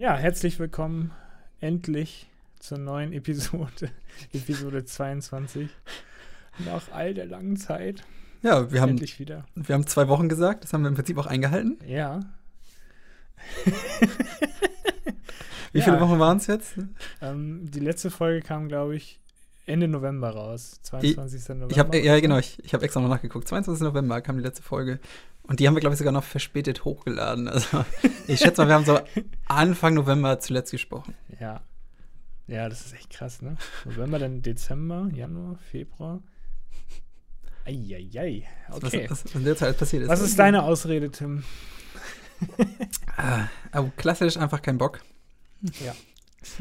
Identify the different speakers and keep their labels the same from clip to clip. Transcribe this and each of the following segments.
Speaker 1: Ja, herzlich willkommen endlich zur neuen Episode, Episode 22. Nach all der langen Zeit.
Speaker 2: Ja, wir haben,
Speaker 1: endlich wieder.
Speaker 2: wir haben zwei Wochen gesagt, das haben wir im Prinzip auch eingehalten.
Speaker 1: Ja.
Speaker 2: Wie
Speaker 1: Ja.
Speaker 2: viele Wochen waren es jetzt?
Speaker 1: Ähm, die letzte Folge kam, glaube ich, Ende November raus. 22. November.
Speaker 2: Ich habe ja genau, ich, ich habe extra noch nachgeguckt. 22. November kam die letzte Folge und die haben wir glaube ich sogar noch verspätet hochgeladen. Also ich schätze mal, wir haben so Anfang November zuletzt gesprochen.
Speaker 1: Ja. Ja, das ist echt krass, ne? November, dann Dezember, Januar, Februar. Eieiei. Okay.
Speaker 2: Was, was in der Zeit passiert ist.
Speaker 1: Was ist deine Ausrede, Tim?
Speaker 2: Ah, oh, klassisch einfach kein Bock.
Speaker 1: Ja.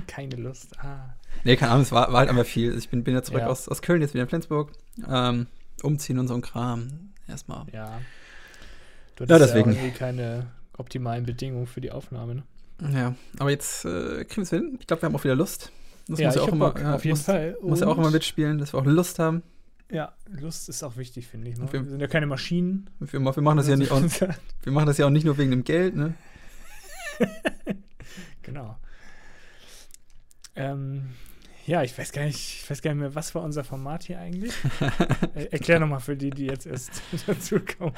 Speaker 1: Keine Lust. Ah.
Speaker 2: Nee, keine Ahnung, es war, war halt einfach viel. Ich bin, bin ja zurück
Speaker 1: Ja.
Speaker 2: aus, aus Köln, jetzt wieder in Flensburg. Ähm, umziehen und so ein Kram. Erstmal.
Speaker 1: Ja. Du
Speaker 2: Ja,
Speaker 1: hattest
Speaker 2: deswegen.
Speaker 1: Ja irgendwie keine optimalen Bedingungen für die Aufnahme, ne?
Speaker 2: Ja, aber jetzt äh, kriegen wir es hin. Ich glaube, wir haben auch wieder Lust. Das
Speaker 1: ja,
Speaker 2: muss ja
Speaker 1: ich
Speaker 2: auch immer, ja,
Speaker 1: auf jeden
Speaker 2: muss,
Speaker 1: Fall.
Speaker 2: muss ja auch
Speaker 1: Und-
Speaker 2: immer mitspielen, dass wir auch Lust haben.
Speaker 1: Ja, Lust ist auch wichtig, finde ich. Ne?
Speaker 2: Und wir-
Speaker 1: Wir sind ja keine Maschinen.
Speaker 2: Wir, wir, machen das ja nicht, auch, wir machen das ja auch nicht nur wegen dem Geld, ne?
Speaker 1: genau. Ähm, ja, ich weiß gar nicht, ich weiß gar nicht mehr, was war unser Format hier eigentlich? Er, erklär nochmal für die, die jetzt erst dazukommen.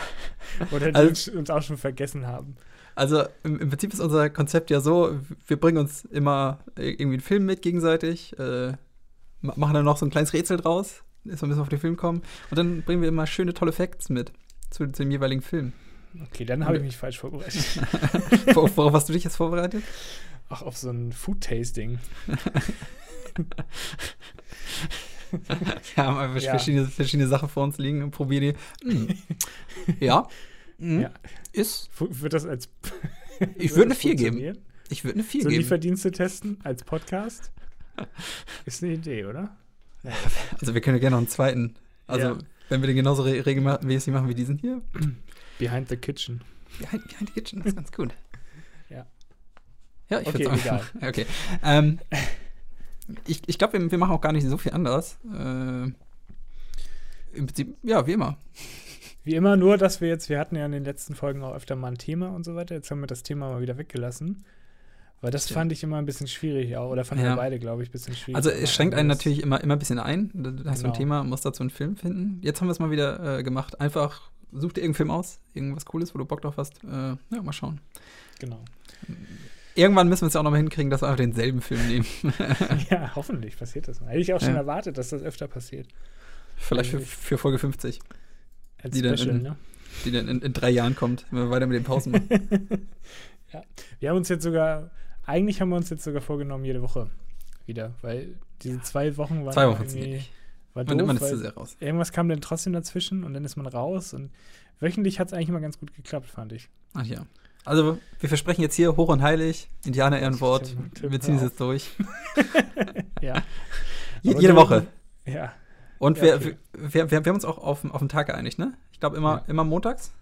Speaker 1: Oder die
Speaker 2: Also-
Speaker 1: uns, auch schon vergessen haben.
Speaker 2: Also im, im Prinzip ist unser Konzept ja so, wir bringen uns immer irgendwie einen Film mit gegenseitig, äh, ma- machen dann noch so ein kleines Rätsel draus, erstmal müssen wir auf den Film kommen und dann bringen wir immer schöne, tolle Facts mit zu, zu dem jeweiligen Film.
Speaker 1: Okay, dann habe ich mich falsch vorbereitet.
Speaker 2: Worauf hast du dich jetzt vorbereitet?
Speaker 1: Ach, auf so ein Food-Tasting.
Speaker 2: Wir haben einfach
Speaker 1: Ja.
Speaker 2: verschiedene, verschiedene Sachen vor uns liegen und probieren die. Mm. Ja. Mm.
Speaker 1: Ja.
Speaker 2: Ist.
Speaker 1: Wird das als.
Speaker 2: Ich würde eine
Speaker 1: das
Speaker 2: 4 geben. Ich würde eine 4
Speaker 1: So
Speaker 2: geben.
Speaker 1: Lieferdienste testen als Podcast? Ist eine Idee, oder?
Speaker 2: Also wir können ja gerne noch einen zweiten. Also wenn wir den genauso re regelmäßig machen wie diesen hier.
Speaker 1: Behind the Kitchen.
Speaker 2: Behind, behind the Kitchen, das ist ganz gut.
Speaker 1: Ja.
Speaker 2: Ich
Speaker 1: Okay,
Speaker 2: würde
Speaker 1: egal.
Speaker 2: sagen. Okay. Ähm, ich ich glaube, wir, wir machen auch gar nicht so viel anders. Äh, Im Prinzip, ja, wie immer.
Speaker 1: Wie immer, nur, dass wir jetzt, wir hatten ja in den letzten Folgen auch öfter mal ein Thema und so weiter. Jetzt haben wir das Thema mal wieder weggelassen. Weil das fand ich immer ein bisschen schwierig, auch. Oder fanden
Speaker 2: Ja.
Speaker 1: wir beide, glaube ich, ein bisschen schwierig.
Speaker 2: Also es schränkt einen natürlich immer, immer ein bisschen ein. Da da hast du ein
Speaker 1: Genau.
Speaker 2: Thema, musst dazu einen Film finden. Jetzt haben wir es mal wieder äh, gemacht. Einfach such dir irgendeinen Film aus, irgendwas Cooles, wo du Bock drauf hast. Äh, ja, mal schauen.
Speaker 1: Genau.
Speaker 2: Irgendwann müssen wir es ja auch noch mal hinkriegen, dass wir einfach denselben Film nehmen.
Speaker 1: ja, hoffentlich passiert das mal. Hätte ich auch schon
Speaker 2: Ja.
Speaker 1: erwartet, dass das öfter passiert.
Speaker 2: Vielleicht für,
Speaker 1: Eigentlich.
Speaker 2: für Folge 50,
Speaker 1: Als
Speaker 2: Die dann
Speaker 1: Special,
Speaker 2: in-
Speaker 1: ne?
Speaker 2: die dann in, in drei Jahren kommt, wenn wir weiter mit den Pausen machen.
Speaker 1: Wir haben uns jetzt sogar, eigentlich haben wir uns jetzt sogar vorgenommen, jede Woche wieder, weil diese zwei Wochen waren
Speaker 2: Zwei Wochen
Speaker 1: irgendwie, war
Speaker 2: Man,
Speaker 1: doof,
Speaker 2: man ist
Speaker 1: weil
Speaker 2: zu sehr raus.
Speaker 1: irgendwas kam dann trotzdem dazwischen und dann ist man raus und wöchentlich hat es eigentlich immer ganz gut geklappt, fand ich.
Speaker 2: Ach ja. Also, wir versprechen jetzt hier hoch und heilig, Indianer Ehrenwort.
Speaker 1: Tim- Tim,
Speaker 2: Wir ziehen es jetzt durch.
Speaker 1: Ja.
Speaker 2: Jede
Speaker 1: du-
Speaker 2: Woche.
Speaker 1: Ja.
Speaker 2: Und
Speaker 1: Ja,
Speaker 2: wir,
Speaker 1: okay.
Speaker 2: wir, wir, wir haben uns auch auf, auf den Tag geeinigt, ne? Ich glaube immer,
Speaker 1: Ja.
Speaker 2: immer montags.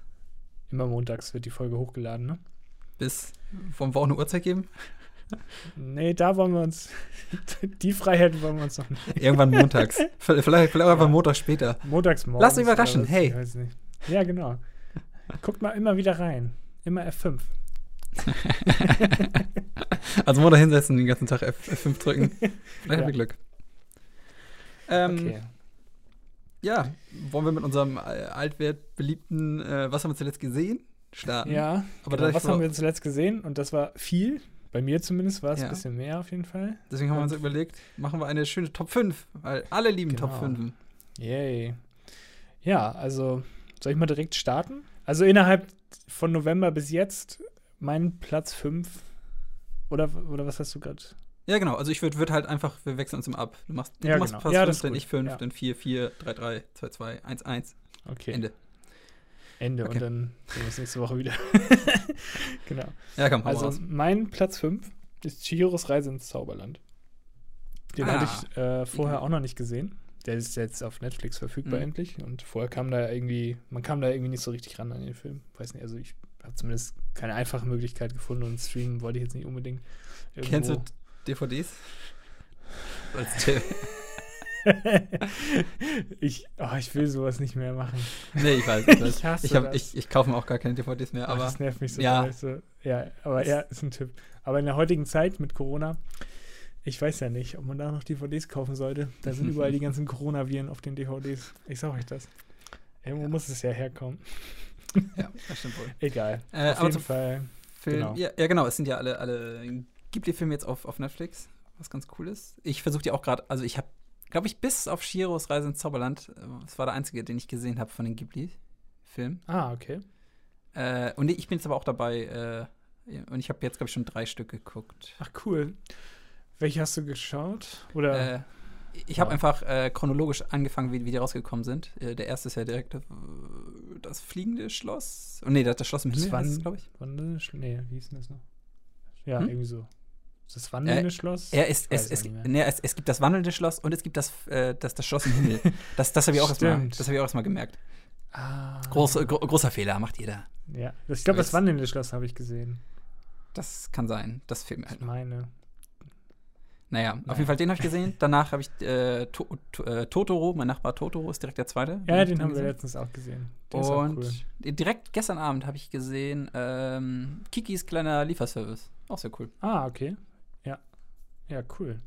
Speaker 1: Immer montags wird die Folge hochgeladen, ne?
Speaker 2: Bis, wollen wir auch eine Uhrzeit geben?
Speaker 1: Nee, da wollen wir uns, die Freiheit wollen wir uns noch nicht.
Speaker 2: Irgendwann montags. vielleicht vielleicht vielleicht einfach
Speaker 1: Ja.
Speaker 2: Montag später.
Speaker 1: Montags morgens.
Speaker 2: Lass dich überraschen,
Speaker 1: was,
Speaker 2: hey.
Speaker 1: Ja, genau. Guckt mal immer wieder rein. Immer F5.
Speaker 2: Also Montag hinsetzen und den ganzen Tag F, F5 drücken. Vielleicht
Speaker 1: Ja.
Speaker 2: haben wir Glück. Ähm,
Speaker 1: Okay.
Speaker 2: Ja, wollen wir mit unserem äh, altwert beliebten äh, Was haben wir zuletzt gesehen? starten.
Speaker 1: Ja,
Speaker 2: aber
Speaker 1: genau. was haben wir zuletzt gesehen? Und das war viel. Bei mir zumindest war es
Speaker 2: Ja.
Speaker 1: ein bisschen mehr auf jeden Fall.
Speaker 2: Deswegen haben wir uns überlegt, machen wir eine schöne Top 5, weil alle lieben
Speaker 1: Genau.
Speaker 2: Top 5.
Speaker 1: Yay. Ja, also soll ich mal direkt starten? Also innerhalb von November bis jetzt mein Platz 5. Oder, oder was hast du gerade?
Speaker 2: Ja, genau. Also ich würde würd halt einfach, wir wechseln uns immer ab. Du machst,
Speaker 1: Ja,
Speaker 2: du machst
Speaker 1: genau.
Speaker 2: Platz
Speaker 1: Ja,
Speaker 2: 5,
Speaker 1: das ist
Speaker 2: dann ich 5,
Speaker 1: Ja.
Speaker 2: dann 4, 4, 3, 3, 2, 2, 1, 1.
Speaker 1: Okay.
Speaker 2: Ende.
Speaker 1: Ende.
Speaker 2: Okay.
Speaker 1: Und dann sehen wir uns nächste Woche wieder. genau.
Speaker 2: Ja, komm, hau
Speaker 1: Also
Speaker 2: raus.
Speaker 1: mein Platz 5 ist Chihiros Reise ins Zauberland. Den
Speaker 2: Ah.
Speaker 1: hatte ich äh, vorher auch noch nicht gesehen. Der ist jetzt auf Netflix verfügbar
Speaker 2: Mhm.
Speaker 1: endlich. Und vorher kam da irgendwie, man kam da irgendwie nicht so richtig ran an den Film. Weiß nicht, also ich habe zumindest keine einfache Möglichkeit gefunden und streamen wollte ich jetzt nicht unbedingt.
Speaker 2: Kennst du
Speaker 1: irgendwo.
Speaker 2: DVDs? Als Tipp.
Speaker 1: ich, oh, ich will sowas nicht mehr machen.
Speaker 2: Nee, ich weiß. Ich, weiß.
Speaker 1: Ich hasse
Speaker 2: ich, hab,
Speaker 1: das.
Speaker 2: ich, ich kaufe mir auch gar keine DVDs mehr,
Speaker 1: Aber
Speaker 2: aber
Speaker 1: das nervt mich so.
Speaker 2: ja.
Speaker 1: So, ja, aber ja, ist ein Tipp. Aber in der heutigen Zeit mit Corona, ich weiß ja nicht, ob man da noch DVDs kaufen sollte. Da sind überall die ganzen Coronaviren auf den DVDs. Ich sag euch das. Irgendwo
Speaker 2: Ja.
Speaker 1: muss es ja herkommen.
Speaker 2: ja, das stimmt wohl.
Speaker 1: Egal.
Speaker 2: Äh,
Speaker 1: auf jeden Fall.
Speaker 2: Film,
Speaker 1: Genau.
Speaker 2: Ja, ja, genau, es sind ja alle, alle Ghibli-Filme jetzt auf, auf Netflix, was ganz cool ist. Ich versuche die auch gerade, also ich habe, glaube ich, bis auf Shiros Reise ins Zauberland, äh, das war der einzige, den ich gesehen habe von den Ghibli-Filmen.
Speaker 1: Ah, okay.
Speaker 2: Äh, und ich bin jetzt aber auch dabei, äh, und ich habe jetzt, glaube ich, schon drei Stück geguckt.
Speaker 1: Ach, cool. Welche hast du geschaut? Oder?
Speaker 2: Äh, ich habe
Speaker 1: Ja.
Speaker 2: einfach äh, chronologisch angefangen, wie, wie die rausgekommen sind. Äh, der erste ist ja direkt äh, das fliegende Schloss. Oh, nee, das, das Schloss im Himmel, es, glaube ich.
Speaker 1: Wandelnde Schloss? Nee, wie hieß denn das noch? Ja,
Speaker 2: Hm?
Speaker 1: irgendwie so. Ist das wandelnde
Speaker 2: Äh,
Speaker 1: Schloss?
Speaker 2: Er ist,
Speaker 1: Weiß
Speaker 2: es,
Speaker 1: ich
Speaker 2: es,
Speaker 1: nicht mehr.
Speaker 2: nee, es, es gibt das wandelnde Schloss und es gibt das, äh, das, das Schloss im Himmel. Das, das habe ich auch erstmal
Speaker 1: Stimmt.
Speaker 2: das hab ich auch erst mal gemerkt.
Speaker 1: Ah.
Speaker 2: Groß, gro großer Fehler, macht jeder.
Speaker 1: Ja, das, ich glaube, das wandelnde Schloss habe ich gesehen.
Speaker 2: Das kann sein. Das fehlt mir
Speaker 1: Ich
Speaker 2: halt noch.
Speaker 1: meine.
Speaker 2: Naja, auf
Speaker 1: Naja.
Speaker 2: jeden Fall den habe ich gesehen. Danach habe ich äh, to to äh, Totoro, mein Nachbar Totoro ist direkt der zweite.
Speaker 1: Ja, den
Speaker 2: dann
Speaker 1: haben wir
Speaker 2: gesehen.
Speaker 1: letztens auch gesehen. Der ist auch
Speaker 2: Und
Speaker 1: cool.
Speaker 2: direkt gestern Abend habe ich gesehen ähm, Kikis kleiner Lieferservice. Auch sehr cool.
Speaker 1: Ah, okay. Ja. Ja, cool.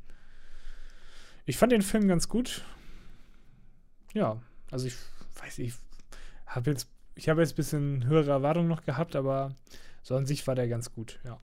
Speaker 1: Ich fand den Film ganz gut. Ja, also ich weiß ich habe jetzt, ich habe jetzt ein bisschen höhere Erwartungen noch gehabt, aber so an sich war der ganz gut, ja.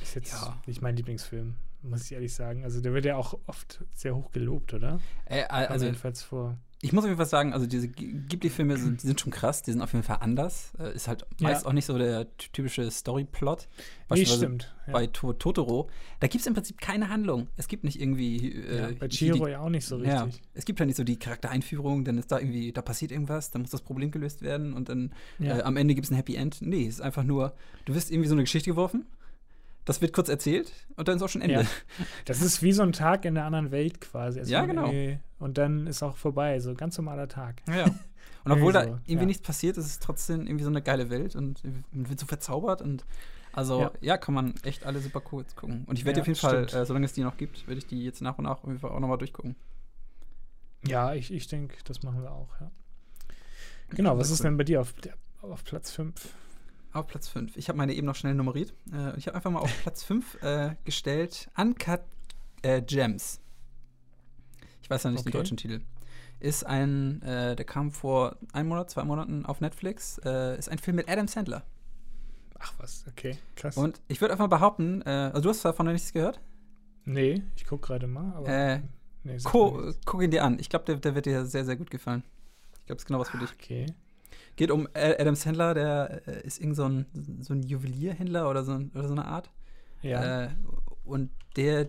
Speaker 1: Ist jetzt
Speaker 2: Ja.
Speaker 1: nicht mein Lieblingsfilm, muss ich ehrlich sagen. Also der wird ja auch oft sehr hoch gelobt, oder?
Speaker 2: Äh, also
Speaker 1: jedenfalls vor.
Speaker 2: ich muss auf jeden Fall sagen, also diese Ghibli-Filme sind, sind schon krass, die sind auf jeden Fall anders. Äh, ist halt
Speaker 1: Ja.
Speaker 2: meist auch nicht so der ty- typische Story-Plot.
Speaker 1: Nee, stimmt. Ja.
Speaker 2: bei to Totoro, da gibt es im Prinzip keine Handlung. Es gibt nicht irgendwie. Äh,
Speaker 1: ja, bei Chihiro ja auch nicht so
Speaker 2: ja,
Speaker 1: richtig.
Speaker 2: es gibt ja nicht so die Charaktereinführung, dann ist da irgendwie, da passiert irgendwas, dann muss das Problem gelöst werden und dann
Speaker 1: Ja.
Speaker 2: äh, am Ende gibt es ein Happy End. Nee, es ist einfach nur, du wirst irgendwie so eine Geschichte geworfen, das wird kurz erzählt und dann ist auch schon Ende.
Speaker 1: Ja. Das ist wie so ein Tag in der anderen Welt quasi. Es
Speaker 2: Ja, genau.
Speaker 1: Und dann ist auch vorbei, so ganz normaler Tag.
Speaker 2: Ja. Und obwohl da
Speaker 1: so,
Speaker 2: irgendwie
Speaker 1: ja.
Speaker 2: nichts passiert, ist es trotzdem irgendwie so eine geile Welt und man wird so verzaubert und also ja,
Speaker 1: Ja.
Speaker 2: kann man echt alle super cool gucken. Und ich werde
Speaker 1: Ja,
Speaker 2: auf jeden Fall, äh, solange es die noch gibt, werde ich die jetzt nach und nach auf jeden Fall auch nochmal durchgucken.
Speaker 1: Ja, ich, ich denke, das machen wir auch, ja. Genau, was ist denn bei dir auf, auf Platz 5?
Speaker 2: Auf Platz 5. Ich habe meine eben noch schnell nummeriert. Äh, ich habe einfach mal auf Platz 5 äh, gestellt Uncut äh, Gems. Ich weiß ja nicht den
Speaker 1: Okay.
Speaker 2: deutschen Titel. Ist ein, äh, der kam vor einem Monat, zwei Monaten auf Netflix. Äh, ist ein Film mit Adam Sandler.
Speaker 1: Ach was, okay, krass.
Speaker 2: Und ich würde einfach mal behaupten, äh, also du hast davon noch nichts gehört?
Speaker 1: nee, ich gucke gerade mal, aber
Speaker 2: Äh,
Speaker 1: nee,
Speaker 2: guck ihn dir an. Ich glaube, der, der wird dir sehr, sehr gut gefallen. Ich glaube, es ist genau was für dich.
Speaker 1: Okay.
Speaker 2: Geht um Adam Sandler, der äh, ist irgend so ein, so ein Juwelierhändler oder so, oder so eine Art.
Speaker 1: Ja.
Speaker 2: Äh, und der,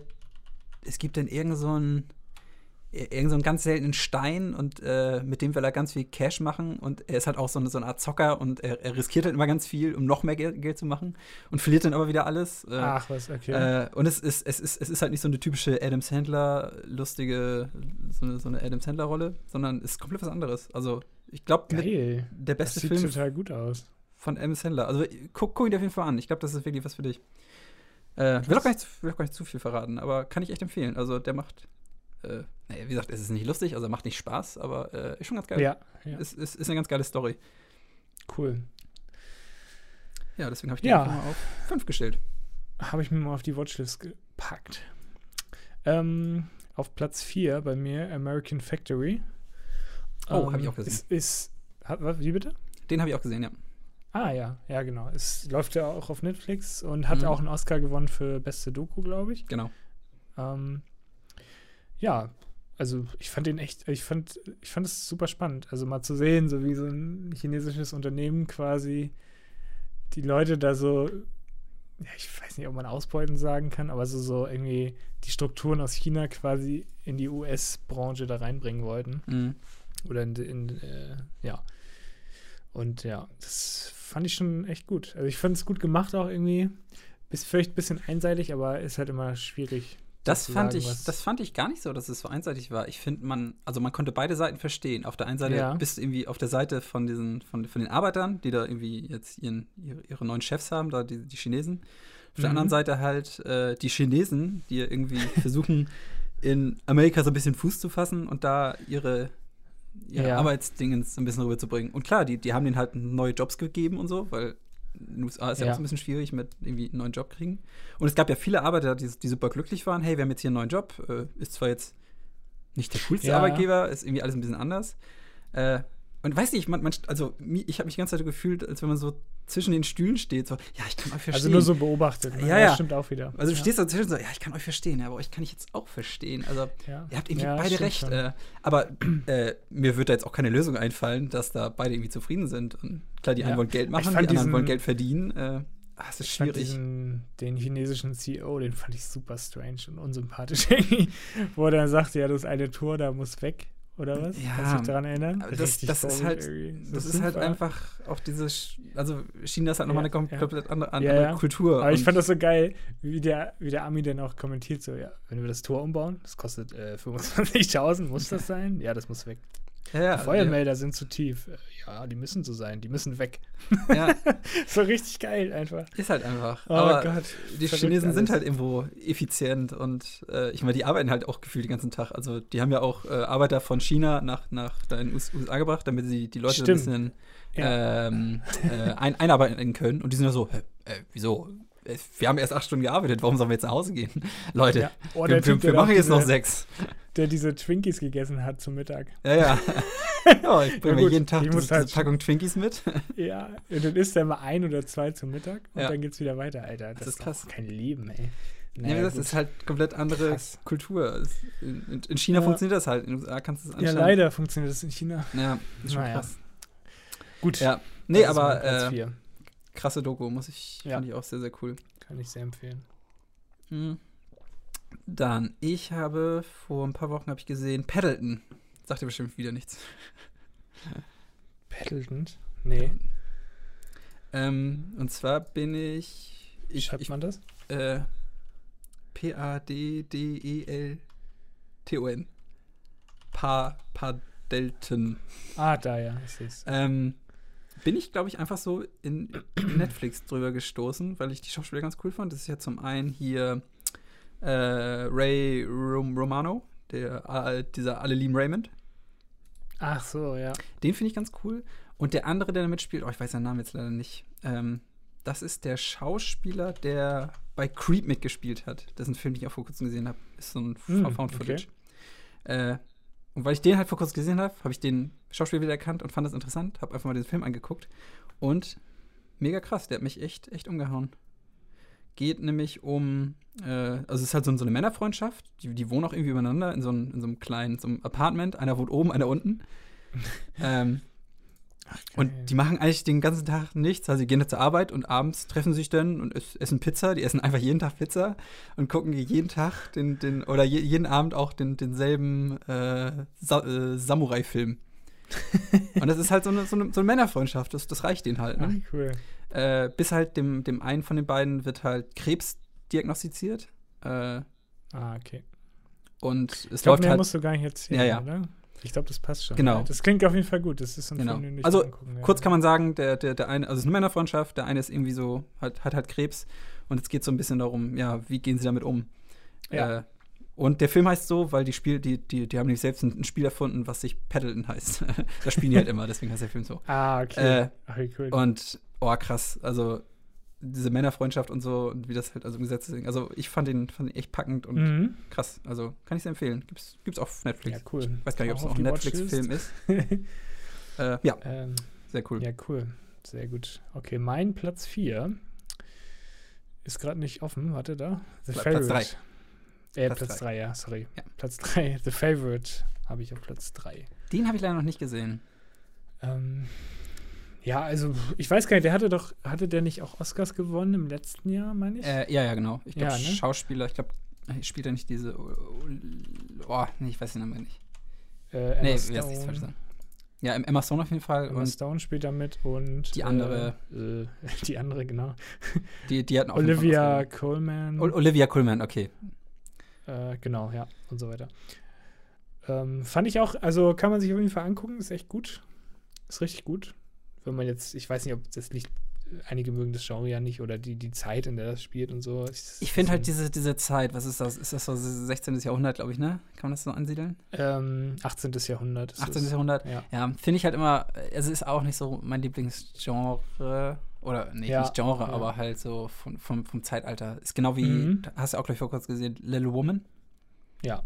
Speaker 2: es gibt dann irgend so einen, irgend so einen ganz seltenen Stein und äh, mit dem will er ganz viel Cash machen und er ist halt auch so eine, so eine Art Zocker und er, er riskiert halt immer ganz viel, um noch mehr Geld, Geld zu machen und verliert dann aber wieder alles. Äh,
Speaker 1: Ach was, okay.
Speaker 2: äh, und es ist, es, ist, es ist halt nicht so eine typische Adam Sandler, lustige, so eine, so eine Adam Sandler-Rolle, sondern es ist komplett was anderes. Also, ich glaube, der
Speaker 1: Das
Speaker 2: beste
Speaker 1: sieht
Speaker 2: Film
Speaker 1: total gut aus.
Speaker 2: von Adam Sandler. Also, guck, guck ihn dir auf jeden Fall an. Ich glaube, das ist wirklich was für dich. Äh, will, auch gar nicht, zu- will auch gar nicht zu viel verraten, aber kann ich echt empfehlen. Also, der macht, äh, naja, wie gesagt, es ist nicht lustig, also macht nicht Spaß, aber äh, ist schon ganz geil.
Speaker 1: Ja, ja.
Speaker 2: Es ist, ist eine ganz geile Story.
Speaker 1: cool.
Speaker 2: Ja, deswegen habe ich den
Speaker 1: Ja.
Speaker 2: einfach mal auf 5 gestellt.
Speaker 1: Habe ich mir mal auf die Watchlist gepackt. Ähm, auf Platz 4 bei mir American Factory.
Speaker 2: Oh,
Speaker 1: Ähm,
Speaker 2: hab ich auch gesehen.
Speaker 1: Ist, ist, hat, wie bitte?
Speaker 2: Den habe ich auch gesehen, ja.
Speaker 1: Ah ja, ja genau. Es läuft ja auch auf Netflix und hat
Speaker 2: Mhm.
Speaker 1: auch einen Oscar gewonnen für beste Doku, glaube ich.
Speaker 2: Genau.
Speaker 1: Ähm, ja, also ich fand den echt, ich fand, ich fand es super spannend. Also mal zu sehen, so wie so ein chinesisches Unternehmen quasi die Leute da so, ja, ich weiß nicht, ob man ausbeuten sagen kann, aber so, so irgendwie die Strukturen aus China quasi in die US-Branche da reinbringen wollten.
Speaker 2: Mhm.
Speaker 1: Oder in, in äh, ja. Und ja, das fand ich schon echt gut. Also ich fand es gut gemacht auch irgendwie. Ist vielleicht ein bisschen einseitig, aber ist halt immer schwierig.
Speaker 2: Das fand
Speaker 1: sagen,
Speaker 2: ich, das fand ich gar nicht so, dass es so einseitig war. Ich finde, man, also man konnte beide Seiten verstehen. Auf der einen Seite
Speaker 1: Ja.
Speaker 2: bist du irgendwie auf der Seite von diesen, von, von den Arbeitern, die da irgendwie jetzt ihren, ihre, neuen Chefs haben, da die, die Chinesen. Auf der
Speaker 1: Mhm.
Speaker 2: anderen Seite halt äh, die Chinesen, die irgendwie versuchen, in Amerika so ein bisschen Fuß zu fassen und da ihre, ihre
Speaker 1: Ja.
Speaker 2: Arbeitsdingens ein bisschen rüberzubringen. Und klar, die, die haben denen halt neue Jobs gegeben und so, weil in den USA ist ja,
Speaker 1: Ja.
Speaker 2: auch so ein bisschen schwierig mit irgendwie einen neuen Job kriegen. Und es gab ja viele Arbeiter, die, die super glücklich waren. Hey, wir haben jetzt hier einen neuen Job. Äh, ist zwar jetzt nicht der coolste
Speaker 1: Ja.
Speaker 2: Arbeitgeber, ist irgendwie alles ein bisschen anders. Äh, und weiß nicht, man, man, also ich habe mich die ganze Zeit gefühlt, als wenn man so zwischen den Stühlen steht. So, ja, ich kann euch verstehen.
Speaker 1: Also nur so beobachtet. Ne?
Speaker 2: Ja, ja.
Speaker 1: Stimmt auch wieder.
Speaker 2: Also du
Speaker 1: ja.
Speaker 2: stehst dazwischen so, ja, ich kann euch verstehen, aber euch kann ich jetzt auch verstehen. Also
Speaker 1: Ja.
Speaker 2: ihr habt irgendwie
Speaker 1: Ja,
Speaker 2: beide recht. Äh, aber äh, mir wird da jetzt auch keine Lösung einfallen, dass da beide irgendwie zufrieden sind. Und klar, die einen wollen Geld machen, die anderen
Speaker 1: diesen-
Speaker 2: wollen Geld verdienen. Äh, ah, es ist
Speaker 1: Ich
Speaker 2: schwierig.
Speaker 1: diesen, den chinesischen CEO, den fand ich super strange und unsympathisch wo er dann sagt, ja, das eine Tor, da muss weg, oder was?
Speaker 2: Ja,
Speaker 1: Kannst du dich daran erinnern?
Speaker 2: das- das ist halt-
Speaker 1: irgendwie.
Speaker 2: Das
Speaker 1: So
Speaker 2: ist halt einfach auch diese, also China ist halt nochmal
Speaker 1: Ja,
Speaker 2: eine kom
Speaker 1: ja.
Speaker 2: komplett andere, andere
Speaker 1: ja.
Speaker 2: Kultur.
Speaker 1: Aber ich fand das so geil, wie der, wie der Ami dann auch kommentiert, so, ja, wenn wir das Tor umbauen, das kostet äh, 25.000, muss das sein? Ja, das muss weg.
Speaker 2: Ja, ja,
Speaker 1: Die Feuermelder sind zu tief. Ja, die müssen so sein, die müssen weg.
Speaker 2: ja, ja,
Speaker 1: so richtig geil einfach.
Speaker 2: ist halt einfach.
Speaker 1: Oh
Speaker 2: aber
Speaker 1: Gott.
Speaker 2: die Chinesen sind
Speaker 1: alles.
Speaker 2: halt irgendwo effizient und äh, ich meine, die arbeiten halt auch gefühlt den ganzen Tag. Also die haben ja auch äh, Arbeiter von China nach, nach den US- USA gebracht, damit sie die Leute so ein
Speaker 1: Stimmt.
Speaker 2: bisschen
Speaker 1: Ja.
Speaker 2: ähm, äh, ein, einarbeiten können. Und die sind ja so, hä, äh, wieso? Wir haben erst acht Stunden gearbeitet, warum sollen wir jetzt nach Hause gehen? Leute,
Speaker 1: Ja. Oh,
Speaker 2: wir,
Speaker 1: Typ,
Speaker 2: wir, wir machen jetzt noch
Speaker 1: diese-
Speaker 2: sechs.
Speaker 1: Der diese Twinkies gegessen hat zum Mittag.
Speaker 2: Ja, ja. ja ich bringe mir jeden Tag diese,
Speaker 1: muss halt
Speaker 2: diese Packung Twinkies mit.
Speaker 1: Ja, und dann isst er mal ein oder zwei zum Mittag und
Speaker 2: Ja.
Speaker 1: dann geht's wieder weiter, Alter. Das,
Speaker 2: ist
Speaker 1: ist
Speaker 2: krass.
Speaker 1: kein Leben, ey.
Speaker 2: Nee, das
Speaker 1: gut.
Speaker 2: ist halt komplett andere
Speaker 1: Krass.
Speaker 2: Kultur. In, in China
Speaker 1: Ja.
Speaker 2: funktioniert das halt. In den USA kannst du es
Speaker 1: ja, leider funktioniert das in China.
Speaker 2: Ja, ist schon
Speaker 1: Naja.
Speaker 2: krass.
Speaker 1: Gut.
Speaker 2: Ja, nee,
Speaker 1: das
Speaker 2: aber äh. Krasse Doku, muss ich,
Speaker 1: Ja.
Speaker 2: fand ich auch sehr, sehr cool.
Speaker 1: Kann ich sehr empfehlen.
Speaker 2: Mhm. Dann, ich habe vor ein paar Wochen habe ich gesehen, Paddleton. Sagt dir bestimmt wieder nichts.
Speaker 1: Paddleton? Nee.
Speaker 2: Ähm, und zwar bin ich.
Speaker 1: Wie
Speaker 2: Ich,
Speaker 1: schreibt
Speaker 2: ich
Speaker 1: man das?
Speaker 2: äh, P-A-D-D-E-L-T-O-N. Pa Paddleton.
Speaker 1: Ah, da ja, ich sehe es.
Speaker 2: Ähm, bin ich, glaube ich, einfach so in Netflix drüber gestoßen, weil ich die Schauspieler ganz cool fand. Das ist ja zum einen hier äh, Ray Rom Romano, der, äh, dieser alle lieben Raymond.
Speaker 1: Ach so, ja.
Speaker 2: Den finde ich ganz cool. Und der andere, der da mitspielt, oh, ich weiß seinen Namen jetzt leider nicht. Ähm, das ist der Schauspieler, der bei Creep mitgespielt hat. Das ist ein Film, den ich auch vor kurzem gesehen habe. Ist so ein
Speaker 1: Hm,
Speaker 2: Found
Speaker 1: okay.
Speaker 2: Footage. Äh, und weil ich den halt vor kurzem gesehen habe, habe ich den Schauspieler wieder erkannt und fand das interessant. Habe einfach mal den Film angeguckt. Und mega krass, der hat mich echt, echt umgehauen. Geht nämlich um, äh, also es ist halt so, so eine Männerfreundschaft. Die, die wohnen auch irgendwie übereinander in so, einem, in so einem kleinen, so einem Apartment. Einer wohnt oben, einer unten. ähm, und
Speaker 1: geil.
Speaker 2: die machen eigentlich den ganzen Tag nichts. Also, sie gehen da zur Arbeit und abends treffen sich dann und es- essen Pizza. Die essen einfach jeden Tag Pizza und gucken jeden Tag den, den oder je, jeden Abend auch den, denselben äh, Sa äh, Samurai-Film. und das ist halt so eine, so eine, so eine Männerfreundschaft. Das, das reicht ihnen halt.
Speaker 1: Ach,
Speaker 2: Ne?
Speaker 1: cool.
Speaker 2: Äh, bis halt dem, dem einen von den beiden wird halt Krebs diagnostiziert. Äh,
Speaker 1: Ah, okay.
Speaker 2: und es
Speaker 1: Ich glaube,
Speaker 2: läuft
Speaker 1: mehr
Speaker 2: halt.
Speaker 1: musst du gar nicht erzählen,
Speaker 2: Ja, ja.
Speaker 1: oder? Ich glaube, das passt schon.
Speaker 2: Genau.
Speaker 1: Das klingt auf jeden Fall gut. Das ist ein
Speaker 2: Genau.
Speaker 1: Film,
Speaker 2: Also,
Speaker 1: angucken
Speaker 2: Kurz
Speaker 1: werde.
Speaker 2: kann man sagen, der, der, der eine, also es ist eine Männerfreundschaft, der eine ist irgendwie so, hat, hat halt Krebs und es geht so ein bisschen darum, ja, wie gehen sie damit um?
Speaker 1: Ja.
Speaker 2: Äh, und der Film heißt so, weil die Spiel, die, die, die haben nämlich selbst ein, Spiel erfunden, was sich Paddleton heißt. das spielen die halt immer, deswegen heißt der Film so.
Speaker 1: Ah, okay.
Speaker 2: Äh,
Speaker 1: Ach, cool.
Speaker 2: Und, oh krass, also diese Männerfreundschaft und so und wie das halt also umgesetzt ist. Also ich fand ihn, fand ihn echt packend und
Speaker 1: mhm.
Speaker 2: krass. Also kann ich sehr empfehlen. Gibt's, gibt's auf Netflix.
Speaker 1: Ja, cool.
Speaker 2: Ich weiß gar nicht, ob es
Speaker 1: Auch
Speaker 2: ein Netflix-Film ist. äh, ja,
Speaker 1: ähm,
Speaker 2: sehr cool.
Speaker 1: Ja, cool. Sehr gut. Okay, mein Platz 4 ist gerade nicht offen. Warte da. The
Speaker 2: Platz
Speaker 1: Favorite.
Speaker 2: drei.
Speaker 1: Äh,
Speaker 2: Platz
Speaker 1: Platz
Speaker 2: drei.
Speaker 1: 3, ja, sorry.
Speaker 2: Ja.
Speaker 1: Platz 3. The Favorite habe ich auf Platz 3.
Speaker 2: Den habe ich leider noch nicht gesehen.
Speaker 1: Ähm, ja, also ich weiß gar nicht, der hatte doch, hatte der nicht auch Oscars gewonnen im letzten Jahr, meine ich?
Speaker 2: Äh, ja, ja, genau. Ich glaube,
Speaker 1: Ja, ne?
Speaker 2: Schauspieler, ich glaube, spielt er nicht diese. Oh, nee, ich weiß den Namen nicht.
Speaker 1: äh,
Speaker 2: Nee,
Speaker 1: Stone.
Speaker 2: heißt das falsch sagen? Ja, Emma Stone auf jeden Fall.
Speaker 1: Emma
Speaker 2: Und
Speaker 1: Stone spielt da mit und
Speaker 2: Die andere-
Speaker 1: äh, äh, die andere, genau.
Speaker 2: die, die hatten auch
Speaker 1: Olivia. Coleman.
Speaker 2: Ol- Olivia Colman, okay.
Speaker 1: Äh, genau, ja, und so weiter. Ähm, fand ich auch, also kann man sich auf jeden Fall angucken, ist echt gut. Ist richtig gut. Wenn man jetzt, ich weiß nicht, ob das liegt, einige mögen das Genre ja nicht oder die, die Zeit, in der das spielt und so.
Speaker 2: Ich finde halt diese, diese Zeit, was ist das? Ist das so 16. Jahrhundert, glaube ich, ne? Kann man das so ansiedeln?
Speaker 1: Ähm, 18. Jahrhundert.
Speaker 2: 18. Jahrhundert?
Speaker 1: Ja,
Speaker 2: ja finde ich halt immer, also ist auch nicht so mein Lieblingsgenre. Oder nee,
Speaker 1: Ja,
Speaker 2: nicht Genre,
Speaker 1: ja.
Speaker 2: aber halt so vom, vom, vom Zeitalter. Ist genau wie,
Speaker 1: Mhm.
Speaker 2: hast du auch gleich vor kurz gesehen, Little Woman?
Speaker 1: ja,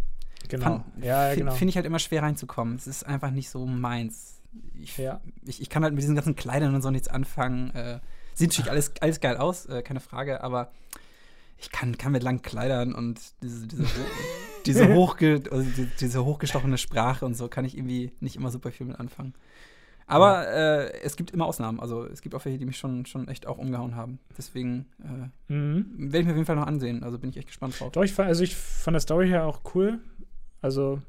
Speaker 1: genau.
Speaker 2: Fand-
Speaker 1: ja, genau.
Speaker 2: Finde ich halt immer schwer reinzukommen. Es ist einfach nicht so meins. Ich,
Speaker 1: Ja.
Speaker 2: ich, ich kann halt mit diesen ganzen Kleidern und so nichts anfangen. Äh, sieht natürlich alles, alles geil aus, äh, keine Frage, aber ich kann, kann mit langen Kleidern und diese, diese, diese, hochge, also die, diese hochgestochene Sprache und so kann ich irgendwie nicht immer super viel mit anfangen. Aber äh, es gibt immer Ausnahmen. Also es gibt auch welche, die mich schon, schon echt auch umgehauen haben. Deswegen äh,
Speaker 1: Mhm.
Speaker 2: werde ich mir auf jeden Fall noch ansehen. Also bin ich echt gespannt drauf.
Speaker 1: Doch, ich fand, also ich von der Story her auch cool. Also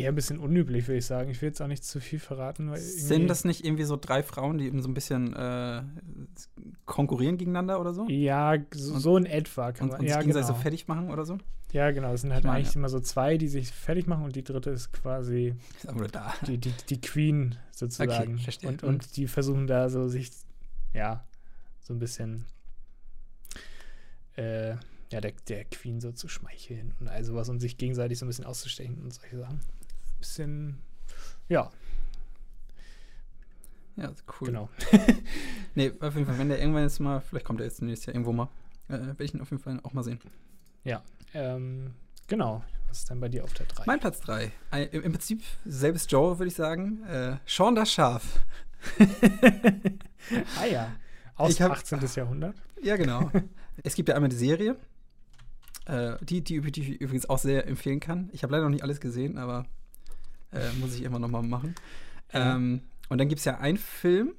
Speaker 1: eher ein bisschen unüblich, würde ich sagen. Ich will jetzt auch nicht zu viel verraten.
Speaker 2: Sind das nicht irgendwie so drei Frauen, die eben so ein bisschen äh, konkurrieren gegeneinander oder so?
Speaker 1: Ja, so,
Speaker 2: Und-
Speaker 1: so in etwa kann
Speaker 2: Und,
Speaker 1: man.
Speaker 2: und
Speaker 1: ja,
Speaker 2: sich gegenseitig
Speaker 1: genau.
Speaker 2: so fertig machen oder so?
Speaker 1: ja, genau. Es sind halt
Speaker 2: Ich
Speaker 1: eigentlich immer so zwei, die sich fertig machen und die dritte ist quasi
Speaker 2: Ist
Speaker 1: die, die, die Queen sozusagen.
Speaker 2: Okay, verstehe.
Speaker 1: und,
Speaker 2: Mhm.
Speaker 1: und die versuchen da so sich, ja, so ein bisschen äh, ja, der, der Queen so zu schmeicheln und all sowas und sich gegenseitig so ein bisschen auszustechen und solche Sachen. Bisschen, ja,
Speaker 2: Ja, cool.
Speaker 1: genau.
Speaker 2: Nee, auf jeden Fall, wenn der irgendwann jetzt mal, vielleicht kommt er jetzt nächstes Jahr irgendwo mal, äh, werde ich ihn auf jeden Fall auch mal sehen.
Speaker 1: Ähm, genau. Was ist denn bei dir auf der 3?
Speaker 2: Mein Platz 3. Im, Im Prinzip selbes Joe, würde ich sagen. Äh, Sean das Schaf.
Speaker 1: ah ja. Aus
Speaker 2: hab-
Speaker 1: 18. Jahrhundert.
Speaker 2: Ja, genau. es gibt ja einmal die Serie, äh, die, die, die ich übrigens auch sehr empfehlen kann. Ich habe leider noch nicht alles gesehen, aber äh, muss ich immer noch mal machen.
Speaker 1: Ja.
Speaker 2: Ähm, und dann gibt es ja einen Film,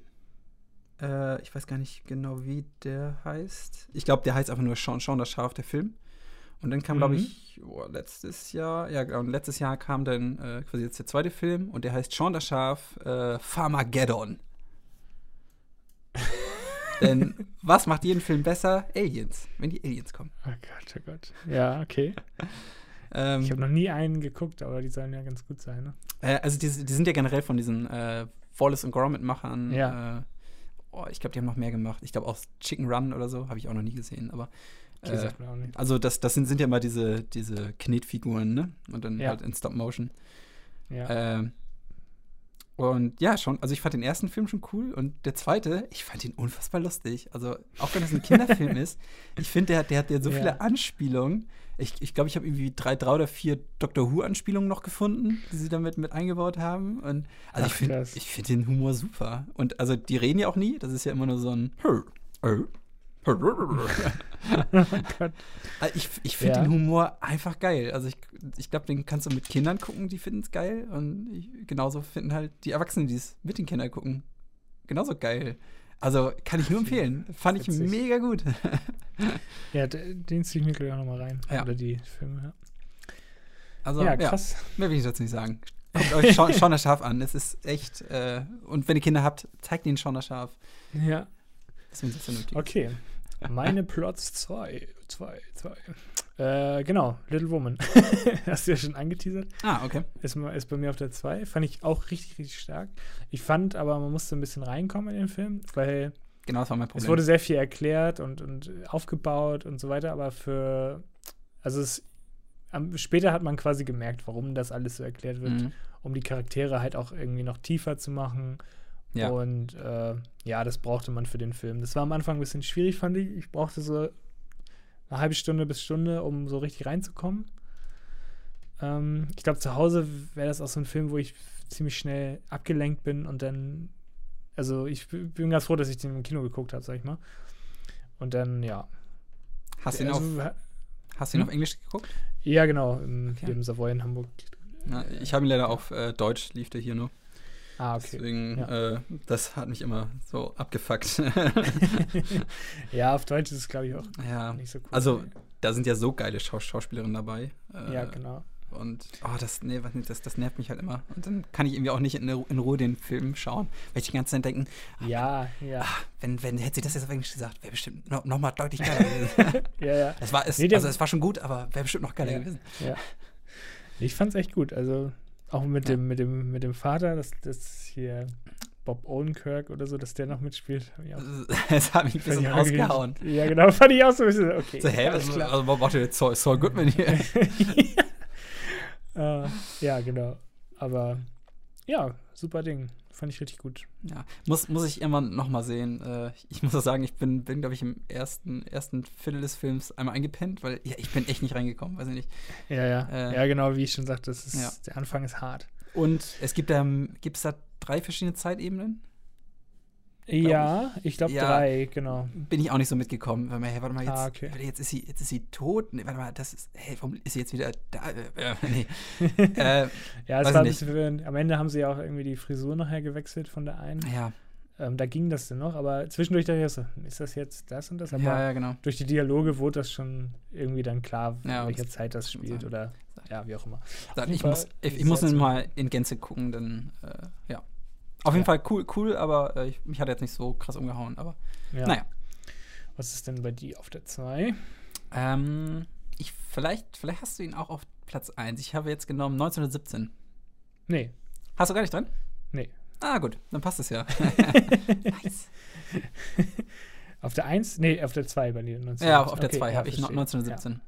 Speaker 2: äh, ich weiß gar nicht genau, wie der heißt. Ich glaube, der heißt einfach nur Sean, Sean das Schaf, der Film. Und dann kam, glaube
Speaker 1: Mhm.
Speaker 2: ich, oh, letztes Jahr, ja, genau, und letztes Jahr kam dann äh, quasi jetzt der zweite Film und der heißt Sean das Schaf, äh, Farmageddon. Denn was macht jeden Film besser? Aliens, wenn die Aliens kommen.
Speaker 1: Oh Gott, oh Gott. Ja, okay.
Speaker 2: Ähm,
Speaker 1: Ich habe noch nie einen geguckt, aber die sollen ja ganz gut sein, ne?
Speaker 2: äh, also die, die sind ja generell von diesen äh, Wallace und Gromit-Machern.
Speaker 1: Ja.
Speaker 2: Äh, oh, ich glaube, die haben noch mehr gemacht. Ich glaube auch Chicken Run oder so, habe ich auch noch nie gesehen. Aber äh, also das, das sind, sind ja immer diese, diese Knetfiguren, ne? Und dann
Speaker 1: Ja.
Speaker 2: halt in Stop Motion.
Speaker 1: Ja.
Speaker 2: Ähm, und ja, schon, also ich fand den ersten Film schon cool und der zweite, ich fand ihn unfassbar lustig. Also, auch wenn es ein Kinderfilm ist, ich finde, der, hat- der hat ja so
Speaker 1: Ja.
Speaker 2: viele Anspielungen. Ich glaube, ich, glaub, ich habe irgendwie drei, drei oder vier Doctor Who-Anspielungen noch gefunden, die sie damit mit eingebaut haben. Und also
Speaker 1: Ach,
Speaker 2: ich finde find den Humor super. Und also die reden ja auch nie, das ist ja immer nur so ein Also Ich, ich finde
Speaker 1: Ja.
Speaker 2: den Humor einfach geil. Also ich, ich glaube, den kannst du mit Kindern gucken, die finden es geil. Und ich, genauso finden halt die Erwachsenen, die es mit den Kindern gucken, genauso geil. Also kann ich nur empfehlen. Fand ich
Speaker 1: Witzig.
Speaker 2: mega gut.
Speaker 1: Ja, den ziehe ich mir gleich auch nochmal rein.
Speaker 2: Ja.
Speaker 1: Oder die Filme, ja.
Speaker 2: Also
Speaker 1: ja,
Speaker 2: ja,
Speaker 1: krass.
Speaker 2: mehr will ich dazu nicht sagen. Guckt euch Shaun das Schaf an. Es ist echt. Äh, und wenn ihr Kinder habt, zeigt ihnen Shaun das Schaf.
Speaker 1: Ja, okay. Meine Plots 2. 2, 2. Äh, genau, Little Woman. Hast du ja schon angeteasert.
Speaker 2: Ah, okay.
Speaker 1: Ist, ist bei mir auf der 2. Fand ich auch richtig, richtig stark. Ich fand aber, man musste ein bisschen reinkommen in den Film, weil
Speaker 2: Genau, das war mein Problem.
Speaker 1: es wurde sehr viel erklärt und, und aufgebaut und so weiter, aber für, also es, am, später hat man quasi gemerkt, warum das alles so erklärt wird,
Speaker 2: Mhm.
Speaker 1: um die Charaktere halt auch irgendwie noch tiefer zu machen.
Speaker 2: Ja.
Speaker 1: Und äh, ja, das brauchte man für den Film. Das war am Anfang ein bisschen schwierig, fand ich. Ich brauchte so eine halbe Stunde bis Stunde, um so richtig reinzukommen. Ähm, ich glaube, zu Hause wäre das auch so ein Film, wo ich ziemlich schnell abgelenkt bin und dann, also ich bin ganz froh, dass ich den im Kino geguckt habe, sag ich mal. Und dann, ja.
Speaker 2: Hast du ihn,
Speaker 1: Also,
Speaker 2: auf,
Speaker 1: ha-
Speaker 2: hast du ihn
Speaker 1: hm?
Speaker 2: auf Englisch geguckt?
Speaker 1: ja, genau, im,
Speaker 2: Okay.
Speaker 1: im Savoy in Hamburg.
Speaker 2: Na, ich habe ihn leider auf äh, Deutsch, lief der hier nur.
Speaker 1: Ah, okay.
Speaker 2: Deswegen,
Speaker 1: Ja.
Speaker 2: äh, das hat mich immer so abgefuckt.
Speaker 1: ja, auf Deutsch ist es, glaube ich, auch
Speaker 2: ja,
Speaker 1: nicht so cool.
Speaker 2: also da sind ja so geile Schaus Schauspielerinnen dabei. Äh,
Speaker 1: ja, genau.
Speaker 2: Und oh, das, nee, was das, das nervt mich halt immer. Und dann kann ich irgendwie auch nicht in, in Ruhe den Film schauen, weil ich die ganze Zeit denken,
Speaker 1: Ja, ja.
Speaker 2: wenn, wenn hätte sie das jetzt auf Englisch gesagt, wäre bestimmt noch, noch mal deutlich geiler gewesen.
Speaker 1: ja, ja.
Speaker 2: es war, es,
Speaker 1: Nee,
Speaker 2: also es war schon gut, aber wäre bestimmt noch geiler
Speaker 1: Ja.
Speaker 2: gewesen.
Speaker 1: Ja. Ich fand's echt gut. Also auch mit
Speaker 2: Ja.
Speaker 1: dem, mit dem, mit dem Vater, das, das hier, Bob Odenkirk oder so, dass der noch mitspielt. Hab
Speaker 2: Das hat mich ein bisschen
Speaker 1: irgendwie- Ja, genau, fand ich auch so ein bisschen, okay.
Speaker 2: So, hä, was,
Speaker 1: klar.
Speaker 2: also, warte, jetzt Saul, Saul Goodman hier.
Speaker 1: Äh, ja, genau. Aber ja, super Ding. Fand ich richtig gut.
Speaker 2: Ja, muss, muss ich immer noch mal sehen. Äh, ich muss auch sagen, ich bin, bin glaube ich, im ersten, ersten Viertel des Films einmal eingepennt, weil ja, ich bin echt nicht reingekommen, weiß ich nicht.
Speaker 1: Ja, ja.
Speaker 2: Äh,
Speaker 1: ja, genau, wie ich schon sagte, das ist,
Speaker 2: ja.
Speaker 1: der Anfang ist hart.
Speaker 2: Und es gibt da, gibt's da drei verschiedene Zeitebenen?
Speaker 1: Ja, ich glaube
Speaker 2: Ja.
Speaker 1: drei, genau.
Speaker 2: Bin ich auch nicht so mitgekommen. Weil man, hey, warte mal, jetzt,
Speaker 1: Ah, okay.
Speaker 2: jetzt, ist sie, jetzt ist sie tot. Nee, warte mal, das ist, hey, warum ist sie jetzt wieder da? Äh, äh, nee. äh,
Speaker 1: Ja, es war ein
Speaker 2: ich
Speaker 1: bisschen verwirrend. Am Ende haben sie ja auch irgendwie die Frisur nachher gewechselt von der einen.
Speaker 2: ja,
Speaker 1: Ähm, da ging das dann noch, aber zwischendurch dachte ich so, ist das jetzt das und das? Aber
Speaker 2: ja, ja, genau.
Speaker 1: durch die Dialoge wurde das schon irgendwie dann klar,
Speaker 2: Ja,
Speaker 1: in welcher Zeit das spielt
Speaker 2: sein.
Speaker 1: oder ja, wie auch immer. Jeden
Speaker 2: ich, muss, ich, ich muss
Speaker 1: zu-
Speaker 2: mal in Gänze gucken, denn äh, ja. Auf jeden
Speaker 1: Ja.
Speaker 2: Fall cool, cool, aber äh, ich, mich hat er jetzt nicht so krass umgehauen. Aber
Speaker 1: Ja.
Speaker 2: naja.
Speaker 1: Was ist denn bei dir auf der 2?
Speaker 2: Ähm, ich, vielleicht, vielleicht hast du ihn auch auf Platz 1. Ich habe jetzt genommen 1917.
Speaker 1: Nee,
Speaker 2: Hast du gar nicht drin?
Speaker 1: nee.
Speaker 2: Ah, gut, dann passt es ja. nice.
Speaker 1: Auf der 1? Nee, auf der 2 bei dir. 19.
Speaker 2: Ja, auf der
Speaker 1: Okay,
Speaker 2: 2
Speaker 1: ja,
Speaker 2: habe ich noch
Speaker 1: verstehe.
Speaker 2: 1917.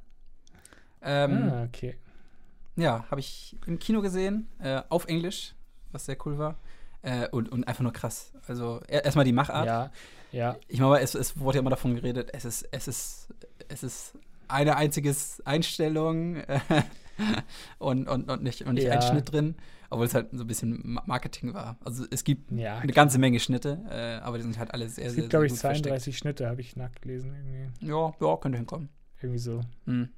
Speaker 1: Ja.
Speaker 2: Ähm,
Speaker 1: Ah, okay.
Speaker 2: Ja, habe ich im Kino gesehen, äh, auf Englisch, was sehr cool war. Äh, und, und einfach nur krass. Also er- erstmal die Machart.
Speaker 1: Ja, ja.
Speaker 2: Ich meine, es, es wurde ja immer davon geredet, es ist, es ist, es ist eine einzige Einstellung äh, und, und, und nicht, und nicht ein
Speaker 1: Ja.
Speaker 2: Schnitt drin, obwohl es halt so ein bisschen Ma- Marketing war. Also es gibt
Speaker 1: Ja,
Speaker 2: eine ganze Menge Schnitte, äh, aber die sind halt alle sehr,
Speaker 1: Es
Speaker 2: sehr,
Speaker 1: gibt, glaube
Speaker 2: sehr
Speaker 1: ich,
Speaker 2: gut versteckt.
Speaker 1: 32 Schnitte, habe ich nachgelesen. Irgendwie,
Speaker 2: Ja, ja, könnte hinkommen.
Speaker 1: irgendwie so.
Speaker 2: Mhm.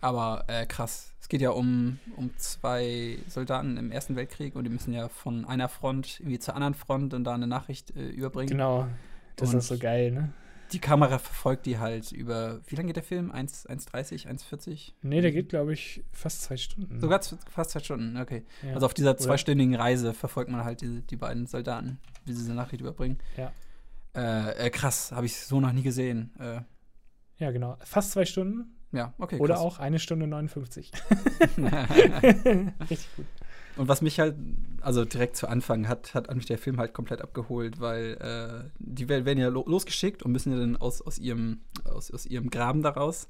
Speaker 2: Aber äh, krass. Es geht ja um, um zwei Soldaten im Ersten Weltkrieg und die müssen ja von einer Front irgendwie zur anderen Front und da eine Nachricht äh, überbringen.
Speaker 1: Genau. Das
Speaker 2: Und-
Speaker 1: ist so geil, ne?
Speaker 2: Die Kamera verfolgt die halt über, wie lange geht der Film? 1 1,30, 1,40?
Speaker 1: Nee, der geht, glaube ich, fast zwei Stunden.
Speaker 2: Sogar fast zwei Stunden, okay.
Speaker 1: Ja.
Speaker 2: Also auf dieser zweistündigen Reise verfolgt man halt die, die beiden Soldaten, wie sie diese Nachricht überbringen.
Speaker 1: Ja.
Speaker 2: Äh, äh, krass, habe ich so noch nie gesehen. Äh,
Speaker 1: ja, genau. Fast zwei Stunden
Speaker 2: ja, okay.
Speaker 1: oder
Speaker 2: krass.
Speaker 1: auch eine Stunde 59. Richtig gut.
Speaker 2: Und was mich halt, also direkt zu Anfang hat, hat mich der Film halt komplett abgeholt, weil äh, die werden ja lo losgeschickt und müssen ja dann aus, aus, ihrem, aus, aus ihrem Graben daraus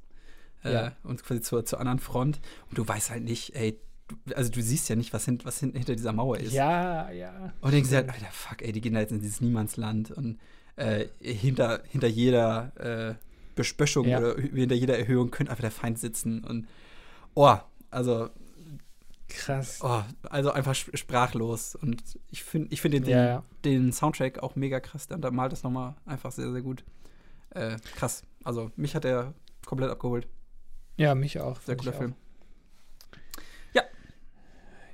Speaker 2: äh,
Speaker 1: Ja.
Speaker 2: und quasi zur, zur anderen Front. Und du weißt halt nicht, ey, du, also du siehst ja nicht, was, hin, was hinten hinter dieser Mauer ist.
Speaker 1: Ja, ja.
Speaker 2: Und denkst dir halt, Alter, fuck, ey, die gehen da jetzt in dieses Niemandsland und äh, hinter, hinter jeder äh, Bespöschung
Speaker 1: Ja.
Speaker 2: oder hinter jeder Erhöhung könnte einfach der Feind sitzen und oh, also
Speaker 1: Krass.
Speaker 2: Oh, also einfach sp- sprachlos. Und ich finde ich find den,
Speaker 1: Ja, ja.
Speaker 2: den Soundtrack auch mega krass. Der untermalt das nochmal einfach sehr, sehr gut. Äh, krass. Also, mich hat er komplett abgeholt.
Speaker 1: Ja, mich auch.
Speaker 2: Sehr cooler Film.
Speaker 1: Auch.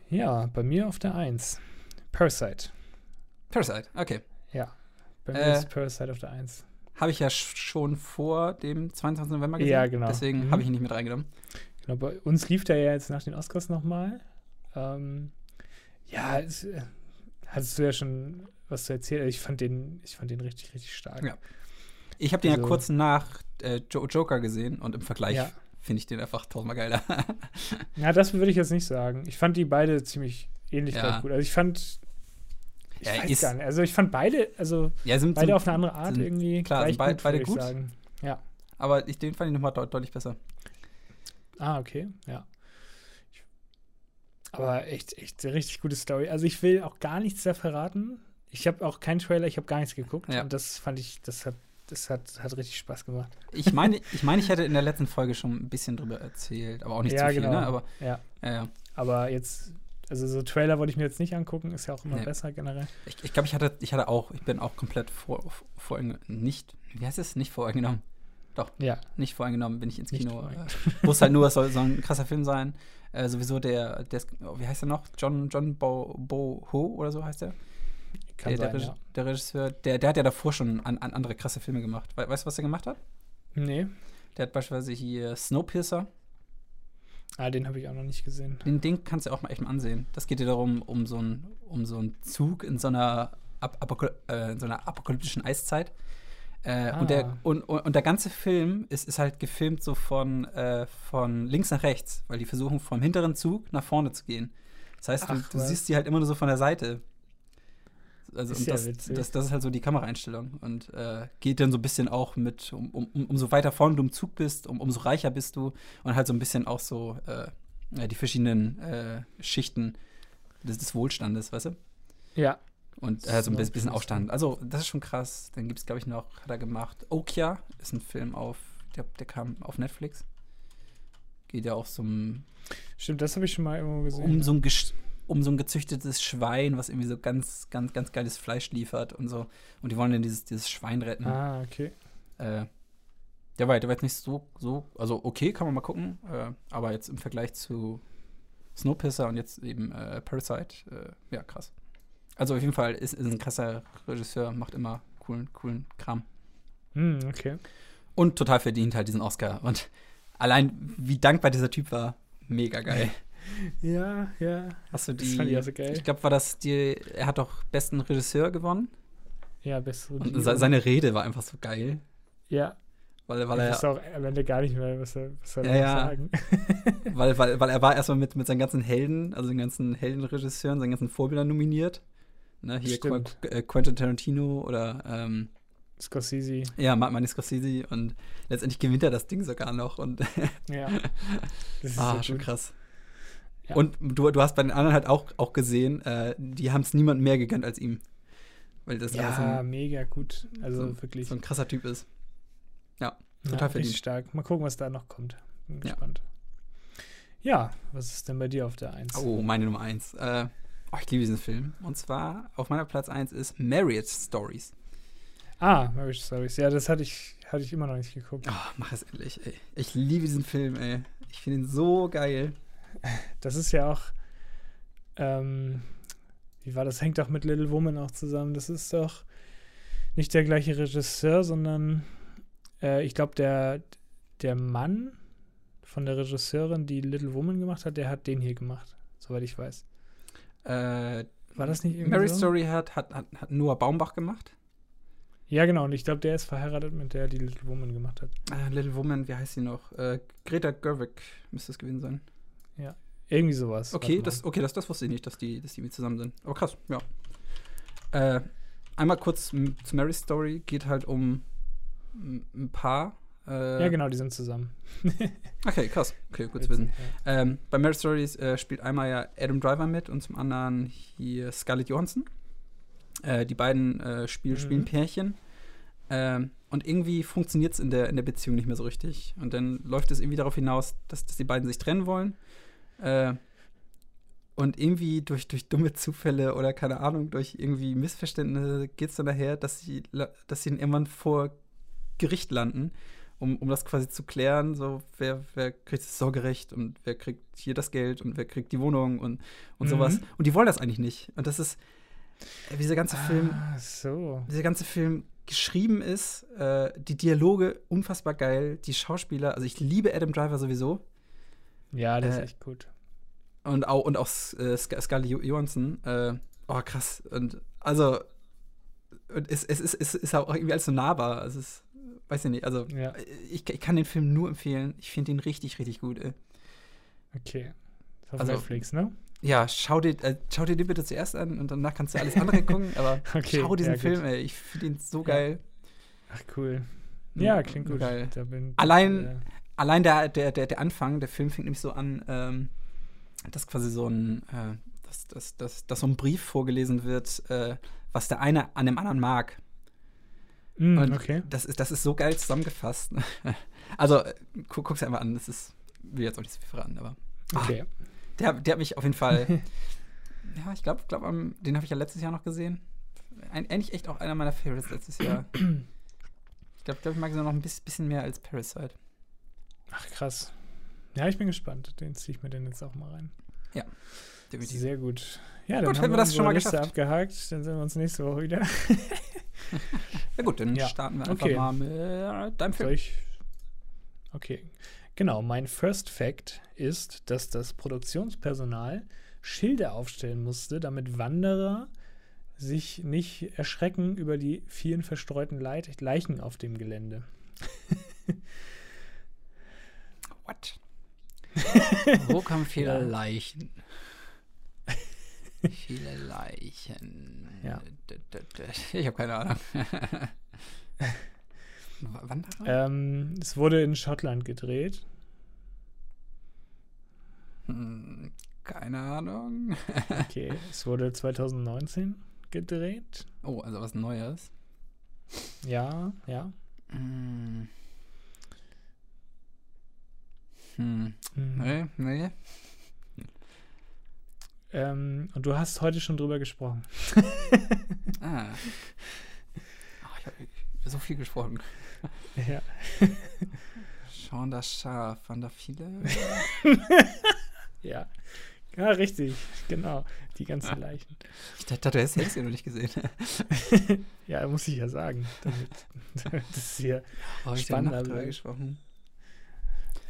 Speaker 1: Ja, bei mir auf der 1. Parasite.
Speaker 2: Parasite, okay.
Speaker 1: Ja. Bei mir
Speaker 2: Äh,
Speaker 1: ist Parasite auf der 1.
Speaker 2: Habe ich ja sch- schon vor dem 22. November gesehen.
Speaker 1: Ja, genau.
Speaker 2: Deswegen
Speaker 1: Mhm.
Speaker 2: habe ich ihn nicht mit reingenommen.
Speaker 1: Genau, bei uns lief der ja jetzt nach den Oscars nochmal. Ähm, ja, es, äh, hattest du ja schon was zu erzählen. Ich fand den, ich fand den richtig, richtig stark.
Speaker 2: Ja. Ich habe den ja
Speaker 1: Also-
Speaker 2: kurz nach äh, Jo- Joker gesehen und im Vergleich
Speaker 1: Ja.
Speaker 2: finde ich den einfach tausendmal geiler.
Speaker 1: Ja, das würde ich jetzt nicht sagen. Ich fand die beide ziemlich ähnlich
Speaker 2: Ja.
Speaker 1: gut. Also ich fand, ich
Speaker 2: Ja,
Speaker 1: weiß gar nicht. Also ich fand beide, also
Speaker 2: ja, sind,
Speaker 1: beide
Speaker 2: sind,
Speaker 1: auf eine andere Art
Speaker 2: sind-
Speaker 1: irgendwie
Speaker 2: klar, sind beid-
Speaker 1: gut,
Speaker 2: beide gut.
Speaker 1: sagen. Ja.
Speaker 2: aber ich, den fand ich nochmal deut deutlich besser.
Speaker 1: Ah, okay, ja. Ich- Aber echt, echt eine richtig gute Story. Also ich will auch gar nichts da verraten. Ich habe auch keinen Trailer, ich habe gar nichts geguckt.
Speaker 2: Ja.
Speaker 1: Und das fand ich, das hat, das hat, hat richtig Spaß gemacht.
Speaker 2: Ich meine, ich meine, ich hätte in der letzten Folge schon ein bisschen drüber erzählt, aber auch nicht
Speaker 1: ja,
Speaker 2: zu viel,
Speaker 1: genau.
Speaker 2: ne? Aber
Speaker 1: ja.
Speaker 2: ja, ja.
Speaker 1: Aber jetzt, also so Trailer wollte ich mir jetzt nicht angucken, ist ja auch immer
Speaker 2: Nee.
Speaker 1: besser generell.
Speaker 2: Ich, ich glaube, ich hatte, ich hatte auch, ich bin auch komplett vor, vor nicht, wie heißt es? Nicht voreingenommen.
Speaker 1: Ja,
Speaker 2: Nicht voreingenommen bin ich ins Kino. Äh, wusste halt nur, es soll, soll ein krasser Film sein. Äh, sowieso der, der oh, wie heißt er noch? John, John Bo, Bo Ho oder so heißt der?
Speaker 1: kann
Speaker 2: der, der,
Speaker 1: sein,
Speaker 2: Reg-
Speaker 1: ja.
Speaker 2: der Regisseur, der, der hat ja davor schon an, an andere krasse Filme gemacht. We weißt du, was er gemacht hat?
Speaker 1: Nee,
Speaker 2: Der hat beispielsweise hier Snowpiercer.
Speaker 1: Ah, den habe ich auch noch nicht gesehen.
Speaker 2: Den, den kannst du auch mal echt mal ansehen. Das geht dir darum, um so einen um so einen Zug in so einer, Ap Apokaly äh, in so einer apokalyptischen Eiszeit. Äh, und, der,
Speaker 1: Ah.
Speaker 2: und, und, der ganze Film ist, ist halt gefilmt so von, äh, von links nach rechts, weil die versuchen vom hinteren Zug nach vorne zu gehen. Das heißt, du,
Speaker 1: Ach,
Speaker 2: du
Speaker 1: was.
Speaker 2: siehst die halt immer nur so von der Seite. Also
Speaker 1: Ist ja
Speaker 2: das,
Speaker 1: witzig.
Speaker 2: das, das ist halt so die Kameraeinstellung. Und äh, geht dann so ein bisschen auch mit, um, um, um, umso weiter vorne du im Zug bist, um, umso reicher bist du. Und halt so ein bisschen auch so äh, die verschiedenen äh, Schichten des, des Wohlstandes, weißt du?
Speaker 1: Ja.
Speaker 2: Und äh, so ein bisschen
Speaker 1: Business.
Speaker 2: Aufstand. Also, das ist schon krass. Dann gibt es, glaube ich, noch, hat er gemacht. Okja ist ein Film auf, der, der kam auf Netflix. Geht ja auch so um,
Speaker 1: Stimmt, das habe ich schon mal irgendwo gesehen.
Speaker 2: um, so ein Gesch- um so ein gezüchtetes Schwein, was irgendwie so ganz, ganz, ganz geiles Fleisch liefert und so. Und die wollen dann dieses, dieses Schwein retten.
Speaker 1: ah, okay.
Speaker 2: Äh, der war, der war jetzt nicht so, so, also okay, kann man mal gucken. Äh, aber jetzt im Vergleich zu Snowpisser und jetzt eben äh, Parasite, äh, ja, krass. Also auf jeden Fall ist, ist ein krasser Regisseur, macht immer coolen, coolen Kram.
Speaker 1: Hm, okay.
Speaker 2: Und total verdient halt diesen Oscar. Und allein, wie dankbar dieser Typ war, mega geil.
Speaker 1: Ja, ja.
Speaker 2: Hast du die?
Speaker 1: Das fand ich auch so geil.
Speaker 2: Ich glaube, war das die. Er hat doch besten Regisseur gewonnen.
Speaker 1: Ja, bessere
Speaker 2: Und se seine Rede war einfach so geil.
Speaker 1: Ja,
Speaker 2: Weil, weil
Speaker 1: ich
Speaker 2: er,
Speaker 1: wusste auch am Ende gar nicht mehr, was er, was er
Speaker 2: Ja, ja.
Speaker 1: sagen.
Speaker 2: weil, weil, weil er war erstmal mit, mit seinen ganzen Helden, also den ganzen Heldenregisseuren, seinen ganzen Vorbildern nominiert. Ne, hier
Speaker 1: Stimmt.
Speaker 2: äh, Quentin Tarantino oder ähm,
Speaker 1: Scorsese.
Speaker 2: ja, Ma- Martin Scorsese und letztendlich gewinnt er das Ding sogar noch und
Speaker 1: Ja. Das ist
Speaker 2: ah,
Speaker 1: so
Speaker 2: schon
Speaker 1: gut.
Speaker 2: krass.
Speaker 1: Ja.
Speaker 2: Und du, du hast bei den anderen halt auch, auch gesehen, äh, die haben es niemand mehr gegönnt als ihm. Weil das so
Speaker 1: Ja,
Speaker 2: ein,
Speaker 1: mega gut. Also
Speaker 2: so,
Speaker 1: wirklich.
Speaker 2: so ein krasser Typ ist.
Speaker 1: ja,
Speaker 2: total
Speaker 1: richtig
Speaker 2: verdient.
Speaker 1: stark. Mal gucken, was da noch kommt. Bin
Speaker 2: Ja.
Speaker 1: gespannt. Ja, was ist denn bei dir auf der Eins?
Speaker 2: Oh, meine Nummer eins. Äh, oh, ich liebe diesen Film. Und zwar auf meiner Platz eins ist Marriage Stories.
Speaker 1: Ah, Marriage Stories. Ja, das hatte ich, hatte ich immer noch nicht geguckt.
Speaker 2: Oh, mach es endlich, ey. Ich liebe diesen Film, ey. Ich finde ihn so geil.
Speaker 1: Das ist ja auch, ähm, wie war das? Hängt doch mit Little Woman auch zusammen. Das ist doch nicht der gleiche Regisseur, sondern äh, ich glaube, der, der Mann von der Regisseurin, die Little Woman gemacht hat, der hat den hier gemacht, soweit ich weiß.
Speaker 2: Äh,
Speaker 1: War das nicht irgendwie
Speaker 2: Marriage
Speaker 1: so?
Speaker 2: Story hat, hat, hat, hat Noah Baumbach gemacht.
Speaker 1: Ja, genau. Und ich glaube, der ist verheiratet mit der, die Little Woman gemacht hat.
Speaker 2: Äh, Little Woman, wie heißt sie noch? Äh, Greta Gerwig müsste es gewesen sein.
Speaker 1: Irgendwie sowas.
Speaker 2: Okay, das, okay das, das wusste ich nicht, dass die, dass die mit zusammen sind. Aber krass, ja. Äh, einmal kurz zu Mary's Story. Geht halt um ein Paar. Äh,
Speaker 1: Ja, genau, die sind zusammen.
Speaker 2: Okay, krass. Okay, gut zu wissen.
Speaker 1: Ja.
Speaker 2: Ähm, bei Marriage Stories äh, spielt einmal ja Adam Driver mit und zum anderen hier Scarlett Johansson. Äh, die beiden äh, spiel,
Speaker 1: Mhm.
Speaker 2: spielen Pärchen. Ähm, und irgendwie funktioniert es in der, in der Beziehung nicht mehr so richtig. Und dann läuft es irgendwie darauf hinaus, dass, dass die beiden sich trennen wollen. Äh, und irgendwie durch, durch dumme Zufälle oder keine Ahnung, durch irgendwie Missverständnisse geht es dann daher, dass sie, dass sie dann irgendwann vor Gericht landen, um, um das quasi zu klären, so wer, wer kriegt das Sorgerecht und wer kriegt hier das Geld und wer kriegt die Wohnung und, und
Speaker 1: Mhm.
Speaker 2: sowas. Und die wollen das eigentlich nicht. Und das ist, äh, wie dieser ganze Film,
Speaker 1: Ah, so.
Speaker 2: dieser ganze Film geschrieben ist, äh, die Dialoge unfassbar geil, die Schauspieler, also ich liebe Adam Driver sowieso
Speaker 1: Ja, das
Speaker 2: Äh,
Speaker 1: ist echt gut.
Speaker 2: und auch, und auch äh, Sc- Scarlett Jo- Johansson, äh, oh krass, und also und es, es, ist, es ist auch irgendwie alles so nahbar, es ist, weiß ich nicht, also
Speaker 1: Ja,
Speaker 2: ich, ich kann den Film nur empfehlen, ich finde ihn richtig, richtig gut, ey.
Speaker 1: okay. Ist auf
Speaker 2: Also-
Speaker 1: Netflix, ne?
Speaker 2: Ja, schau dir, äh, schau dir den bitte zuerst an und danach kannst du alles andere gucken, aber
Speaker 1: Okay,
Speaker 2: schau diesen
Speaker 1: ja.
Speaker 2: Film, ey, ich finde ihn so geil.
Speaker 1: Ach, cool.
Speaker 2: Ja,
Speaker 1: klingt gut.
Speaker 2: geil. Allein-
Speaker 1: äh,
Speaker 2: Allein der, der, der, der Anfang, der Film fängt nämlich so an, ähm, dass quasi so ein, äh, dass, dass, dass, dass so ein Brief vorgelesen wird, äh, was der eine an dem anderen mag.
Speaker 1: mm,
Speaker 2: Und
Speaker 1: okay.
Speaker 2: das ist, das ist so geil zusammengefasst. also, äh, gu guck's einfach an, das ist, will jetzt auch nicht so viel verraten, aber ah,
Speaker 1: Okay.
Speaker 2: der, der hat mich auf jeden Fall, ja, ich glaube, glaub, den habe ich ja letztes Jahr noch gesehen. Ein, eigentlich echt auch einer meiner Favorites letztes Jahr. Ich glaube, glaub, ich mag ihn noch ein bisschen mehr als Parasite.
Speaker 1: Ach, krass. Ja, ich bin gespannt. Den ziehe ich mir denn jetzt auch mal rein.
Speaker 2: Definitiv.
Speaker 1: Sehr gut. Ja, dann
Speaker 2: Gut,
Speaker 1: haben
Speaker 2: wir das schon mal
Speaker 1: Liste
Speaker 2: geschafft.
Speaker 1: abgehakt. Dann sehen wir uns nächste Woche wieder.
Speaker 2: Ja gut, dann
Speaker 1: Ja.
Speaker 2: starten wir einfach
Speaker 1: Okay.
Speaker 2: mal mit deinem Film.
Speaker 1: Okay. Genau, mein First Fact ist, dass das Produktionspersonal Schilder aufstellen musste, damit Wanderer sich nicht erschrecken über die vielen verstreuten Leichen auf dem Gelände.
Speaker 2: What? Wo kommen viele
Speaker 1: Ja.
Speaker 2: Leichen? viele Leichen.
Speaker 1: Ja.
Speaker 2: Ich habe keine Ahnung. W- Wann war?
Speaker 1: Ähm, es wurde in Schottland gedreht.
Speaker 2: Hm, Keine Ahnung.
Speaker 1: Okay, es wurde 2019 gedreht.
Speaker 2: Oh, also was Neues.
Speaker 1: Ja, ja.
Speaker 2: Hm. Hm.
Speaker 1: Mhm.
Speaker 2: Nee, nee.
Speaker 1: Ähm, und du hast heute schon drüber gesprochen.
Speaker 2: Ah. Ach, ich habe so viel gesprochen.
Speaker 1: Ja.
Speaker 2: Schauen das Schaf. Waren da viele?
Speaker 1: Ja. Ja, richtig. Genau. Die ganzen Leichen.
Speaker 2: Ich dachte, du hättest es ja noch nicht gesehen.
Speaker 1: Ja, muss ich ja sagen. Damit, damit das hier.
Speaker 2: Oh,
Speaker 1: Spannender
Speaker 2: drüber
Speaker 1: bleibt.
Speaker 2: gesprochen.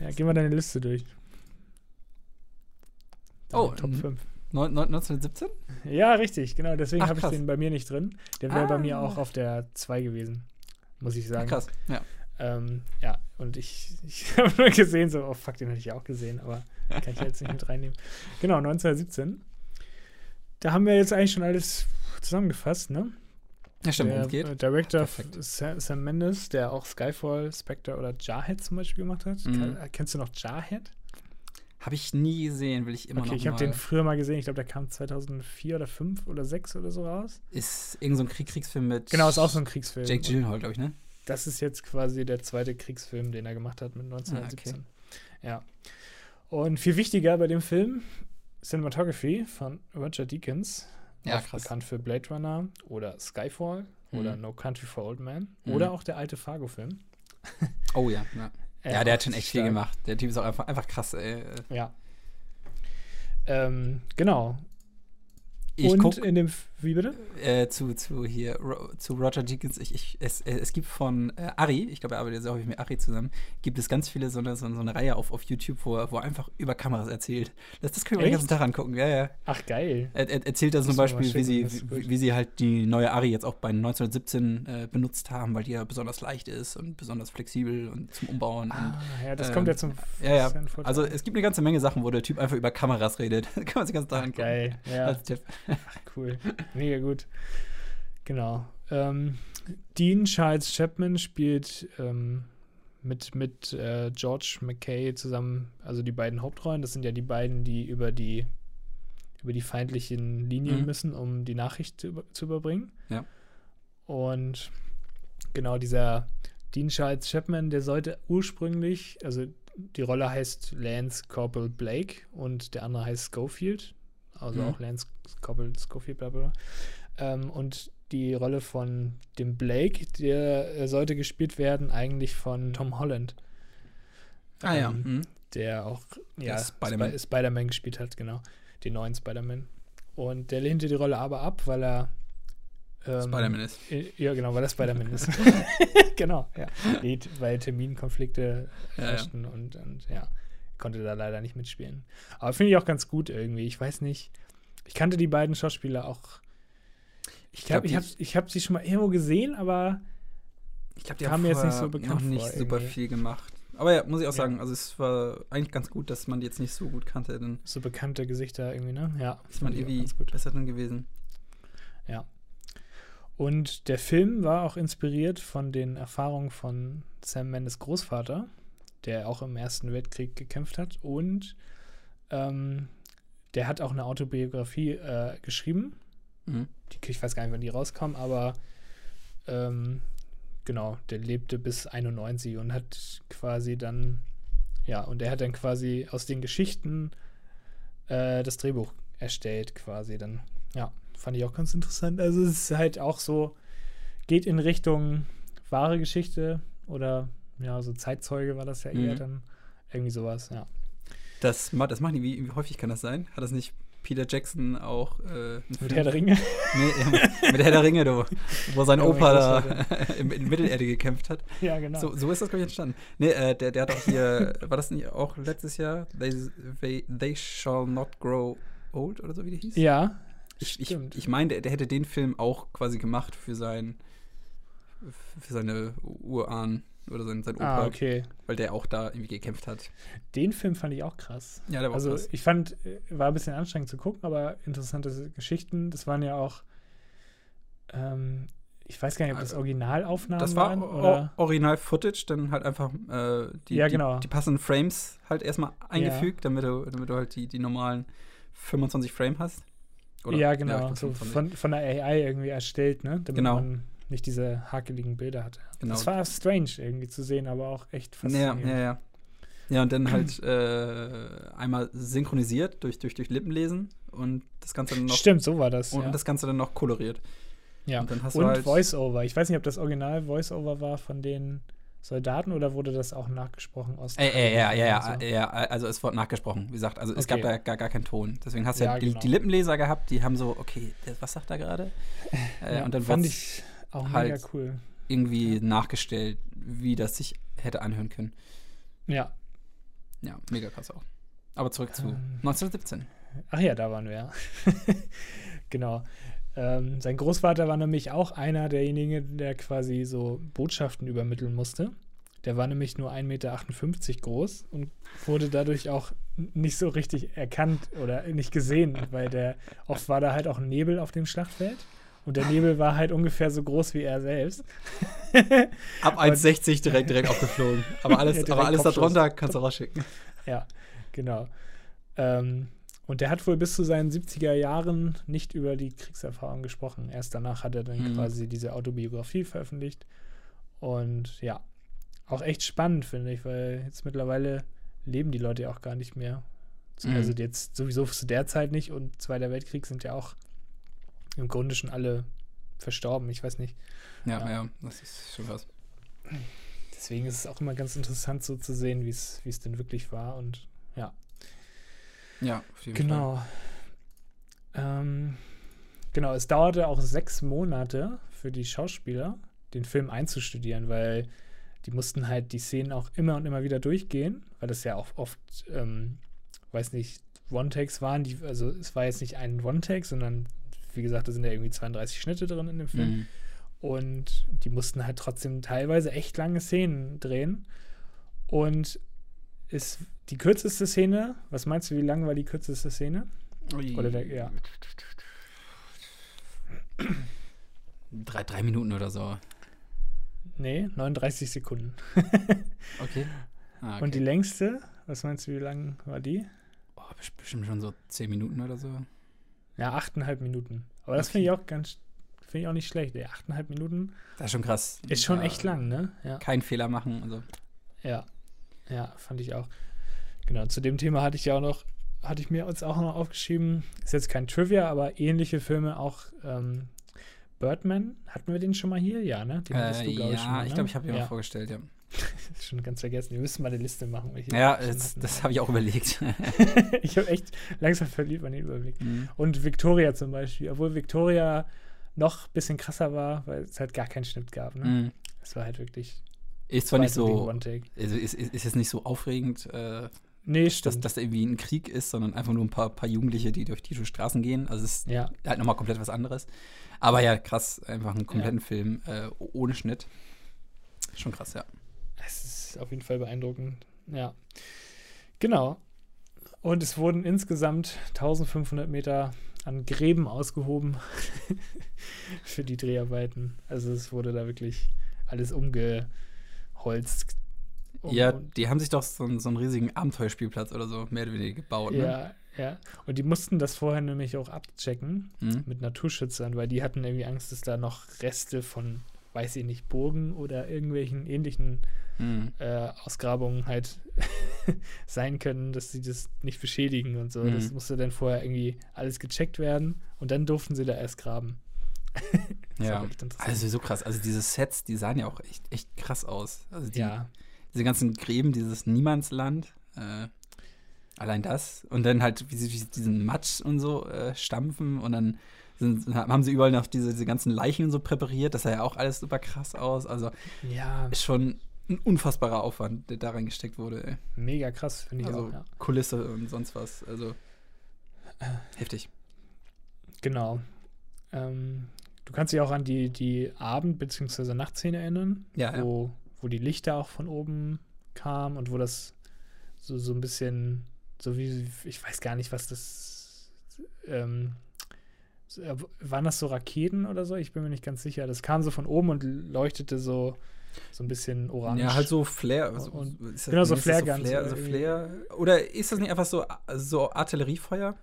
Speaker 1: Ja, geh mal deine Liste durch.
Speaker 2: Oh,
Speaker 1: Top
Speaker 2: mhm.
Speaker 1: 5.
Speaker 2: Neun- neun- 1917?
Speaker 1: Ja, richtig, genau. Deswegen
Speaker 2: Ach,
Speaker 1: habe ich den bei mir nicht drin. Der wäre bei mir
Speaker 2: Ah.
Speaker 1: auch auf der 2 gewesen. Muss ich
Speaker 2: Ach,
Speaker 1: sagen.
Speaker 2: krass. Ja.
Speaker 1: Ähm, ja, und ich, ich habe nur gesehen, so, oh fuck, den hatte ich auch gesehen, aber kann ich jetzt nicht mit reinnehmen. Genau, 1917. Da haben wir jetzt eigentlich schon alles zusammengefasst, ne?
Speaker 2: Ja, stimmt,
Speaker 1: der
Speaker 2: es geht.
Speaker 1: äh, Director. Sam, Sam Mendes, der auch Skyfall, Spectre oder Jarhead zum Beispiel gemacht hat.
Speaker 2: Mhm.
Speaker 1: Äh, kennst du noch Jarhead?
Speaker 2: Habe ich nie gesehen, will ich immer
Speaker 1: Okay,
Speaker 2: noch
Speaker 1: ich habe den früher mal gesehen. Ich glaube, der kam 2004 oder 5 oder 6 oder so raus.
Speaker 2: Ist irgend so ein Krieg Kriegsfilm mit
Speaker 1: Genau, ist auch so ein Kriegsfilm.
Speaker 2: Jake Gyllenhaal, glaube ich, ne?
Speaker 1: Das ist jetzt quasi der zweite Kriegsfilm, den er gemacht hat mit 1917. Ja. Und viel wichtiger bei dem Film, Cinematography von Roger Deakins.
Speaker 2: Ja, krass.
Speaker 1: Bekannt für Blade Runner oder Skyfall oder
Speaker 2: Mhm.
Speaker 1: No Country for Old Men.
Speaker 2: Mhm.
Speaker 1: Oder auch der alte Fargo-Film.
Speaker 2: Oh ja, ja.
Speaker 1: Äh,
Speaker 2: ja, der hat schon echt viel gemacht. Der Typ ist auch einfach, einfach krass, ey.
Speaker 1: Ja. Ähm, genau.
Speaker 2: Ich
Speaker 1: Und in dem, F- wie bitte?
Speaker 2: äh, zu, zu hier, Ro zu Roger Deakins, ich, ich, es, äh, es gibt von äh, Ari, ich glaube, er arbeitet sehr häufig mit Ari zusammen, gibt es ganz viele so eine, so, eine Reihe auf, auf YouTube, wo er, wo er einfach über Kameras erzählt. Das, das können wir den ganzen Tag angucken, ja, ja.
Speaker 1: Ach, geil.
Speaker 2: Er, er erzählt da zum Beispiel, wie sie, wie, wie sie halt die neue Ari jetzt auch bei 1917 äh, benutzt haben, weil die ja besonders leicht ist und besonders flexibel und zum Umbauen.
Speaker 1: Ah, ja, das
Speaker 2: ähm,
Speaker 1: kommt ja zum
Speaker 2: ja, ja. Also es gibt eine ganze Menge Sachen, wo der Typ einfach über Kameras redet. kann man sich ganz da angucken.
Speaker 1: Geil, ja.
Speaker 2: Als Tipp.
Speaker 1: Cool. Mega gut. Genau. Ähm, Dean Charles Chapman spielt ähm, mit, mit äh, George McKay zusammen, also die beiden Hauptrollen. Das sind ja die beiden, die über die über die feindlichen Linien
Speaker 2: Mhm.
Speaker 1: müssen, um die Nachricht zu, zu überbringen.
Speaker 2: Ja.
Speaker 1: Und genau dieser Dean Charles Chapman, der sollte ursprünglich, also die Rolle heißt Lance Corporal Blake und der andere heißt Schofield, also
Speaker 2: Mhm.
Speaker 1: auch Lance Schofield, bla bla. bla. Ähm, und die Rolle von dem Blake, der äh, sollte gespielt werden eigentlich von Tom Holland.
Speaker 2: Ah ja.
Speaker 1: Ähm,
Speaker 2: Mhm.
Speaker 1: Der auch ja,
Speaker 2: Spider-Man.
Speaker 1: Sp- Spider-Man gespielt hat, genau. Den neuen Spider-Man. Und der lehnte die Rolle aber ab, weil er ähm,
Speaker 2: Spider-Man ist.
Speaker 1: Ja, genau, weil er Spider-Man ist. genau, ja. Weil Terminkonflikte
Speaker 2: Ja, ja.
Speaker 1: herrschten und, und ja, konnte da leider nicht mitspielen. Aber finde ich auch ganz gut irgendwie. Ich weiß nicht. Ich kannte die beiden Schauspieler auch. Ich
Speaker 2: glaub,
Speaker 1: glaube, ich habe ich hab sie schon mal irgendwo gesehen, aber
Speaker 2: Ich glaube, die haben
Speaker 1: mir jetzt nicht so bekannt
Speaker 2: noch nicht
Speaker 1: vor
Speaker 2: super
Speaker 1: irgendwie.
Speaker 2: viel gemacht. Aber ja, muss ich auch
Speaker 1: Ja.
Speaker 2: sagen, also es war eigentlich ganz gut, dass man die jetzt nicht so gut kannte, dann
Speaker 1: so bekannte Gesichter irgendwie, ne? Ja,
Speaker 2: ist man irgendwie besser drin gewesen.
Speaker 1: Und der Film war auch inspiriert von den Erfahrungen von Sam Mendes Großvater, der auch im Ersten Weltkrieg gekämpft hat. Und ähm, der hat auch eine Autobiografie äh, geschrieben.
Speaker 2: Mhm.
Speaker 1: Die, ich weiß gar nicht, wann die rauskam, aber ähm, genau, der lebte bis 91 und hat quasi dann, ja, und er hat dann quasi aus den Geschichten äh, das Drehbuch erstellt, quasi dann. Ja, fand ich auch ganz interessant. Also es ist halt auch so, geht in Richtung wahre Geschichte oder ja, so Zeitzeuge war das ja eher
Speaker 2: Mhm.
Speaker 1: dann. Irgendwie sowas, ja.
Speaker 2: Das, das machen die, wie, wie häufig kann das sein? Hat das nicht Peter Jackson auch äh,
Speaker 1: Mit Herr der Ringe.
Speaker 2: Nee, mit Herr der Ringe, du, wo sein
Speaker 1: Ja, mein
Speaker 2: Opa da in, in Mittelerde gekämpft hat.
Speaker 1: ja, genau.
Speaker 2: So, so ist das, glaube ich, entstanden. Nee, äh, der, der hat auch hier, war das nicht auch letztes Jahr? They, they, they Shall Not Grow Old oder so, wie der hieß?
Speaker 1: ja,
Speaker 2: Ich, ich, ich meine, der, der hätte den Film auch quasi gemacht für sein, für seine Urahn oder sein, sein Opa,
Speaker 1: ah, okay.
Speaker 2: weil der auch da irgendwie gekämpft hat.
Speaker 1: Den Film fand ich auch krass.
Speaker 2: Ja, der war
Speaker 1: Also
Speaker 2: krass.
Speaker 1: ich fand, äh, war ein bisschen anstrengend zu gucken, aber interessante Geschichten. Das waren ja auch Ähm, ich weiß gar nicht, ob das
Speaker 2: Also,
Speaker 1: Originalaufnahmen
Speaker 2: Das war
Speaker 1: waren oder.
Speaker 2: Original-Footage, dann halt einfach äh, die,
Speaker 1: Ja,
Speaker 2: die,
Speaker 1: genau.
Speaker 2: die passenden Frames halt erstmal eingefügt, damit, du, damit du halt die, die normalen 25 Frame hast.
Speaker 1: ja,
Speaker 2: ich
Speaker 1: genau.
Speaker 2: glaub,
Speaker 1: so
Speaker 2: 25.
Speaker 1: von, von der AI irgendwie erstellt, ne? Damit
Speaker 2: Genau.
Speaker 1: man nicht diese hakeligen Bilder hatte.
Speaker 2: Genau.
Speaker 1: Das war strange irgendwie zu sehen, aber auch echt
Speaker 2: Ja,
Speaker 1: faszinierend.
Speaker 2: ja, ja. Ja, und dann halt äh, einmal synchronisiert durch, durch, durch Lippenlesen und das Ganze dann noch
Speaker 1: Stimmt, so war das.
Speaker 2: und
Speaker 1: ja.
Speaker 2: das Ganze dann noch koloriert.
Speaker 1: ja.
Speaker 2: Und dann hast
Speaker 1: Und
Speaker 2: du halt
Speaker 1: Voice-Over. Ich weiß nicht, ob das Original Voice-Over war von den Soldaten oder wurde das auch nachgesprochen aus
Speaker 2: Äh, äh, ja, ja, ja,
Speaker 1: so?
Speaker 2: ja, also es wurde nachgesprochen, wie gesagt, also es
Speaker 1: Okay.
Speaker 2: gab da gar, gar keinen Ton. Deswegen hast du ja,
Speaker 1: Ja,
Speaker 2: die,
Speaker 1: genau.
Speaker 2: die Lippenleser gehabt, die haben so, okay, was sagt er gerade? Äh,
Speaker 1: Ja,
Speaker 2: und dann
Speaker 1: fand ich auch
Speaker 2: halt-
Speaker 1: mega cool.
Speaker 2: irgendwie nachgestellt, wie das sich hätte anhören können.
Speaker 1: Ja.
Speaker 2: Ja, mega krass auch. Aber zurück zu
Speaker 1: Ähm.
Speaker 2: 1917.
Speaker 1: Ach ja, da waren wir ja. genau. Ähm, sein Großvater war nämlich auch einer derjenigen, der quasi so Botschaften übermitteln musste. Der war nämlich nur 1,58 Meter groß und wurde dadurch auch nicht so richtig erkannt oder nicht gesehen, weil der oft war da halt auch Nebel auf dem Schlachtfeld und der Nebel war halt ungefähr so groß wie er selbst.
Speaker 2: Ab 1,60 direkt, direkt aufgeflogen. Aber alles,
Speaker 1: Ja,
Speaker 2: aber alles darunter kannst du rausschicken.
Speaker 1: Ja, genau. Ähm, und der hat wohl bis zu seinen 70er Jahren nicht über die Kriegserfahrung gesprochen. Erst danach hat er dann
Speaker 2: Mhm.
Speaker 1: quasi diese Autobiografie veröffentlicht. Und ja, auch echt spannend, finde ich, weil jetzt mittlerweile leben die Leute ja auch gar nicht mehr. Zu-
Speaker 2: Mhm.
Speaker 1: Also jetzt sowieso zu der Zeit nicht und Zweiter Weltkrieg sind ja auch im Grunde schon alle verstorben. Ich weiß nicht.
Speaker 2: Ja,
Speaker 1: Ja.
Speaker 2: ja, das ist schon was.
Speaker 1: Deswegen ist es auch immer ganz interessant so zu sehen, wie es denn wirklich war. Und ja,
Speaker 2: Ja, auf jeden
Speaker 1: Genau. Ähm, genau, es dauerte auch sechs Monate für die Schauspieler, den Film einzustudieren, weil die mussten halt die Szenen auch immer und immer wieder durchgehen, weil das ja auch oft, ähm, weiß nicht, One-Takes waren. Die, also es war jetzt nicht ein One-Take, sondern wie gesagt, da sind ja irgendwie 32 Schnitte drin in dem. Film.
Speaker 2: Mhm.
Speaker 1: Und die mussten halt trotzdem teilweise echt lange Szenen drehen. Und ist die kürzeste Szene, was meinst du, wie lang war die kürzeste Szene?
Speaker 2: Ui.
Speaker 1: Oder der- ja.
Speaker 2: Drei, drei Minuten oder so.
Speaker 1: Nee, 39 Sekunden.
Speaker 2: Okay. Ah, okay.
Speaker 1: Und die längste, was meinst du, wie lang war die?
Speaker 2: oh, best- bestimmt schon so zehn Minuten oder so.
Speaker 1: Ja, achteinhalb Minuten. Aber das
Speaker 2: Okay.
Speaker 1: finde ich auch ganz, finde ich auch nicht schlecht. Ey. Achteinhalb Minuten
Speaker 2: Das ist schon krass.
Speaker 1: ist schon
Speaker 2: Ja,
Speaker 1: echt lang, ne? Ja.
Speaker 2: Keinen Fehler machen. Also.
Speaker 1: Ja. Ja, fand ich auch. Genau, zu dem Thema hatte ich ja auch noch, hatte ich mir jetzt auch noch aufgeschrieben, ist jetzt kein Trivia, aber ähnliche Filme auch ähm, Birdman, hatten wir den schon mal hier? Ja, ne? Den
Speaker 2: Äh,
Speaker 1: du, glaub
Speaker 2: ja,
Speaker 1: schon mal,
Speaker 2: ich
Speaker 1: ne?
Speaker 2: glaube, ich habe ihn
Speaker 1: ja.
Speaker 2: mal vorgestellt, ja.
Speaker 1: schon ganz vergessen. Wir müssen mal eine Liste machen. welche
Speaker 2: Ja,
Speaker 1: schon
Speaker 2: das, habe ich auch überlegt.
Speaker 1: ich habe echt langsam verliebt an den Überblick.
Speaker 2: Mhm.
Speaker 1: Und Victoria zum Beispiel, obwohl Victoria noch ein bisschen krasser war, weil es halt gar keinen Schnitt gab. Ne?
Speaker 2: Mhm.
Speaker 1: Es war halt wirklich
Speaker 2: Ist zwar nicht so, also ist, ist, ist jetzt nicht so aufregend, äh,
Speaker 1: Nee,
Speaker 2: dass, dass da irgendwie ein Krieg ist, sondern einfach nur ein paar, paar Jugendliche, die durch die Straßen gehen. Also es ist
Speaker 1: ja,
Speaker 2: halt nochmal komplett was anderes. Aber ja, krass, einfach einen kompletten Film äh, ohne Schnitt. Schon krass, ja.
Speaker 1: Es ist auf jeden Fall beeindruckend. Ja, genau. Und es wurden insgesamt 1500 Meter an Gräben ausgehoben für die Dreharbeiten. Also es wurde da wirklich alles umgeholzt. Um-
Speaker 2: ja, die haben sich doch so, einen- so einen riesigen Abenteuerspielplatz oder so mehr oder weniger gebaut, ne?
Speaker 1: Ja, ja. Und die mussten das vorher nämlich auch abchecken
Speaker 2: Mhm.
Speaker 1: mit Naturschützern, weil die hatten irgendwie Angst, dass da noch Reste von, weiß ich nicht, Burgen oder irgendwelchen ähnlichen
Speaker 2: Mhm.
Speaker 1: äh, Ausgrabungen halt sein können, dass sie das nicht beschädigen und so.
Speaker 2: Mhm.
Speaker 1: Das musste dann vorher irgendwie alles gecheckt werden und dann durften sie da erst graben. Das
Speaker 2: Ja,
Speaker 1: war echt interessant.
Speaker 2: also so krass. Also diese Sets, die sahen ja auch echt, echt krass aus. Also die,
Speaker 1: ja,
Speaker 2: diese ganzen Gräben, dieses Niemandsland, äh, allein das. Und dann halt, wie sie, diesen Matsch und so äh, stampfen und dann sind, haben sie überall noch diese, diese ganzen Leichen so präpariert. Das sah ja auch alles super krass aus. Also
Speaker 1: ja,
Speaker 2: schon ein unfassbarer Aufwand, der da reingesteckt wurde. Ey.
Speaker 1: mega krass, finde ich
Speaker 2: Also
Speaker 1: auch. Ja.
Speaker 2: Kulisse und sonst was. Also heftig.
Speaker 1: Genau. Ähm, du kannst dich auch an die, die Abend- bzw. Nachtszene erinnern,
Speaker 2: Ja, ja.
Speaker 1: wo, wo die Lichter auch von oben kamen und wo das so, so ein bisschen, so wie, ich weiß gar nicht, was das, ähm, äh, waren das so Raketen oder so? Ich bin mir nicht ganz sicher. Das kam so von oben und leuchtete so, so ein bisschen orange.
Speaker 2: Ja, halt so Flare. Also,
Speaker 1: Und-
Speaker 2: das-
Speaker 1: genau, so oder
Speaker 2: so
Speaker 1: irgendwie.
Speaker 2: Flare. Oder ist das nicht einfach so, so Artilleriefeuer?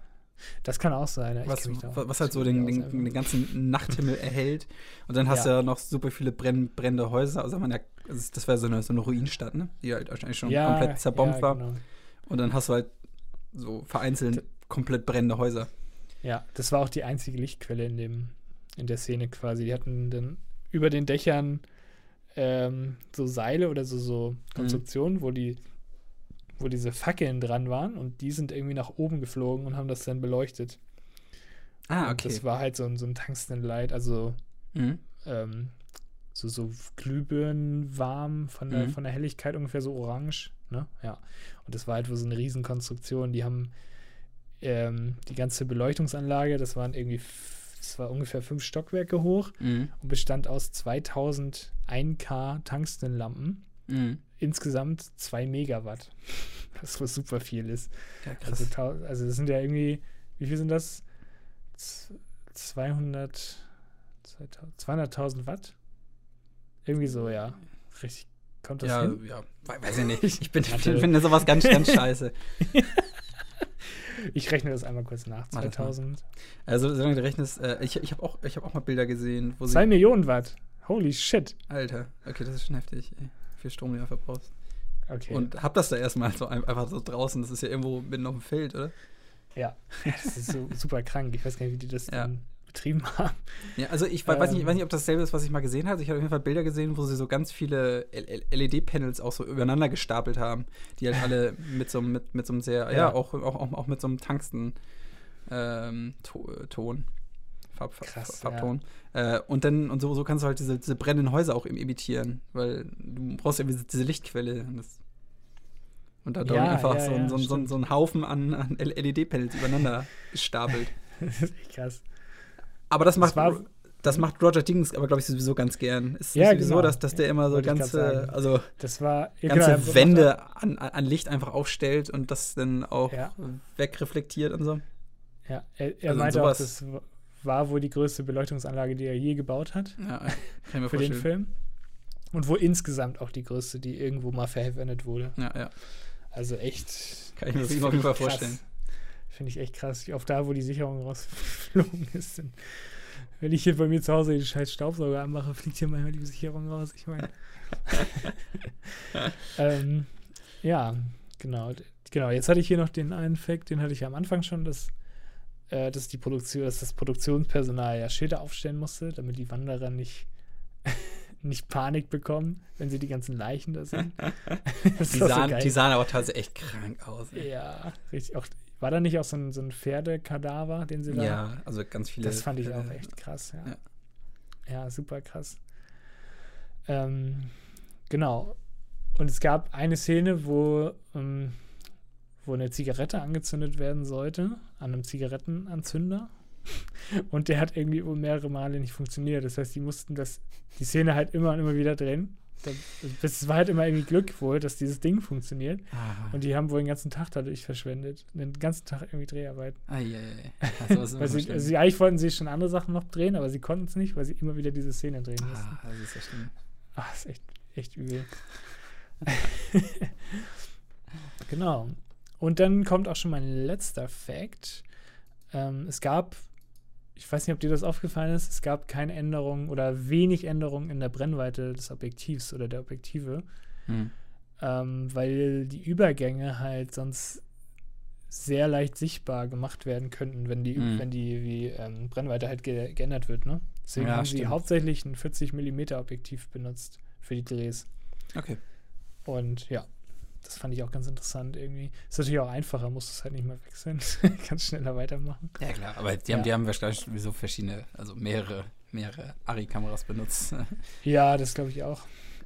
Speaker 1: Das kann auch sein. ja.
Speaker 2: Was, was halt so den, den, den ganzen Nachthimmel erhält. Und dann hast
Speaker 1: Ja.
Speaker 2: du ja noch super viele brenn, brennende Häuser. Also man ja, also das wäre so eine, so eine Ruinenstadt, ne? Die halt wahrscheinlich schon
Speaker 1: ja,
Speaker 2: komplett zerbombt war.
Speaker 1: Genau.
Speaker 2: Und dann hast du halt so vereinzelt komplett brennende Häuser.
Speaker 1: Ja, das war auch die einzige Lichtquelle in dem, in der Szene quasi. Die hatten dann über den Dächern ähm, so Seile oder so,
Speaker 2: Mhm.
Speaker 1: so Konstruktionen, wo die, wo diese Fackeln dran waren und die sind irgendwie nach oben geflogen und haben das dann beleuchtet.
Speaker 2: Ah,
Speaker 1: Und Das war halt so ein, so ein Tungstenlight, also
Speaker 2: Mhm.
Speaker 1: ähm, so, so Glühbirnen warm von der,
Speaker 2: Mhm.
Speaker 1: von der Helligkeit ungefähr so orange, ne? Ja. Und das war halt so eine Riesenkonstruktion. Die haben ähm, die ganze Beleuchtungsanlage, das waren irgendwie, das war ungefähr fünf Stockwerke hoch
Speaker 2: Mhm.
Speaker 1: und bestand aus 2000 1K Tungstenlampen.
Speaker 2: Mhm.
Speaker 1: Insgesamt 2 Megawatt. Was wohl super viel ist.
Speaker 2: Ja, krass.
Speaker 1: Also, also das sind ja irgendwie, wie viel sind das? Z- 200, 2000 200.000 Watt? Irgendwie so, ja. Richtig. Kommt das
Speaker 2: ja,
Speaker 1: hin?
Speaker 2: ja, we- weiß ich nicht. Ich bin, finde sowas ganz, ganz scheiße.
Speaker 1: Ich rechne das einmal kurz nach.
Speaker 2: Mach das mal.
Speaker 1: 2000.
Speaker 2: Also, solange du rechnest, äh, ich, ich habe auch, ich hab auch mal Bilder gesehen, wo
Speaker 1: 2
Speaker 2: sie.
Speaker 1: Millionen Watt. Holy shit.
Speaker 2: Alter, okay, das ist schon heftig. Ey. Wie viel Strom du da verbrauchst.
Speaker 1: Okay.
Speaker 2: Und hab das da erstmal so ein- einfach so draußen. Das ist ja irgendwo mitten auf dem Feld, oder?
Speaker 1: ja, das ist so super krank. Ich weiß gar nicht, wie die das
Speaker 2: Ja.
Speaker 1: dann betrieben haben.
Speaker 2: Ja, also ich we- weiß, nicht,
Speaker 1: Ähm.
Speaker 2: weiß nicht, ob das dasselbe ist, was ich mal gesehen habe. Ich habe auf jeden Fall Bilder gesehen, wo sie so ganz viele LED-Panels auch so übereinander gestapelt haben, die halt alle mit so, einem- mit, mit so einem sehr, ja,
Speaker 1: Ja.
Speaker 2: auch, auch, auch, mit so einem Tungsten ähm. Farb, Farb,
Speaker 1: Krass,
Speaker 2: Farbton. Äh, und dann, und so, so kannst du halt diese, diese brennenden Häuser auch eben imitieren, weil du brauchst ja diese, diese Lichtquelle. Und, das, und da
Speaker 1: Ja,
Speaker 2: einfach
Speaker 1: ja,
Speaker 2: so,
Speaker 1: ja,
Speaker 2: so, so, so ein Haufen an, an LED-Panels übereinander gestapelt.
Speaker 1: das ist echt krass.
Speaker 2: Aber das macht,
Speaker 1: Das
Speaker 2: das macht Roger Dings aber, glaube ich, sowieso ganz gern. Ist
Speaker 1: Ja,
Speaker 2: sowieso,
Speaker 1: genau.
Speaker 2: dass, dass der immer so ganze, also
Speaker 1: Das war ja,
Speaker 2: ganze
Speaker 1: genau,
Speaker 2: Wände an, an Licht einfach aufstellt und das dann auch
Speaker 1: Ja.
Speaker 2: wegreflektiert und so.
Speaker 1: Ja, er, er
Speaker 2: Also
Speaker 1: meinte auch, das war wohl die größte Beleuchtungsanlage, die er je gebaut hat
Speaker 2: Ja, kann ich mir
Speaker 1: für den
Speaker 2: vorstellen.
Speaker 1: Film. Und wohl insgesamt auch die größte, die irgendwo mal verwendet wurde.
Speaker 2: Ja, ja.
Speaker 1: Also echt.
Speaker 2: Kann ich mir
Speaker 1: das
Speaker 2: auf jeden Fall vorstellen.
Speaker 1: Finde ich echt krass. Auch da, wo die Sicherung rausgeflogen ist. Dann, wenn ich hier bei mir zu Hause den scheiß Staubsauger anmache, fliegt hier manchmal die Sicherung raus. Ich meine. ähm, ja, genau. Genau, jetzt hatte ich hier noch den einen Fact, den hatte ich ja am Anfang schon, dass, äh, dass die Produktion, dass das Produktionspersonal ja Schilder aufstellen musste, damit die Wanderer nicht, nicht Panik bekommen, wenn sie die ganzen Leichen da sehen. Das
Speaker 2: Die
Speaker 1: so
Speaker 2: sahen,
Speaker 1: geil.
Speaker 2: die sahen aber tatsächlich echt krank aus. ey.
Speaker 1: Ja, richtig. Auch, war da nicht auch so ein, so ein Pferdekadaver, den sie da.
Speaker 2: Ja, also ganz viele.
Speaker 1: das fand ich auch echt krass, ja.
Speaker 2: ja.
Speaker 1: Ja, super krass. Ähm, genau. Und es gab eine Szene, wo, ähm, wo eine Zigarette angezündet werden sollte, an einem Zigarettenanzünder. Und der hat irgendwie mehrere Male nicht funktioniert. Das heißt, die mussten das, die Szene halt immer und immer wieder drehen. Es war halt immer irgendwie Glück wohl, dass dieses Ding funktioniert.
Speaker 2: Ah,
Speaker 1: Und die haben wohl den ganzen Tag dadurch verschwendet. Den ganzen Tag irgendwie Dreharbeit.
Speaker 2: ah, ja, ja, ja. Also,
Speaker 1: Weil sie, also eigentlich wollten sie schon andere Sachen noch drehen, aber sie konnten es nicht, weil sie immer wieder diese Szene drehen mussten.
Speaker 2: ah, das ist ja schlimm.
Speaker 1: Ach, ist echt, echt übel. genau. Und dann kommt auch schon mein letzter Fact. Ähm, es gab, ich weiß nicht, ob dir das aufgefallen ist, es gab keine Änderung oder wenig Änderung in der Brennweite des Objektivs oder der Objektive,
Speaker 2: Hm.
Speaker 1: ähm, weil die Übergänge halt sonst sehr leicht sichtbar gemacht werden könnten, wenn die,
Speaker 2: Mhm.
Speaker 1: wenn die wie, ähm, Brennweite halt ge geändert wird. Ne? Deswegen
Speaker 2: Ja,
Speaker 1: haben sie
Speaker 2: stimmt.
Speaker 1: hauptsächlich ein 40 mm Objektiv benutzt für die Drehs.
Speaker 2: Okay.
Speaker 1: Und ja, das fand ich auch ganz interessant irgendwie. Ist natürlich auch einfacher, musst es halt nicht mehr wechseln. Kannst schneller weitermachen.
Speaker 2: Ja, klar, aber die
Speaker 1: Ja.
Speaker 2: haben, die haben wahrscheinlich sowieso verschiedene, also mehrere, mehrere Ari-Kameras benutzt.
Speaker 1: Ja, das glaube ich auch.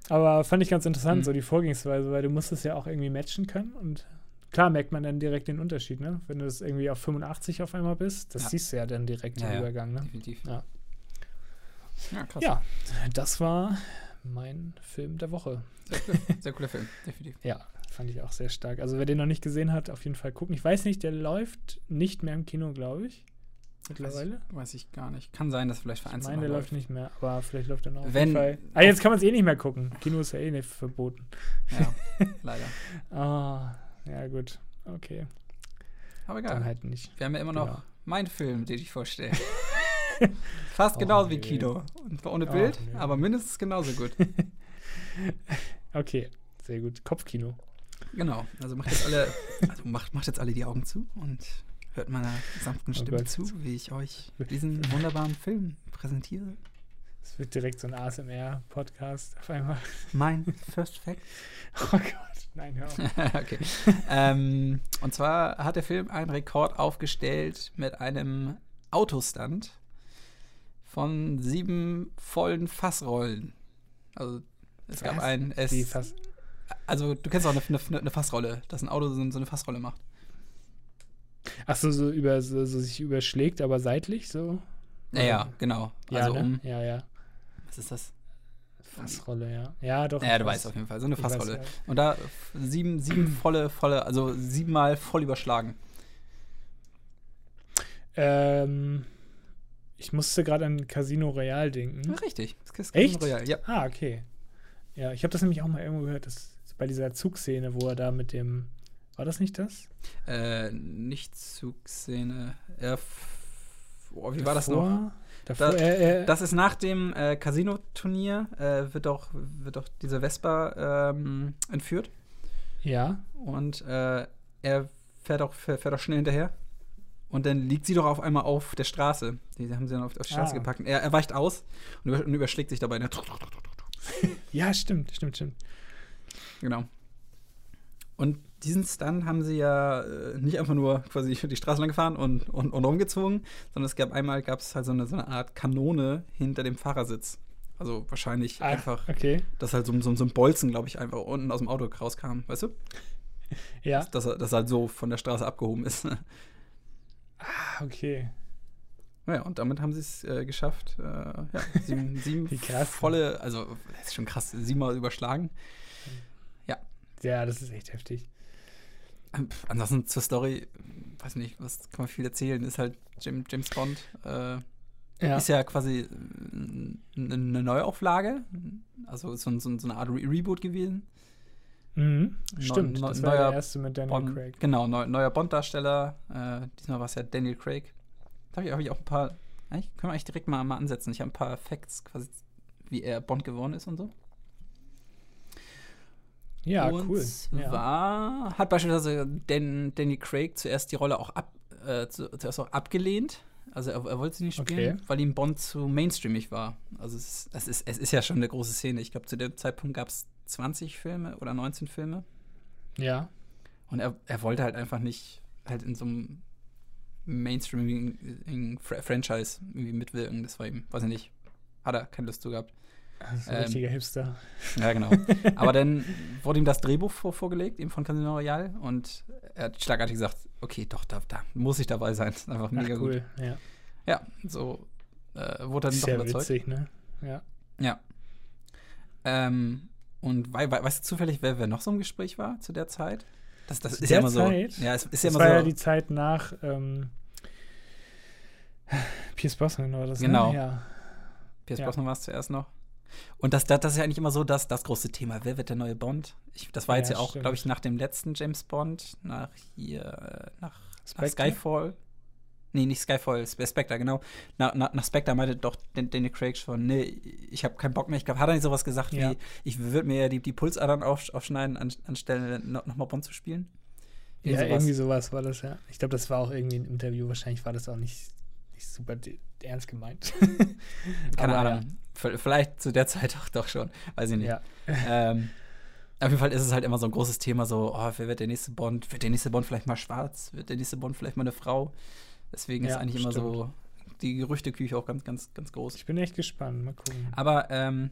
Speaker 1: Aber fand ich ganz interessant,
Speaker 2: Mhm.
Speaker 1: so die Vorgehensweise, weil du musst es ja auch irgendwie matchen können und klar merkt man dann direkt den Unterschied, ne? Wenn du es irgendwie auf 85 auf einmal bist, das
Speaker 2: Ja.
Speaker 1: siehst du ja dann direkt
Speaker 2: Ja, ja.
Speaker 1: Übergang, ne?
Speaker 2: Definitiv.
Speaker 1: Ja.
Speaker 2: Ja, krass.
Speaker 1: Ja, das war mein Film der Woche.
Speaker 2: Sehr, cool. Sehr cooler Film, definitiv.
Speaker 1: Ja, fand ich auch sehr stark. Also wer den noch nicht gesehen hat, auf jeden Fall gucken. Ich weiß nicht, der läuft nicht mehr im Kino, glaube ich. mittlerweile.
Speaker 2: Weiß ich, weiß ich gar nicht. Kann sein, dass vielleicht
Speaker 1: Ich
Speaker 2: vereinzelt
Speaker 1: meine, der läuft nicht mehr, aber vielleicht läuft er noch. auf
Speaker 2: Wenn-
Speaker 1: jeden Fall. Ah, jetzt kann man es eh nicht mehr gucken. Kino ist ja eh nicht verboten.
Speaker 2: Ja, leider.
Speaker 1: Ah, ja, gut. Okay.
Speaker 2: Aber
Speaker 1: Dann
Speaker 2: egal.
Speaker 1: halt nicht.
Speaker 2: Wir haben ja immer noch
Speaker 1: Genau.
Speaker 2: meinen Film, den ich vorstelle. Fast
Speaker 1: Oh,
Speaker 2: genauso wie. Kino. Und zwar ohne
Speaker 1: Oh,
Speaker 2: Bild,
Speaker 1: nee.
Speaker 2: aber mindestens genauso gut.
Speaker 1: Okay, sehr gut. Kopfkino.
Speaker 2: Genau. Also macht jetzt alle, also macht, macht jetzt alle die Augen zu und hört meiner sanften
Speaker 1: Oh
Speaker 2: Stimme
Speaker 1: Gott.
Speaker 2: zu, wie ich euch diesen wunderbaren Film präsentiere.
Speaker 1: Es wird direkt so ein ASMR-Podcast auf einmal.
Speaker 2: Mein First Fact.
Speaker 1: Oh Gott, nein, hör auf.
Speaker 2: okay. ähm, und zwar hat der Film einen Rekord aufgestellt mit einem Autostunt von sieben vollen Fassrollen. Also es gab
Speaker 1: Was?
Speaker 2: ein, es,
Speaker 1: Die fast.
Speaker 2: Also du kennst auch eine, eine, eine Fassrolle, dass ein Auto so, so eine Fassrolle macht.
Speaker 1: Ach so, so, über, so, so sich überschlägt, aber seitlich so?
Speaker 2: Ja, ja, genau.
Speaker 1: Ja,
Speaker 2: also
Speaker 1: ne?
Speaker 2: um,
Speaker 1: ja, ja.
Speaker 2: was ist das?
Speaker 1: Fassrolle, ja. Ja, doch.
Speaker 2: Ja, du weißt auf jeden Fall, so eine
Speaker 1: ich weiß,
Speaker 2: Fassrolle.
Speaker 1: ja.
Speaker 2: Und da sieben, sieben volle, volle, also siebenmal voll überschlagen.
Speaker 1: Ähm, ich musste gerade an Casino Royale denken.
Speaker 2: Ja, richtig. Das
Speaker 1: Hm? Echt?
Speaker 2: Royal. Ja.
Speaker 1: Ah, okay. Ja, ich habe das nämlich auch mal irgendwo gehört, dass bei dieser Zugszene, wo er da mit dem. War das nicht das?
Speaker 2: Äh, nicht Zugszene. Er oh, wie war das noch?
Speaker 1: Davor? Davor,
Speaker 2: Da-
Speaker 1: er, er,
Speaker 2: Das ist nach dem äh, Casino-Turnier, äh, wird doch, wird diese Vespa ähm, entführt.
Speaker 1: ja.
Speaker 2: Und äh, er fährt auch, fährt, auch schnell hinterher. Und dann liegt sie doch auf einmal auf der Straße. Die haben sie dann auf, auf die Straße
Speaker 1: Ah.
Speaker 2: gepackt. Er, er weicht aus und, über, und überschlägt sich dabei.
Speaker 1: Ja, stimmt, stimmt, stimmt.
Speaker 2: Genau. Und diesen Stunt haben sie ja äh, nicht einfach nur quasi die Straße lang gefahren und, und, und rumgezogen, sondern es gab einmal gab es halt so eine, so eine Art Kanone hinter dem Fahrersitz. Also wahrscheinlich
Speaker 1: Ah,
Speaker 2: einfach,
Speaker 1: Okay.
Speaker 2: dass halt so, so, so ein Bolzen, glaube ich, einfach unten aus dem Auto rauskam, weißt du?
Speaker 1: Ja.
Speaker 2: Dass er das halt so von der Straße abgehoben ist.
Speaker 1: Ah, okay.
Speaker 2: naja, und damit haben sie es äh, geschafft, äh, ja, sieben, sieben
Speaker 1: krass.
Speaker 2: volle, also das ist schon krass, siebenmal überschlagen.
Speaker 1: Ja, das ist echt heftig.
Speaker 2: Ähm, Ansonsten zur Story, weiß nicht, was kann man viel erzählen, ist halt Jim, James Bond. Äh,
Speaker 1: Ja.
Speaker 2: Ist ja quasi äh, eine Neuauflage, also so, so, so eine Art Re Reboot gewesen.
Speaker 1: Mhm.
Speaker 2: Neu-
Speaker 1: Stimmt,
Speaker 2: neu-
Speaker 1: das war
Speaker 2: neuer
Speaker 1: der erste mit Daniel
Speaker 2: Bond,
Speaker 1: Craig.
Speaker 2: Genau, neu, neuer Bond-Darsteller. Äh, diesmal war es ja Daniel Craig. Da habe ich, hab ich auch ein paar, eigentlich können wir eigentlich direkt mal, mal ansetzen. Ich habe ein paar Facts, quasi, wie er Bond geworden ist und so.
Speaker 1: Ja,
Speaker 2: und
Speaker 1: cool. Ja.
Speaker 2: War, hat beispielsweise Dan, Danny Craig zuerst die Rolle auch ab, äh, zu, zuerst auch abgelehnt. Also er, er wollte sie nicht spielen,
Speaker 1: Okay.
Speaker 2: weil ihm Bond zu mainstreamig war. Also es ist, es ist, es ist ja schon eine große Szene. Ich glaube, zu dem Zeitpunkt gab es 20 Filme oder 19 Filme.
Speaker 1: ja.
Speaker 2: Und er, er wollte halt einfach nicht halt in so einem Mainstreaming-Franchise irgendwie mitwirken. Das war ihm, weiß ich nicht, hat er keine Lust zu gehabt.
Speaker 1: Das ist ein
Speaker 2: Ähm,
Speaker 1: richtiger Hipster.
Speaker 2: Ja, genau. Aber dann wurde ihm das Drehbuch vor, vorgelegt, eben von Casino Royale. Und er hat schlagartig gesagt, okay, doch, da, da muss ich dabei sein. Das ist einfach
Speaker 1: Ach,
Speaker 2: mega
Speaker 1: cool.
Speaker 2: gut.
Speaker 1: Ja.
Speaker 2: Ja, so äh, wurde er dann doch
Speaker 1: Sehr
Speaker 2: überzeugt.
Speaker 1: witzig, ne? Ja.
Speaker 2: Ja. Ähm, und wei wei weißt du zufällig, wer, wer noch so im Gespräch war zu der Zeit? Das, das
Speaker 1: Zu
Speaker 2: ist ja immer
Speaker 1: Zeit?
Speaker 2: so. Ja, es ist
Speaker 1: Das
Speaker 2: ja immer
Speaker 1: war
Speaker 2: so.
Speaker 1: ja die Zeit nach ähm, Pierce Brosnan oder das,
Speaker 2: Genau.
Speaker 1: Ne? Ja.
Speaker 2: Pierce
Speaker 1: Ja.
Speaker 2: Brosnan war es zuerst noch. Und das, das, das ist ja eigentlich immer so das, das große Thema. Wer wird der neue Bond? Ich, das war
Speaker 1: Ja,
Speaker 2: jetzt ja auch, glaube ich, nach dem letzten James Bond, nach hier, äh, nach, nach? Skyfall. Nee, nicht Skyfall, Spe- Spectre, genau. Na, na, nach Spectre meinte doch Dan- Danny Craig schon, nee, ich habe keinen Bock mehr. Ich glaube, hat er nicht sowas gesagt
Speaker 1: Ja.
Speaker 2: wie, ich würde mir ja die, die Pulsadern auf, aufschneiden, an, anstelle no, nochmal Bond zu spielen?
Speaker 1: Ja,
Speaker 2: sowas.
Speaker 1: irgendwie sowas war das, ja. Ich glaube, das war auch irgendwie ein Interview. Wahrscheinlich war das auch nicht, nicht super ernst gemeint.
Speaker 2: Keine Ahnung. Vielleicht zu der Zeit doch, doch schon. Weiß ich nicht.
Speaker 1: Ja.
Speaker 2: ähm, auf jeden Fall ist es halt immer so ein großes Thema, so, oh, wer wird der nächste Bond? Wird der nächste Bond vielleicht mal schwarz? Wird der nächste Bond vielleicht mal eine Frau? Deswegen ist
Speaker 1: Ja,
Speaker 2: eigentlich immer so die Gerüchteküche auch ganz, ganz, ganz groß.
Speaker 1: Ich bin echt gespannt. Mal gucken.
Speaker 2: Aber ähm,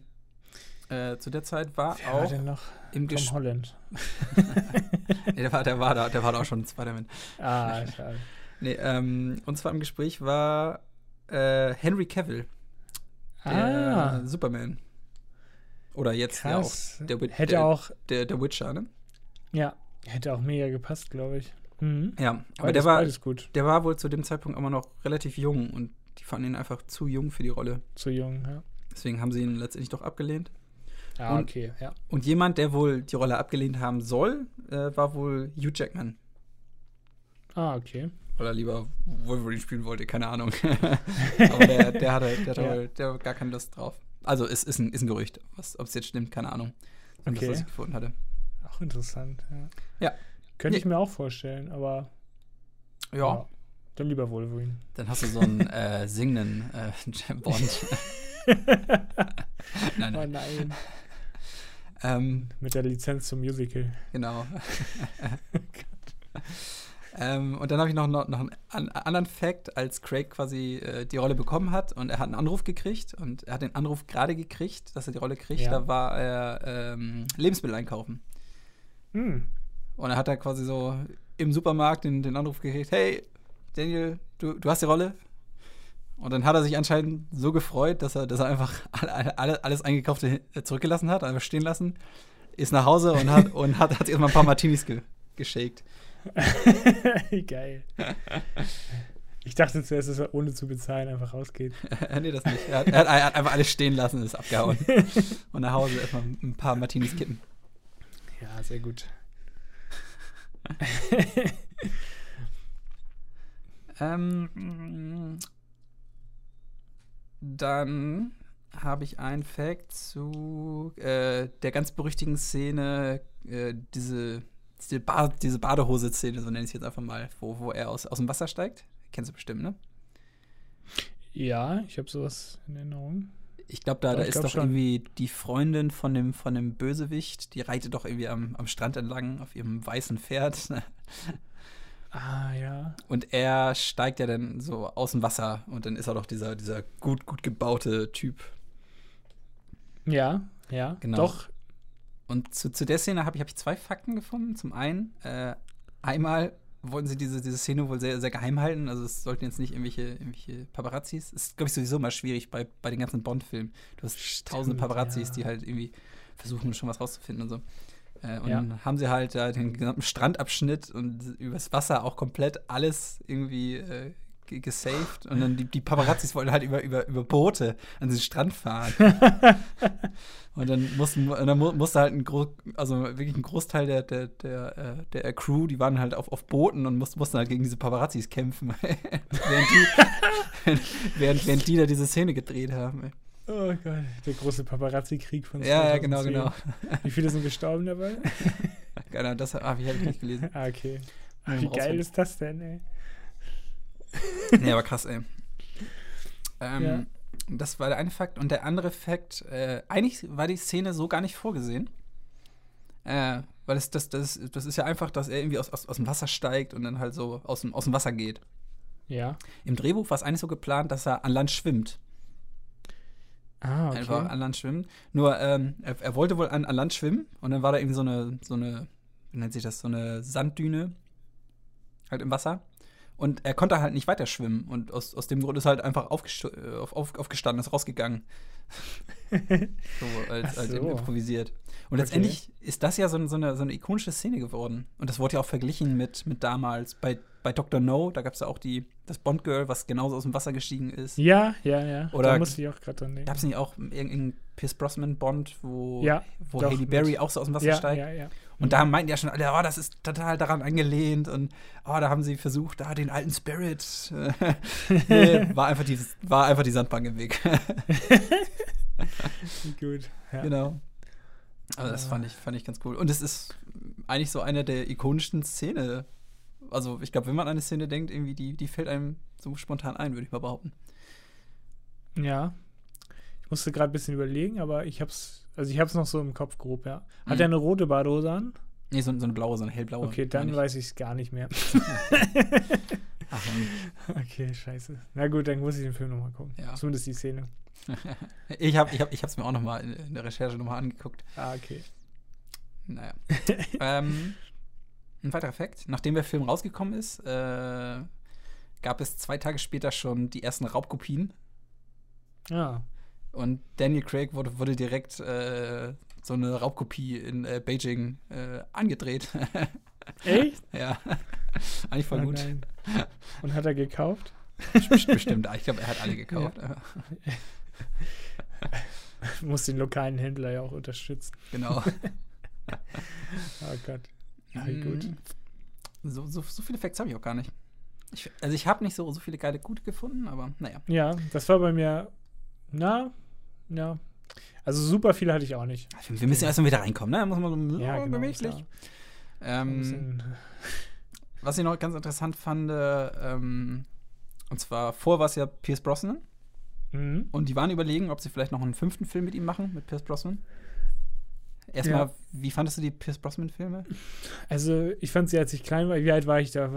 Speaker 2: äh, zu der Zeit war
Speaker 1: Wer war
Speaker 2: auch
Speaker 1: denn noch?
Speaker 2: im
Speaker 1: Tom. Holland.
Speaker 2: nee, der, war, der, war da, der war da auch schon Spider-Man.
Speaker 1: Ah, schade.
Speaker 2: Nee, ähm, und zwar im Gespräch war äh, Henry Cavill,
Speaker 1: Ah,
Speaker 2: Superman. Oder jetzt
Speaker 1: krass.
Speaker 2: ja auch der,
Speaker 1: hätte
Speaker 2: der,
Speaker 1: auch,
Speaker 2: der, der Witcher, ne?
Speaker 1: ja, hätte auch mega gepasst, glaube ich. Mhm.
Speaker 2: Ja, aber
Speaker 1: Beides-
Speaker 2: der war,
Speaker 1: gut.
Speaker 2: der war wohl zu dem Zeitpunkt immer noch relativ jung und die fanden ihn einfach zu jung für die Rolle.
Speaker 1: Zu jung, ja.
Speaker 2: Deswegen haben sie ihn letztendlich doch abgelehnt.
Speaker 1: Ah,
Speaker 2: Und-
Speaker 1: okay, ja.
Speaker 2: Und jemand, der wohl die Rolle abgelehnt haben soll, äh, war wohl Hugh Jackman.
Speaker 1: Ah, okay.
Speaker 2: Weil er lieber Wolverine spielen wollte, keine Ahnung. Aber der, der hatte, der hatte
Speaker 1: Ja.
Speaker 2: der gar keine Lust drauf. Also es ist ein, ist ein Gerücht. Ob es jetzt stimmt, keine Ahnung.
Speaker 1: Okay.
Speaker 2: Das, was ich gefunden hatte.
Speaker 1: Auch interessant, ja.
Speaker 2: Ja.
Speaker 1: Könnte
Speaker 2: Nee.
Speaker 1: ich mir auch vorstellen, aber
Speaker 2: Ja,
Speaker 1: dann lieber Wolverine.
Speaker 2: dann hast du so einen äh, singenden äh, Bond. nein,
Speaker 1: Oh
Speaker 2: nein.
Speaker 1: nein.
Speaker 2: Ähm,
Speaker 1: Mit der Lizenz zum Musical.
Speaker 2: Genau. Ähm, und dann habe ich noch, noch, noch einen an, anderen Fact, als Craig quasi äh, die Rolle bekommen hat und er hat einen Anruf gekriegt und er hat den Anruf gerade gekriegt, dass er die Rolle kriegt.
Speaker 1: Ja.
Speaker 2: Da war er ähm, Lebensmittel einkaufen.
Speaker 1: Hm.
Speaker 2: Und er hat da quasi so im Supermarkt den, den Anruf gekriegt: Hey, Daniel, du, du hast die Rolle. Und dann hat er sich anscheinend so gefreut, dass er, dass er einfach alle, alle, alles Eingekaufte hin- zurückgelassen hat, einfach stehen lassen, ist nach Hause und hat, und hat, hat sich erstmal ein paar Martinis ge, geshakt.
Speaker 1: Geil. Ich dachte zuerst, dass er ohne zu bezahlen einfach rausgeht.
Speaker 2: nee, das nicht. Er hat, er, hat, er hat einfach alles stehen lassen und ist abgehauen. und nach Hause erstmal ein paar Martinis kippen.
Speaker 1: Ja, sehr gut.
Speaker 2: Ähm, dann habe ich einen Fact zu äh, der ganz berüchtigen Szene, äh, diese, diese, ba diese Badehose-Szene, so nenne ich es jetzt einfach mal, wo, wo er aus, aus dem Wasser steigt. Kennst du bestimmt, ne?
Speaker 1: Ja, ich habe sowas in Erinnerung.
Speaker 2: Ich glaube, da,
Speaker 1: Ja,
Speaker 2: da ist doch
Speaker 1: schon.
Speaker 2: irgendwie die Freundin von dem, von dem Bösewicht, die reitet doch irgendwie am, am Strand entlang auf ihrem weißen Pferd.
Speaker 1: Ah, ja.
Speaker 2: Und er steigt ja dann so aus dem Wasser und dann ist er doch dieser, dieser gut, gut gebaute Typ.
Speaker 1: Ja, ja.
Speaker 2: Genau.
Speaker 1: Doch.
Speaker 2: Und zu, zu der Szene habe ich, hab ich zwei Fakten gefunden. Zum einen, äh, einmal wollten sie diese, diese Szene wohl sehr, sehr geheim halten. Also es sollten jetzt nicht irgendwelche, irgendwelche Paparazzis. Ist, glaube ich, sowieso mal schwierig bei, bei den ganzen Bond-Filmen. Du hast
Speaker 1: Stimmt,
Speaker 2: tausende Paparazzis,
Speaker 1: ja.
Speaker 2: die halt irgendwie versuchen, schon was rauszufinden und so. Äh, und
Speaker 1: Ja.
Speaker 2: dann haben sie halt da den gesamten Strandabschnitt und übers Wasser auch komplett alles irgendwie äh, gesaved. Und dann die, die Paparazzis wollten halt über, über, über Boote an den Strand fahren. Und dann mussten, und dann mu- musste halt ein Gro also wirklich ein Großteil der, der, der, äh, der Crew, die waren halt auf, auf Booten und mussten, mussten halt gegen diese Paparazzis kämpfen, während, die, während, während die da diese Szene gedreht haben. ey.
Speaker 1: Oh Gott, der große Paparazzi-Krieg von
Speaker 2: Ja, ja, genau,
Speaker 1: 2010.
Speaker 2: genau.
Speaker 1: Wie viele sind gestorben dabei?
Speaker 2: Genau, das habe ich, hab ich nicht gelesen.
Speaker 1: ah, okay. Wie geil ist das denn, ey?
Speaker 2: Nee, aber krass, ey. Ähm,
Speaker 1: Ja.
Speaker 2: Das war der eine Fakt. Und der andere Fakt, äh, eigentlich war die Szene so gar nicht vorgesehen. Äh, weil es, das, das, das ist ja einfach, dass er irgendwie aus, aus, aus dem Wasser steigt und dann halt so aus dem, aus dem Wasser geht.
Speaker 1: Ja.
Speaker 2: Im Drehbuch war es eigentlich so geplant, dass er an Land schwimmt.
Speaker 1: Ah, okay.
Speaker 2: Einfach an Land schwimmen. Nur, ähm, er, er wollte wohl an, an Land schwimmen und dann war da irgendwie so eine, so eine, wie nennt sich das, so eine Sanddüne halt im Wasser. Und er konnte halt nicht weiter schwimmen. Und aus, aus dem Grund ist er halt einfach aufgest äh, auf, auf, aufgestanden, ist rausgegangen. so, als,
Speaker 1: Ach
Speaker 2: als
Speaker 1: so.
Speaker 2: improvisiert. Und
Speaker 1: Okay.
Speaker 2: letztendlich ist das ja so, so, eine, so eine ikonische Szene geworden. Und das wurde ja auch verglichen mit, mit damals bei, bei Dr. No. Da gab es ja auch die, das Bond-Girl, was genauso aus dem Wasser gestiegen ist.
Speaker 1: Ja, ja, ja.
Speaker 2: Oder-
Speaker 1: da musste ich auch gerade dran denken.
Speaker 2: Gab es nicht auch irgendeinen Pierce Brosnan Bond, wo,
Speaker 1: Ja,
Speaker 2: wo
Speaker 1: doch,
Speaker 2: Haley Berry auch so aus dem Wasser
Speaker 1: ja,
Speaker 2: steigt?
Speaker 1: ja, ja.
Speaker 2: Und da meinten ja schon alle, oh, das ist total daran angelehnt und oh, da haben sie versucht, da den alten Spirit. nee, war einfach die, war einfach die Sandbank im Weg.
Speaker 1: Gut. Ja.
Speaker 2: genau. Also das fand ich, fand ich ganz cool. Und es ist eigentlich so eine der ikonischsten Szene. Also ich glaube, wenn man an eine Szene denkt, irgendwie, die, die fällt einem so spontan ein, würde ich mal behaupten.
Speaker 1: Ja. Ich musste gerade ein bisschen überlegen, aber ich hab's, also ich hab's noch so im Kopf grob, ja. Hat
Speaker 2: Mhm.
Speaker 1: er eine rote Badehose an?
Speaker 2: Nee, so, so eine blaue, so eine hellblaue.
Speaker 1: Okay, dann
Speaker 2: ich.
Speaker 1: weiß ich es gar nicht mehr.
Speaker 2: Ach,
Speaker 1: okay, scheiße. Na gut, dann muss ich den Film nochmal gucken.
Speaker 2: Ja.
Speaker 1: Zumindest die Szene.
Speaker 2: ich habe ich hab, ich hab's mir auch noch mal in, der Recherche nochmal angeguckt.
Speaker 1: Ah, okay.
Speaker 2: Naja. ähm, ein weiterer Fakt. Nachdem der Film rausgekommen ist, äh, gab es zwei Tage später schon die ersten Raubkopien.
Speaker 1: Ah,
Speaker 2: Und Daniel Craig wurde, wurde direkt äh, so eine Raubkopie in äh, Beijing äh, angedreht.
Speaker 1: echt?
Speaker 2: ja. eigentlich voll
Speaker 1: Oh
Speaker 2: gut.
Speaker 1: nein. Und hat er gekauft?
Speaker 2: Bestimmt. Ich glaube, er hat alle gekauft.
Speaker 1: Muss den lokalen Händler ja auch unterstützen.
Speaker 2: Genau.
Speaker 1: Oh Gott. Ja, wie gut.
Speaker 2: So, so, so viele Facts habe ich auch gar nicht. Ich, also ich habe nicht so, so viele geile gute gefunden, aber naja.
Speaker 1: Ja, das war bei mir, na, ja. Also super viele hatte ich auch nicht.
Speaker 2: Wir, müssen erstmal wieder reinkommen, ne? Da muss man so
Speaker 1: Ja,
Speaker 2: oh,
Speaker 1: genau.
Speaker 2: gemächlich.
Speaker 1: ja
Speaker 2: Ähm, was ich noch ganz interessant fand, ähm, und zwar vor war es ja Pierce Brosnan.
Speaker 1: Mhm.
Speaker 2: Und die waren überlegen, ob sie vielleicht noch einen fünften Film mit ihm machen, mit Pierce Brosnan. Erstmal,
Speaker 1: Ja.
Speaker 2: wie fandest du die Pierce Brosnan-Filme?
Speaker 1: Also ich fand sie, als ich klein war, wie alt war ich da?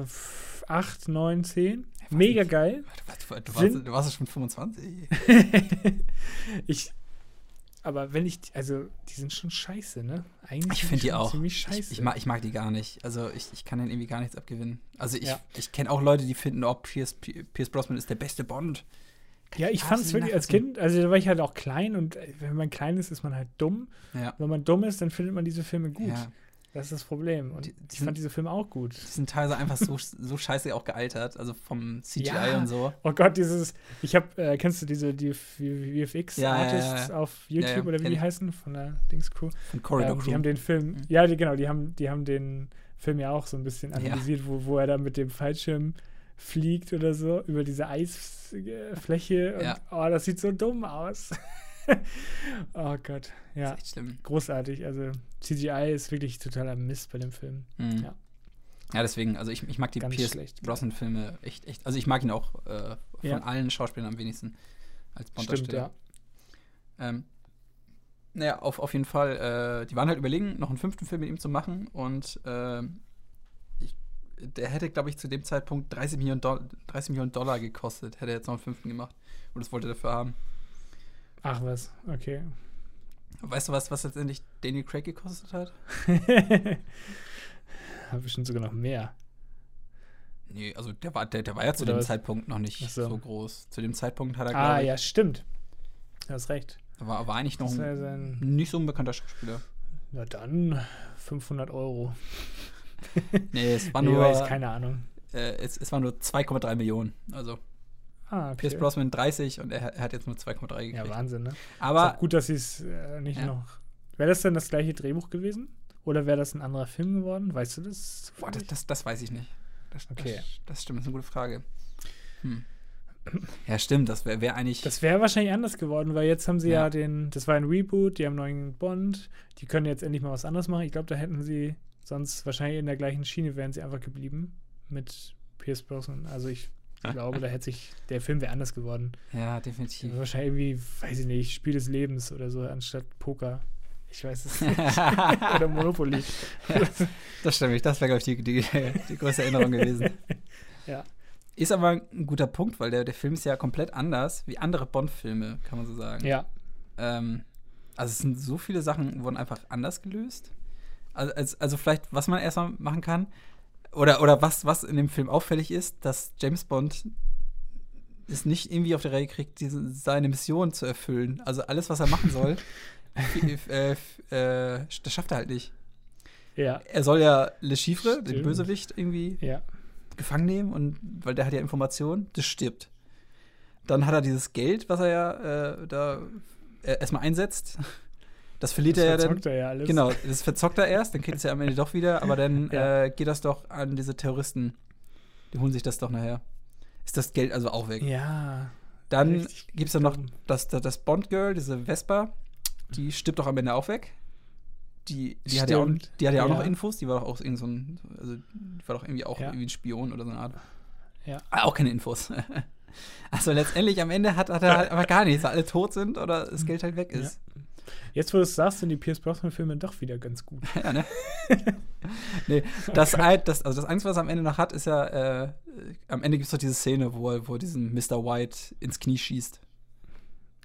Speaker 1: Acht, neun, zehn? Mega
Speaker 2: nicht.
Speaker 1: geil.
Speaker 2: Du, du, du, warst, du warst schon 25.
Speaker 1: ich, aber wenn ich, also die sind schon scheiße, ne? Eigentlich
Speaker 2: Ich
Speaker 1: sind
Speaker 2: finde die auch.
Speaker 1: ziemlich
Speaker 2: Ich,
Speaker 1: scheiße.
Speaker 2: ich, mag, ich mag die gar nicht. Also ich, ich kann denen irgendwie gar nichts abgewinnen. Also ich,
Speaker 1: Ja.
Speaker 2: ich kenne auch Leute, die finden, oh, Pierce, Pierce Brosnan ist der beste Bond.
Speaker 1: ja, ich fand es wirklich als. Kind, also da war ich halt auch klein und äh, wenn man klein ist, ist man halt dumm.
Speaker 2: Ja.
Speaker 1: Wenn man dumm ist, dann findet man diese Filme gut.
Speaker 2: ja.
Speaker 1: Das ist das Problem. Und
Speaker 2: Die- die
Speaker 1: ich
Speaker 2: sind-
Speaker 1: fand diese Filme auch gut.
Speaker 2: Die sind teilweise einfach so, so scheiße auch gealtert. Also vom CGI
Speaker 1: Ja.
Speaker 2: und so.
Speaker 1: Oh Gott, dieses, ich hab, äh, kennst du diese die
Speaker 2: Ja, ja,
Speaker 1: VFX-Artists
Speaker 2: ja,
Speaker 1: auf YouTube oder wie die heißen von der Dings Crew?
Speaker 2: Von Corridor
Speaker 1: Ähm,
Speaker 2: Crew.
Speaker 1: die haben den Film,
Speaker 2: Mhm.
Speaker 1: ja, die, genau, die haben, die haben den Film ja auch so ein bisschen analysiert, wo, wo er da mit dem Fallschirm fliegt oder so über diese Eisfläche und oh, das sieht so dumm aus. oh Gott,
Speaker 2: Das
Speaker 1: ja,
Speaker 2: ist echt schlimm.
Speaker 1: großartig. Also CGI ist wirklich totaler Mist bei dem Film.
Speaker 2: Mhm.
Speaker 1: Ja.
Speaker 2: Ja. deswegen, also ich, ich mag die
Speaker 1: Ganz
Speaker 2: Pierce
Speaker 1: schlecht.
Speaker 2: Brosnan-Filme echt, echt. Also ich mag ihn auch äh, von
Speaker 1: Ja.
Speaker 2: allen Schauspielern am wenigsten als
Speaker 1: Stimmt,
Speaker 2: Bond-Darsteller.
Speaker 1: ja.
Speaker 2: Ähm, naja, auf, auf jeden Fall, äh, die waren halt überlegen, noch einen fünften Film mit ihm zu machen und ähm, ich, der hätte, glaube ich, zu dem Zeitpunkt 30 Millionen, Doll 30 Millionen Dollar gekostet, hätte er jetzt noch einen fünften gemacht. Und das wollte er dafür haben.
Speaker 1: Ach was, okay.
Speaker 2: Weißt du, was, was letztendlich Daniel Craig gekostet hat?
Speaker 1: Habe bestimmt sogar noch mehr.
Speaker 2: Nee, also der war, der, der war ja zu
Speaker 1: Oder
Speaker 2: dem
Speaker 1: was?
Speaker 2: Zeitpunkt noch nicht
Speaker 1: so.
Speaker 2: so. groß. Zu dem Zeitpunkt hat er,
Speaker 1: Ah,
Speaker 2: ich,
Speaker 1: ja, stimmt. Du hast recht.
Speaker 2: war, war eigentlich noch ein, nicht so ein bekannter Schauspieler.
Speaker 1: Na dann 500 Euro.
Speaker 2: Nee, es war
Speaker 1: Nee,
Speaker 2: nur,
Speaker 1: weiß, keine Ahnung.
Speaker 2: äh, es, es war nur 2,3 Millionen. Also
Speaker 1: Ah, okay.
Speaker 2: Pierce Brosnan 30 und er, er hat jetzt nur 2,3 gekriegt.
Speaker 1: Ja, Wahnsinn, ne?
Speaker 2: Aber
Speaker 1: gut, dass sie es äh, nicht
Speaker 2: Ja.
Speaker 1: noch. Wäre das denn das gleiche Drehbuch gewesen? Oder wäre das ein anderer Film geworden? Weißt du das?
Speaker 2: boah, das, das, das weiß ich nicht. Das,
Speaker 1: Okay.
Speaker 2: das, das stimmt, das ist eine gute Frage. Hm. Ja, stimmt, das wäre wär eigentlich.
Speaker 1: Das wäre wahrscheinlich anders geworden, weil jetzt haben sie ja.
Speaker 2: Ja.
Speaker 1: den, das war ein Reboot, die haben einen neuen Bond, die können jetzt endlich mal was anderes machen. Ich glaube, da hätten sie sonst wahrscheinlich in der gleichen Schiene wären sie einfach geblieben mit Pierce Brosnan. Also ich glaube, da hätte sich, der Film wäre anders geworden.
Speaker 2: ja, definitiv.
Speaker 1: Wahrscheinlich irgendwie, weiß ich nicht, Spiel des Lebens oder so, anstatt Poker. Ich weiß es nicht. oder Monopoly.
Speaker 2: Das stimmt, das wäre, glaube ich, die, die, die größte Erinnerung gewesen.
Speaker 1: Ja.
Speaker 2: Ist aber ein guter Punkt, weil der, der Film ist ja komplett anders wie andere Bond-Filme, kann man so sagen.
Speaker 1: Ja,
Speaker 2: Ähm, also es sind so viele Sachen, wurden einfach anders gelöst. Also, als, also vielleicht, was man erstmal machen kann, oder, oder was, was in dem Film auffällig ist, dass James Bond es nicht irgendwie auf die Reihe kriegt, diese, seine Mission zu erfüllen. Also alles, was er machen soll, äh, äh, das schafft er halt nicht.
Speaker 1: ja,
Speaker 2: Er soll ja Le Chiffre, den
Speaker 1: Stimmt.
Speaker 2: Bösewicht, irgendwie
Speaker 1: ja.
Speaker 2: gefangen nehmen und weil der hat ja Informationen, das stirbt. Dann hat er dieses Geld, was er ja äh, da äh, erstmal einsetzt. Das verliert
Speaker 1: Das
Speaker 2: er ja dann.
Speaker 1: er ja alles.
Speaker 2: Genau, das verzockt er erst, dann kriegt es ja am Ende doch wieder, aber dann
Speaker 1: Ja.
Speaker 2: äh, geht das doch an diese Terroristen. Die holen sich das doch nachher. Ist das Geld also auch weg.
Speaker 1: Ja.
Speaker 2: Dann gibt es dann noch das, das, das Bond-Girl, diese Vespa, die stirbt doch am Ende auch weg. Die, die, hat ja auch, die hat ja auch
Speaker 1: Ja.
Speaker 2: noch Infos, die war doch auch irgend so ein, also die war doch irgendwie auch
Speaker 1: Ja.
Speaker 2: irgendwie ein Spion oder so eine Art.
Speaker 1: Ja.
Speaker 2: Ah, auch keine Infos. also letztendlich am Ende hat, hat er halt einfach gar nichts, weil alle tot sind oder das Geld halt weg ist.
Speaker 1: Jetzt, wo du es sagst, sind die Pierce Brosnan-Filme doch wieder ganz gut.
Speaker 2: Ja, ne? nee, das, ein- das, also das Einzige, was er am Ende noch hat, ist ja, äh, am Ende gibt es doch diese Szene, wo er, wo er diesen Mr. White ins Knie schießt.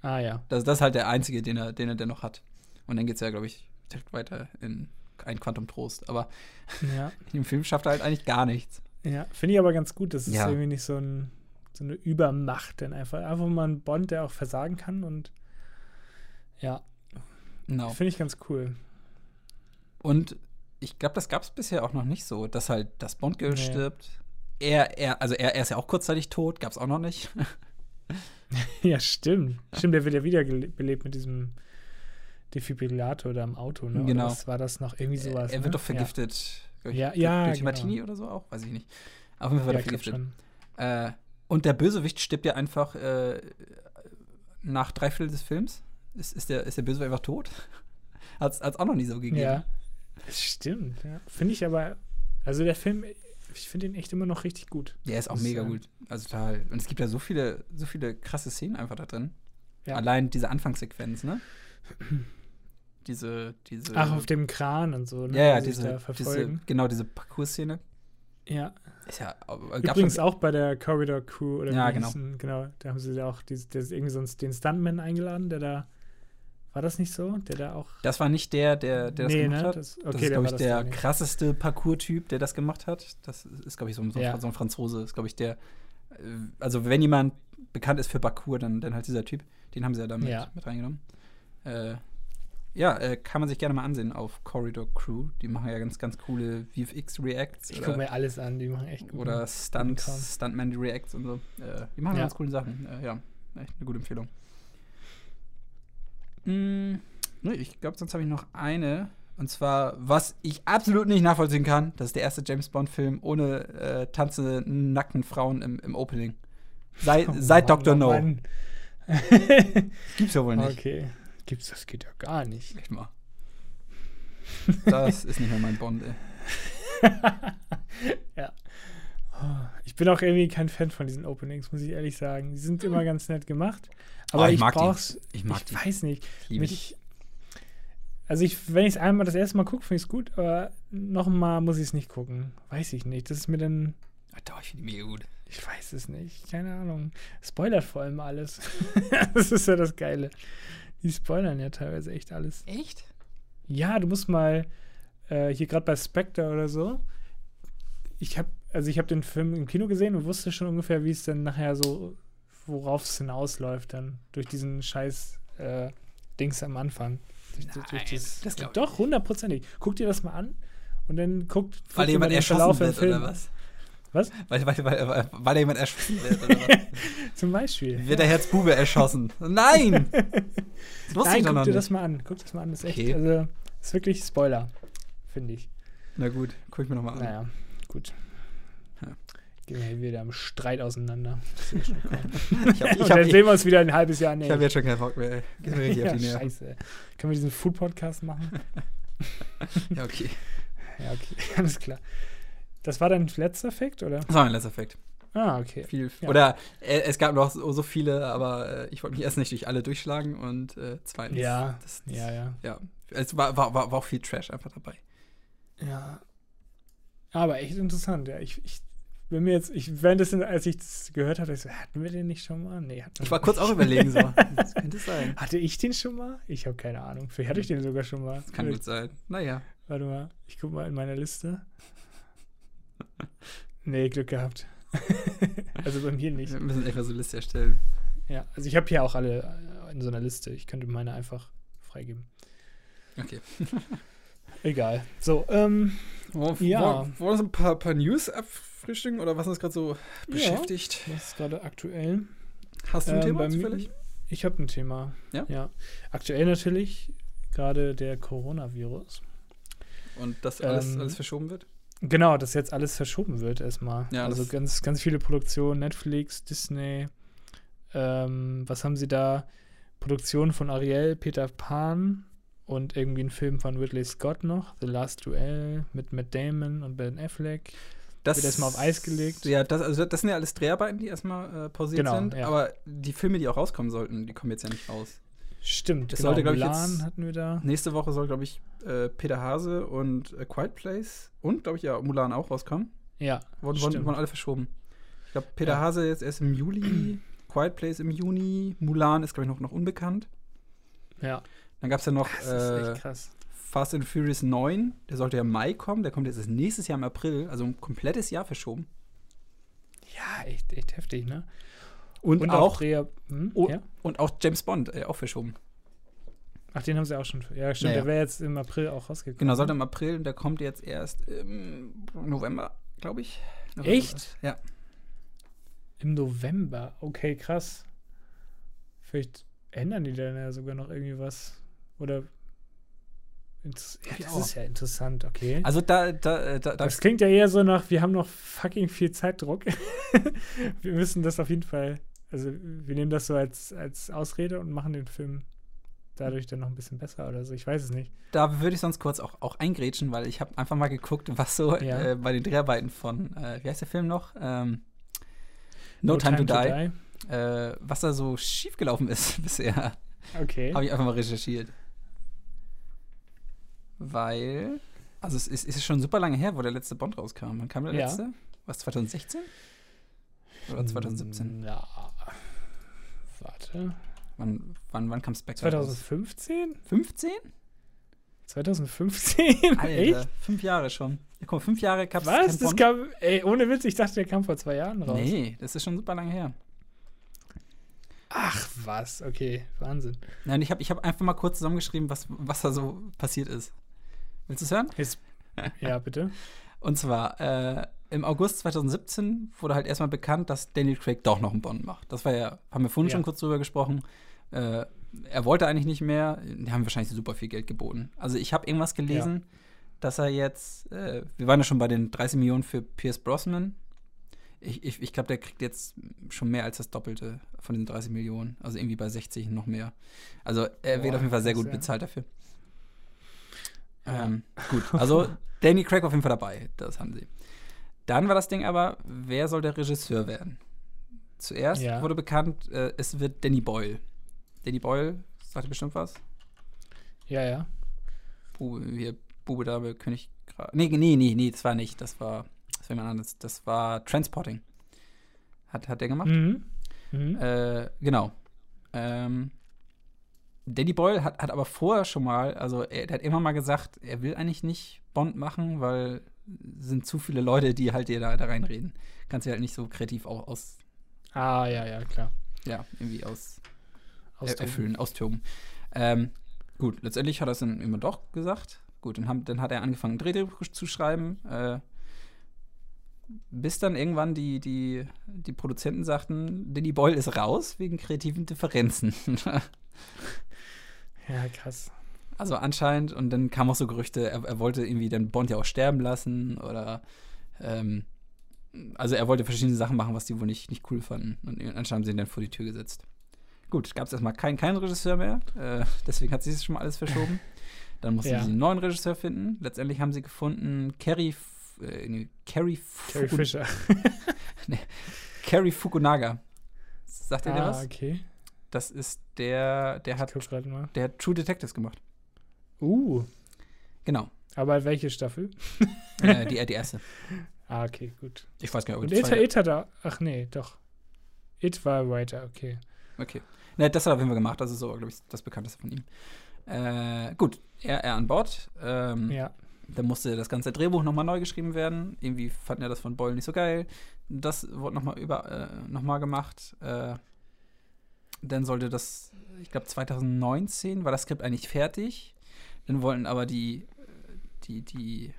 Speaker 1: Ah ja.
Speaker 2: Das, das ist halt der einzige, den er, den er denn noch hat. Und dann geht es ja, glaube ich, direkt weiter in ein Quantum Trost. Aber
Speaker 1: Ja,
Speaker 2: im Film schafft er halt eigentlich gar nichts.
Speaker 1: ja. finde ich aber ganz gut. Das ist
Speaker 2: Ja.
Speaker 1: irgendwie nicht so, ein, so eine Übermacht, denn einfach, einfach mal ein Bond, der auch versagen kann und ja,
Speaker 2: Genau.
Speaker 1: finde ich ganz cool.
Speaker 2: Und ich glaube, das gab es bisher auch noch nicht so, dass halt das Bond-Girl
Speaker 1: Nee.
Speaker 2: stirbt, er, er, also er, er ist ja auch kurzzeitig tot, gab's auch noch nicht.
Speaker 1: Ja, stimmt. Stimmt, der wird ja wiederbelebt mit diesem Defibrillator da im Auto, ne?
Speaker 2: Genau.
Speaker 1: Oder was war das noch? Irgendwie sowas.
Speaker 2: er
Speaker 1: ne?
Speaker 2: wird doch vergiftet. glaub ich,
Speaker 1: Ja,
Speaker 2: durch-
Speaker 1: ja,
Speaker 2: Durch
Speaker 1: genau.
Speaker 2: Martini oder so auch? Weiß ich nicht. Auf jeden
Speaker 1: Ja,
Speaker 2: Fall
Speaker 1: ja
Speaker 2: wird er
Speaker 1: glaub
Speaker 2: vergiftet. Äh, und der Bösewicht stirbt ja einfach äh, nach drei Viertel des Films. Ist, ist, der, ist der Bösewicht einfach tot? Hat es auch noch nie so gegeben.
Speaker 1: Ja. Das stimmt, ja. Finde ich aber, also der Film, ich finde ihn echt immer noch richtig gut.
Speaker 2: Der ist auch
Speaker 1: Das,
Speaker 2: mega
Speaker 1: äh,
Speaker 2: gut. Also total. Und es gibt ja so viele, so viele krasse Szenen einfach da drin.
Speaker 1: Ja.
Speaker 2: Allein diese Anfangssequenz, ne? diese, diese.
Speaker 1: Ach, auf dem Kran und so, ne?
Speaker 2: ja, ja,
Speaker 1: sich
Speaker 2: diese, diese, genau, diese Parcours-Szene.
Speaker 1: ja.
Speaker 2: Ist ja.
Speaker 1: Übrigens auch bei der Corridor Crew oder
Speaker 2: Ja, genau.
Speaker 1: genau, da haben sie ja auch diese, der ist irgendwie sonst den Stuntman eingeladen, der da war das nicht so, der da auch
Speaker 2: Das war nicht der, der, der das
Speaker 1: nee,
Speaker 2: gemacht
Speaker 1: ne?
Speaker 2: hat.
Speaker 1: Das, okay,
Speaker 2: das ist, glaube ich, der krasseste Parcours-Typ, der das gemacht hat. Das ist, glaube ich, so ein, so,
Speaker 1: Ja.
Speaker 2: ein Franzose. Ist, glaube ich, der. äh, Also, wenn jemand bekannt ist für Parcours, dann, dann halt dieser Typ. Den haben sie ja da mit,
Speaker 1: Ja.
Speaker 2: mit reingenommen. Äh, ja, äh, kann man sich gerne mal ansehen auf Corridor Crew. Die machen ja ganz, ganz coole VFX-Reacts.
Speaker 1: Ich gucke mir alles an, die machen echt gut.
Speaker 2: oder Stunt. Stuntman-Reacts und so. Äh, die machen
Speaker 1: Ja.
Speaker 2: ganz coole Sachen. Äh, ja, echt eine gute Empfehlung. Mm, ne, ich glaube, sonst habe ich noch eine. Und zwar, was ich absolut nicht nachvollziehen kann, das ist der erste James Bond-Film ohne äh, tanzende, nackten Frauen im, im Opening. Sei,
Speaker 1: Oh
Speaker 2: seit
Speaker 1: Mann,
Speaker 2: Dr.
Speaker 1: oh
Speaker 2: No. Gibt's ja wohl nicht.
Speaker 1: Okay. Gibt's das geht ja gar nicht.
Speaker 2: Echt mal. Das ist nicht mehr mein Bond, ey.
Speaker 1: ja. Oh, Ich bin auch irgendwie kein Fan von diesen Openings, muss ich ehrlich sagen. Die sind immer ganz nett gemacht. Aber
Speaker 2: Oh, ich
Speaker 1: ich,
Speaker 2: mag die.
Speaker 1: brauch's.
Speaker 2: Ich mag
Speaker 1: ich
Speaker 2: die.
Speaker 1: weiß nicht. Mich, also ich, wenn ich es einmal das erste Mal gucke, finde ich es gut, aber nochmal muss ich es nicht gucken. Weiß ich nicht. Das ist mir dann.
Speaker 2: Ah, Doch, ich finde die mega gut.
Speaker 1: Ich weiß es nicht. Keine Ahnung. Spoilert vor allem alles. das ist ja das Geile. Die spoilern ja teilweise echt alles.
Speaker 2: Echt?
Speaker 1: Ja, du musst mal äh, hier gerade bei Spectre oder so. Ich habe also ich habe den Film im Kino gesehen und wusste schon ungefähr, wie es dann nachher so, worauf es hinausläuft dann durch diesen Scheiß äh, Dings am Anfang. Durch, durch, durch
Speaker 2: Nein,
Speaker 1: das,
Speaker 2: das ich
Speaker 1: doch hundertprozentig. Guck dir das mal an und dann guckt
Speaker 2: Weil jemand erschossen
Speaker 1: Verlauf
Speaker 2: wird, oder was?
Speaker 1: Was?
Speaker 2: Weil, weil, weil, weil, weil jemand erschossen wird, oder was?
Speaker 1: Zum Beispiel.
Speaker 2: Wird der Herzbube erschossen? Nein! Das wusste ich
Speaker 1: Nein,
Speaker 2: doch
Speaker 1: guck
Speaker 2: noch
Speaker 1: dir
Speaker 2: nicht.
Speaker 1: das mal an. Guck das mal an. Das ist echt,
Speaker 2: Okay.
Speaker 1: also ist wirklich Spoiler, finde ich.
Speaker 2: Na gut, guck ich mir nochmal an.
Speaker 1: Naja, gut. Gehen wir wieder im Streit auseinander. Ich schon kommen.
Speaker 2: Ich habe
Speaker 1: Und dann
Speaker 2: hab,
Speaker 1: sehen wir uns wieder ein halbes Jahr. Nee.
Speaker 2: ich hab jetzt schon keinen Bock mehr. mir richtig
Speaker 1: ja,
Speaker 2: auf die
Speaker 1: scheiße. Können wir diesen Food-Podcast machen?
Speaker 2: Ja, okay.
Speaker 1: Ja, okay, alles klar. Das war dein letzter Fakt, oder?
Speaker 2: Das war mein letzter Fakt.
Speaker 1: Ah, okay.
Speaker 2: Viel,
Speaker 1: Ja.
Speaker 2: Oder äh, es gab noch so, so viele, aber äh, ich wollte mich erst nicht durch alle durchschlagen und äh, zweitens.
Speaker 1: Ja,
Speaker 2: Das, das,
Speaker 1: ja, ja.
Speaker 2: ja. Es war, war, war, war auch viel Trash einfach dabei.
Speaker 1: Ja. Aber echt interessant, ja. Ich, ich bin mir jetzt, ich, währenddessen, als ich das gehört habe, ich so, hatten wir den nicht schon mal? Nee, hatten wir
Speaker 2: Ich war
Speaker 1: nicht.
Speaker 2: kurz auch überlegen, so. Das könnte sein.
Speaker 1: Hatte ich den schon mal? Ich habe keine Ahnung. Vielleicht hatte ich den sogar schon mal.
Speaker 2: Das kann gut sein. Naja.
Speaker 1: Warte mal, ich guck mal in meiner Liste. nee, Glück gehabt. also bei mir nicht.
Speaker 2: Wir müssen mal so eine Liste erstellen.
Speaker 1: Ja, also ich habe hier auch alle äh, in so einer Liste. Ich könnte meine einfach freigeben.
Speaker 2: Okay.
Speaker 1: Egal. So, ähm,
Speaker 2: Wollen
Speaker 1: Ja.
Speaker 2: wollen wir uns ein paar, paar News abfrühstücken oder was uns gerade so
Speaker 1: Ja.
Speaker 2: beschäftigt?
Speaker 1: was ist gerade aktuell?
Speaker 2: Hast du ein
Speaker 1: Ähm,
Speaker 2: Thema zufällig?
Speaker 1: Ich habe ein Thema.
Speaker 2: Ja?
Speaker 1: Ja. Aktuell natürlich gerade der Coronavirus.
Speaker 2: Und dass alles,
Speaker 1: ähm,
Speaker 2: alles verschoben wird?
Speaker 1: Genau, dass jetzt alles verschoben wird erstmal.
Speaker 2: Ja,
Speaker 1: also
Speaker 2: das-
Speaker 1: ganz, ganz viele Produktionen, Netflix, Disney. Ähm, was haben sie da? Produktion von Ariel, Peter Pan und irgendwie ein Film von Ridley Scott noch, The Last Duel mit Matt Damon und Ben Affleck.
Speaker 2: Das
Speaker 1: wird erstmal auf Eis gelegt.
Speaker 2: Ja, das, also das sind ja alles Dreharbeiten, die erstmal äh, pausiert
Speaker 1: Genau,
Speaker 2: sind.
Speaker 1: ja.
Speaker 2: Aber die Filme, die auch rauskommen sollten, die kommen jetzt ja nicht raus.
Speaker 1: Stimmt,
Speaker 2: Das
Speaker 1: genau.
Speaker 2: sollte, glaub ich,
Speaker 1: Mulan
Speaker 2: jetzt-
Speaker 1: hatten wir da.
Speaker 2: Nächste Woche soll, glaube ich, äh, Peter Hase und äh, Quiet Place und, glaube ich, ja, Mulan auch rauskommen.
Speaker 1: Ja,
Speaker 2: Wurden, wurden, alle verschoben. Ich glaube, Peter
Speaker 1: Ja.
Speaker 2: Hase jetzt erst im Juli, Quiet Place im Juni, Mulan ist, glaube ich, noch, noch unbekannt.
Speaker 1: ja.
Speaker 2: Dann gab es ja noch
Speaker 1: Das ist
Speaker 2: äh,
Speaker 1: echt krass.
Speaker 2: Fast and Furious 9, der sollte ja im Mai kommen, der kommt jetzt nächstes Jahr im April, also ein komplettes Jahr verschoben.
Speaker 1: Ja, echt, echt heftig, ne?
Speaker 2: Und, auch,
Speaker 1: Dreher, hm?
Speaker 2: Oh.
Speaker 1: ja?
Speaker 2: und auch James Bond äh, auch verschoben.
Speaker 1: Ach, den haben sie auch schon. Ja, stimmt,
Speaker 2: Ja, ja.
Speaker 1: der wäre jetzt im April auch rausgekommen.
Speaker 2: Genau, sollte im April, der kommt jetzt erst im November, glaube ich. Oder
Speaker 1: Echt?
Speaker 2: Ja.
Speaker 1: Im November. Okay, krass. Vielleicht ändern die dann ja sogar noch irgendwie was. Oder. Ins- Ja, das ist ja interessant, okay.
Speaker 2: Also da, da, äh, da, da
Speaker 1: das klingt ja eher so nach, wir haben noch fucking viel Zeitdruck. wir müssen das auf jeden Fall. Also, wir nehmen das so als, als Ausrede und machen den Film dadurch dann noch ein bisschen besser oder so. Ich weiß es nicht.
Speaker 2: Da würde ich sonst kurz auch, auch eingrätschen, weil ich habe einfach mal geguckt, was so
Speaker 1: Ja.
Speaker 2: äh, bei den Dreharbeiten von, äh, wie heißt der Film noch? Ähm, no, Time, to, Die, Äh, was da so schiefgelaufen ist bisher,
Speaker 1: Okay.
Speaker 2: habe ich einfach mal recherchiert. Weil, also es ist, es ist schon super lange her, wo der letzte Bond rauskam. Wann kam der
Speaker 1: Ja.
Speaker 2: letzte? Was, 2016? Oder 2017?
Speaker 1: Ja. Warte.
Speaker 2: Wann, wann, wann kam Spectre raus?
Speaker 1: 2015?
Speaker 2: 15?
Speaker 1: 2015?
Speaker 2: Alter,
Speaker 1: Echt?
Speaker 2: fünf Jahre schon. Ja, guck mal, fünf Jahre gab es
Speaker 1: Was? Das kam, ey, ohne Witz, ich dachte, der kam vor zwei Jahren raus.
Speaker 2: Nee, das ist schon super lange her.
Speaker 1: Ach, was? Okay, Wahnsinn.
Speaker 2: Nein, ich habe ich hab einfach mal kurz zusammengeschrieben, was, was da so passiert ist. Willst du es hören?
Speaker 1: Jetzt, ja, bitte.
Speaker 2: Und zwar, äh, im August 2017 wurde halt erstmal bekannt, dass Daniel Craig doch noch einen Bond macht. Das war ja, haben wir vorhin
Speaker 1: Ja.
Speaker 2: schon kurz drüber gesprochen. Äh, er wollte eigentlich nicht mehr. Die haben wahrscheinlich super viel Geld geboten. Also ich habe irgendwas gelesen, dass er jetzt, äh, wir waren ja schon bei den 30 Millionen für Pierce Brosnan. Ich, ich, ich glaube, der kriegt jetzt schon mehr als das Doppelte von den 30 Millionen. Also irgendwie bei 60 noch mehr. Also er wird
Speaker 1: Boah,
Speaker 2: auf jeden Fall sehr gut
Speaker 1: ja.
Speaker 2: bezahlt dafür. Ähm, gut, also Danny Craig auf jeden Fall dabei. Das haben sie. Dann war das Ding aber, wer soll der Regisseur werden? Zuerst
Speaker 1: Ja.
Speaker 2: wurde bekannt, äh, es wird Danny Boyle. Danny Boyle, sagt ihr bestimmt was?
Speaker 1: Ja, ja.
Speaker 2: Bube, hier, Bube, Dame, König. Gra nee, nee, nee, nee, das war nicht. Das war, das war jemand anderes. Das war Transporting. Hat, hat der gemacht?
Speaker 1: Mhm. Mhm.
Speaker 2: Äh, genau. Ähm, Danny Boyle hat, hat aber vorher schon mal, also er, der hat immer mal gesagt, er will eigentlich nicht Bond machen, weil sind zu viele Leute, die halt dir da, da reinreden. Kannst du halt nicht so kreativ auch aus,
Speaker 1: Ah, ja, ja, klar.
Speaker 2: ja, irgendwie aus er,
Speaker 1: Ausdruck.
Speaker 2: erfüllen, austoben. Ähm, gut, letztendlich hat er es dann immer doch gesagt. Gut, dann, haben, dann hat er angefangen, ein Drehbuch zu schreiben. Äh, bis dann irgendwann die, die, die Produzenten sagten, Danny Boyle ist raus wegen kreativen Differenzen.
Speaker 1: Ja, krass.
Speaker 2: also anscheinend, und dann kamen auch so Gerüchte, er, er wollte irgendwie den Bond ja auch sterben lassen oder ähm, also er wollte verschiedene Sachen machen, was die wohl nicht, nicht cool fanden. Und anscheinend haben sie ihn dann vor die Tür gesetzt. Gut, gab es erstmal keinen keinen Regisseur mehr, äh, deswegen hat sich das schon mal alles verschoben. Dann mussten
Speaker 1: Ja.
Speaker 2: sie einen neuen Regisseur finden. Letztendlich haben sie gefunden Kerry, F- äh, nee,
Speaker 1: Carrie
Speaker 2: Fuku-
Speaker 1: Fisher.
Speaker 2: Kerry Fukunaga. Sagt ihr der
Speaker 1: ah,
Speaker 2: was?
Speaker 1: okay.
Speaker 2: Das ist der, der hat, der hat True Detectives gemacht.
Speaker 1: Uh,
Speaker 2: Genau.
Speaker 1: aber welche Staffel?
Speaker 2: äh, die, die erste.
Speaker 1: Ah, okay, gut.
Speaker 2: Ich weiß gar nicht, ob
Speaker 1: Und It, It hat er, ach nee, doch. It war weiter, okay.
Speaker 2: Okay. Ne, das hat er auf jeden Fall gemacht. Das ist so, glaube ich, das bekannteste von ihm. Äh, gut, er, er an Bord. Ähm,
Speaker 1: Ja.
Speaker 2: Dann musste das ganze Drehbuch nochmal neu geschrieben werden. Irgendwie fanden er das von Boyle nicht so geil. Das wurde nochmal über äh, noch mal gemacht. Äh, dann sollte das, ich glaube 2019 war das Skript eigentlich fertig. Dann wollten aber die, die, die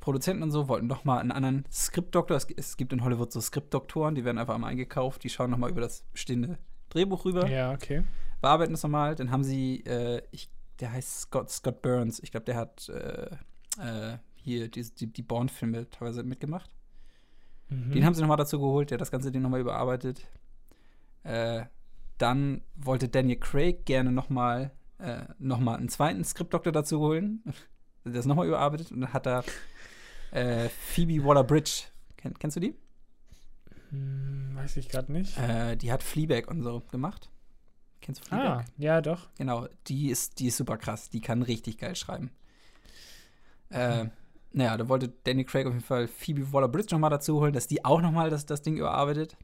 Speaker 2: Produzenten und so wollten noch mal einen anderen Skriptdoktor. Es, es gibt in Hollywood so Skriptdoktoren, die werden einfach einmal eingekauft, die schauen nochmal über das bestehende Drehbuch rüber
Speaker 1: Ja, okay.
Speaker 2: bearbeiten das nochmal. Dann haben sie, äh, ich, der heißt Scott, Scott Burns. Ich glaube, der hat äh, äh, hier die, die, die Bond-Filme teilweise mitgemacht.
Speaker 1: Mhm.
Speaker 2: Den haben sie nochmal dazu geholt, der hat das ganze Ding nochmal überarbeitet. Äh, dann wollte Daniel Craig gerne nochmal äh, noch mal einen zweiten Skriptdoktor dazu holen. Der das nochmal überarbeitet und dann hat er äh, Phoebe Waller-Bridge. Kenn, kennst du die?
Speaker 1: Hm, weiß ich gerade nicht.
Speaker 2: Äh, die hat Fleabag und so gemacht. Kennst du Fleabag?
Speaker 1: ah, ja, doch.
Speaker 2: Genau, die ist, die ist super krass. Die kann richtig geil schreiben. Äh, naja, da wollte Danny Craig auf jeden Fall Phoebe Waller-Bridge nochmal dazu holen, dass die auch nochmal das, das Ding überarbeitet.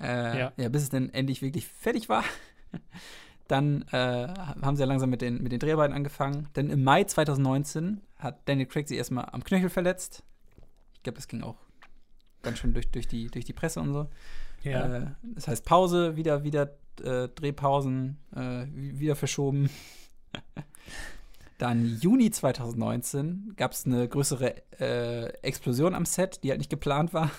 Speaker 2: Äh,
Speaker 1: Ja.
Speaker 2: ja. bis es dann endlich wirklich fertig war. Dann äh, haben sie ja langsam mit den, mit den Dreharbeiten angefangen. Denn im Mai 2019 hat Daniel Craig sich erstmal am Knöchel verletzt. Ich glaube, das ging auch ganz schön durch, durch, die, durch die Presse und so.
Speaker 1: Ja.
Speaker 2: Äh, das heißt Pause, wieder, wieder äh, Drehpausen, äh, wi- wieder verschoben. Dann Juni 2019 gab es eine größere äh, Explosion am Set, die halt nicht geplant war.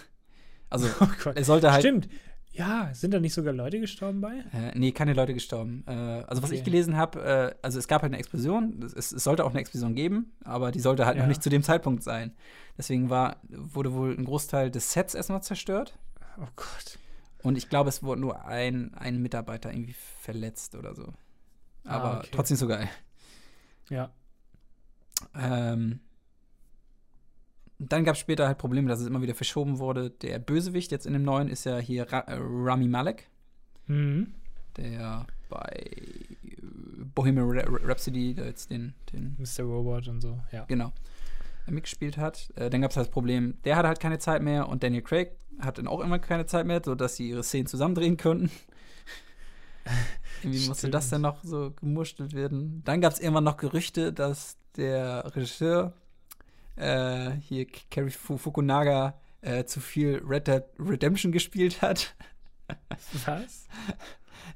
Speaker 2: Also
Speaker 1: Oh
Speaker 2: es sollte halt.
Speaker 1: Stimmt. Ja, sind da nicht sogar Leute gestorben bei?
Speaker 2: Äh, nee, keine Leute gestorben. Äh, also was
Speaker 1: Okay.
Speaker 2: ich gelesen habe, äh, also es gab halt eine Explosion, es, es sollte auch eine Explosion geben, aber die sollte halt
Speaker 1: Ja.
Speaker 2: noch nicht zu dem Zeitpunkt sein. Deswegen war, wurde wohl ein Großteil des Sets erstmal zerstört.
Speaker 1: Oh Gott.
Speaker 2: Und ich glaube, es wurde nur ein, ein Mitarbeiter irgendwie verletzt oder so.
Speaker 1: Ah,
Speaker 2: Aber
Speaker 1: okay.
Speaker 2: trotzdem so geil.
Speaker 1: Ja.
Speaker 2: Ähm, dann gab es später halt Probleme, dass es immer wieder verschoben wurde. Der Bösewicht jetzt in dem neuen ist ja hier Ra äh, Rami Malek,
Speaker 1: Mhm.
Speaker 2: der bei äh, Bohemian Rhapsody da jetzt den, den
Speaker 1: Mr. Robot und so, ja.
Speaker 2: genau, mitgespielt hat. Äh, dann gab es halt das Problem, der hatte halt keine Zeit mehr und Daniel Craig hat dann auch immer keine Zeit mehr, sodass sie ihre Szenen zusammendrehen konnten. Irgendwie musste das dann noch so gemurstelt werden. Dann gab es irgendwann noch Gerüchte, dass der Regisseur äh, hier Cary Fu Fukunaga äh, zu viel Red Dead Redemption gespielt hat.
Speaker 1: Was?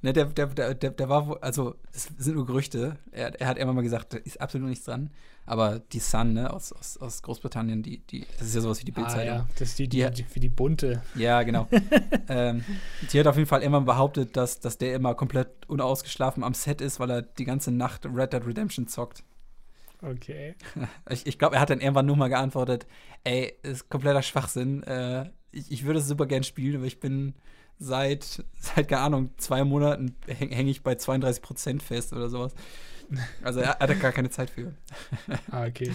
Speaker 2: Ne, der, der, der, der, war, also, es sind nur Gerüchte. Er, er hat immer mal gesagt, da ist absolut nichts dran. Aber die Sun, ne, aus, aus, aus Großbritannien, die, die, das ist ja sowas wie die
Speaker 1: Ah,
Speaker 2: Bildzeitung.
Speaker 1: ja. Das ist die, die,
Speaker 2: Die-
Speaker 1: die, die bunte.
Speaker 2: Ja, genau. ähm, die hat auf jeden Fall immer behauptet, dass, dass der immer komplett unausgeschlafen am Set ist, weil er die ganze Nacht Red Dead Redemption zockt.
Speaker 1: Okay.
Speaker 2: Ich, ich glaube, er hat dann irgendwann nur mal geantwortet, ey, ist kompletter Schwachsinn. Äh, ich, ich würde es super gern spielen, aber ich bin seit, seit, keine Ahnung, zwei Monaten hänge häng ich bei 32 Prozent fest oder sowas. Also er hat da gar keine Zeit für.
Speaker 1: Ah, okay.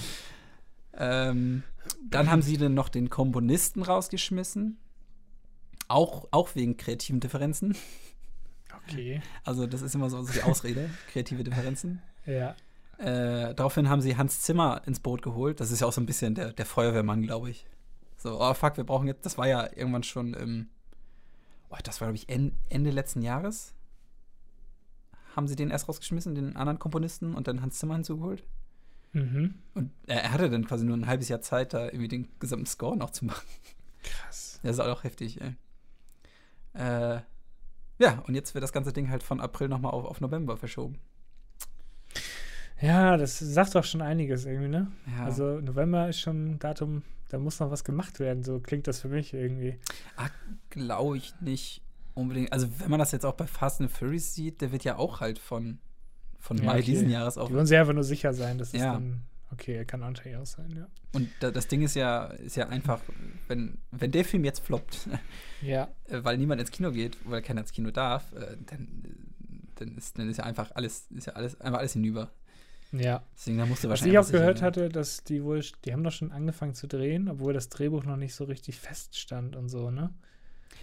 Speaker 2: Ähm, dann haben sie dann noch den Komponisten rausgeschmissen. Auch, auch wegen kreativen Differenzen.
Speaker 1: Okay.
Speaker 2: Also, das ist immer so die Ausrede, kreative Differenzen.
Speaker 1: Ja.
Speaker 2: Äh, daraufhin haben sie Hans Zimmer ins Boot geholt. Das ist ja auch so ein bisschen der, der Feuerwehrmann, glaube ich. So, oh fuck, wir brauchen jetzt, das war ja irgendwann schon im, oh, das war, glaube ich, en, Ende letzten Jahres. Haben sie den erst rausgeschmissen, den anderen Komponisten, und dann Hans Zimmer hinzugeholt.
Speaker 1: Mhm.
Speaker 2: Und er, er hatte dann quasi nur ein halbes Jahr Zeit, da irgendwie den gesamten Score noch zu machen.
Speaker 1: Krass.
Speaker 2: Das ist auch heftig, ey. Äh, ja, und jetzt wird das ganze Ding halt von April nochmal auf, auf November verschoben.
Speaker 1: Ja, das sagt doch schon einiges irgendwie, ne?
Speaker 2: Ja.
Speaker 1: Also November ist schon ein Datum, da muss noch was gemacht werden. So klingt das für mich irgendwie.
Speaker 2: Glaube ich nicht unbedingt. Also, wenn man das jetzt auch bei Fast and Furious sieht, der wird ja auch halt von, von
Speaker 1: Ja,
Speaker 2: Mai
Speaker 1: okay.
Speaker 2: diesen Jahres auch.
Speaker 1: Die wollen sich einfach nur sicher sein, dass es
Speaker 2: Ja.
Speaker 1: dann. Okay, kann natürlich auch sein, ja.
Speaker 2: Und da, das Ding ist ja, ist ja einfach, wenn, wenn der Film jetzt floppt,
Speaker 1: Ja,
Speaker 2: äh, weil niemand ins Kino geht, weil keiner ins Kino darf, äh, dann, dann, ist, dann ist ja einfach alles, ist ja alles, einfach alles hinüber.
Speaker 1: Ja.
Speaker 2: Deswegen, da musste
Speaker 1: Was
Speaker 2: wahrscheinlich.
Speaker 1: ich auch gehört
Speaker 2: gehen.
Speaker 1: hatte, dass die wohl, die haben doch schon angefangen zu drehen, obwohl das Drehbuch noch nicht so richtig feststand und so, ne?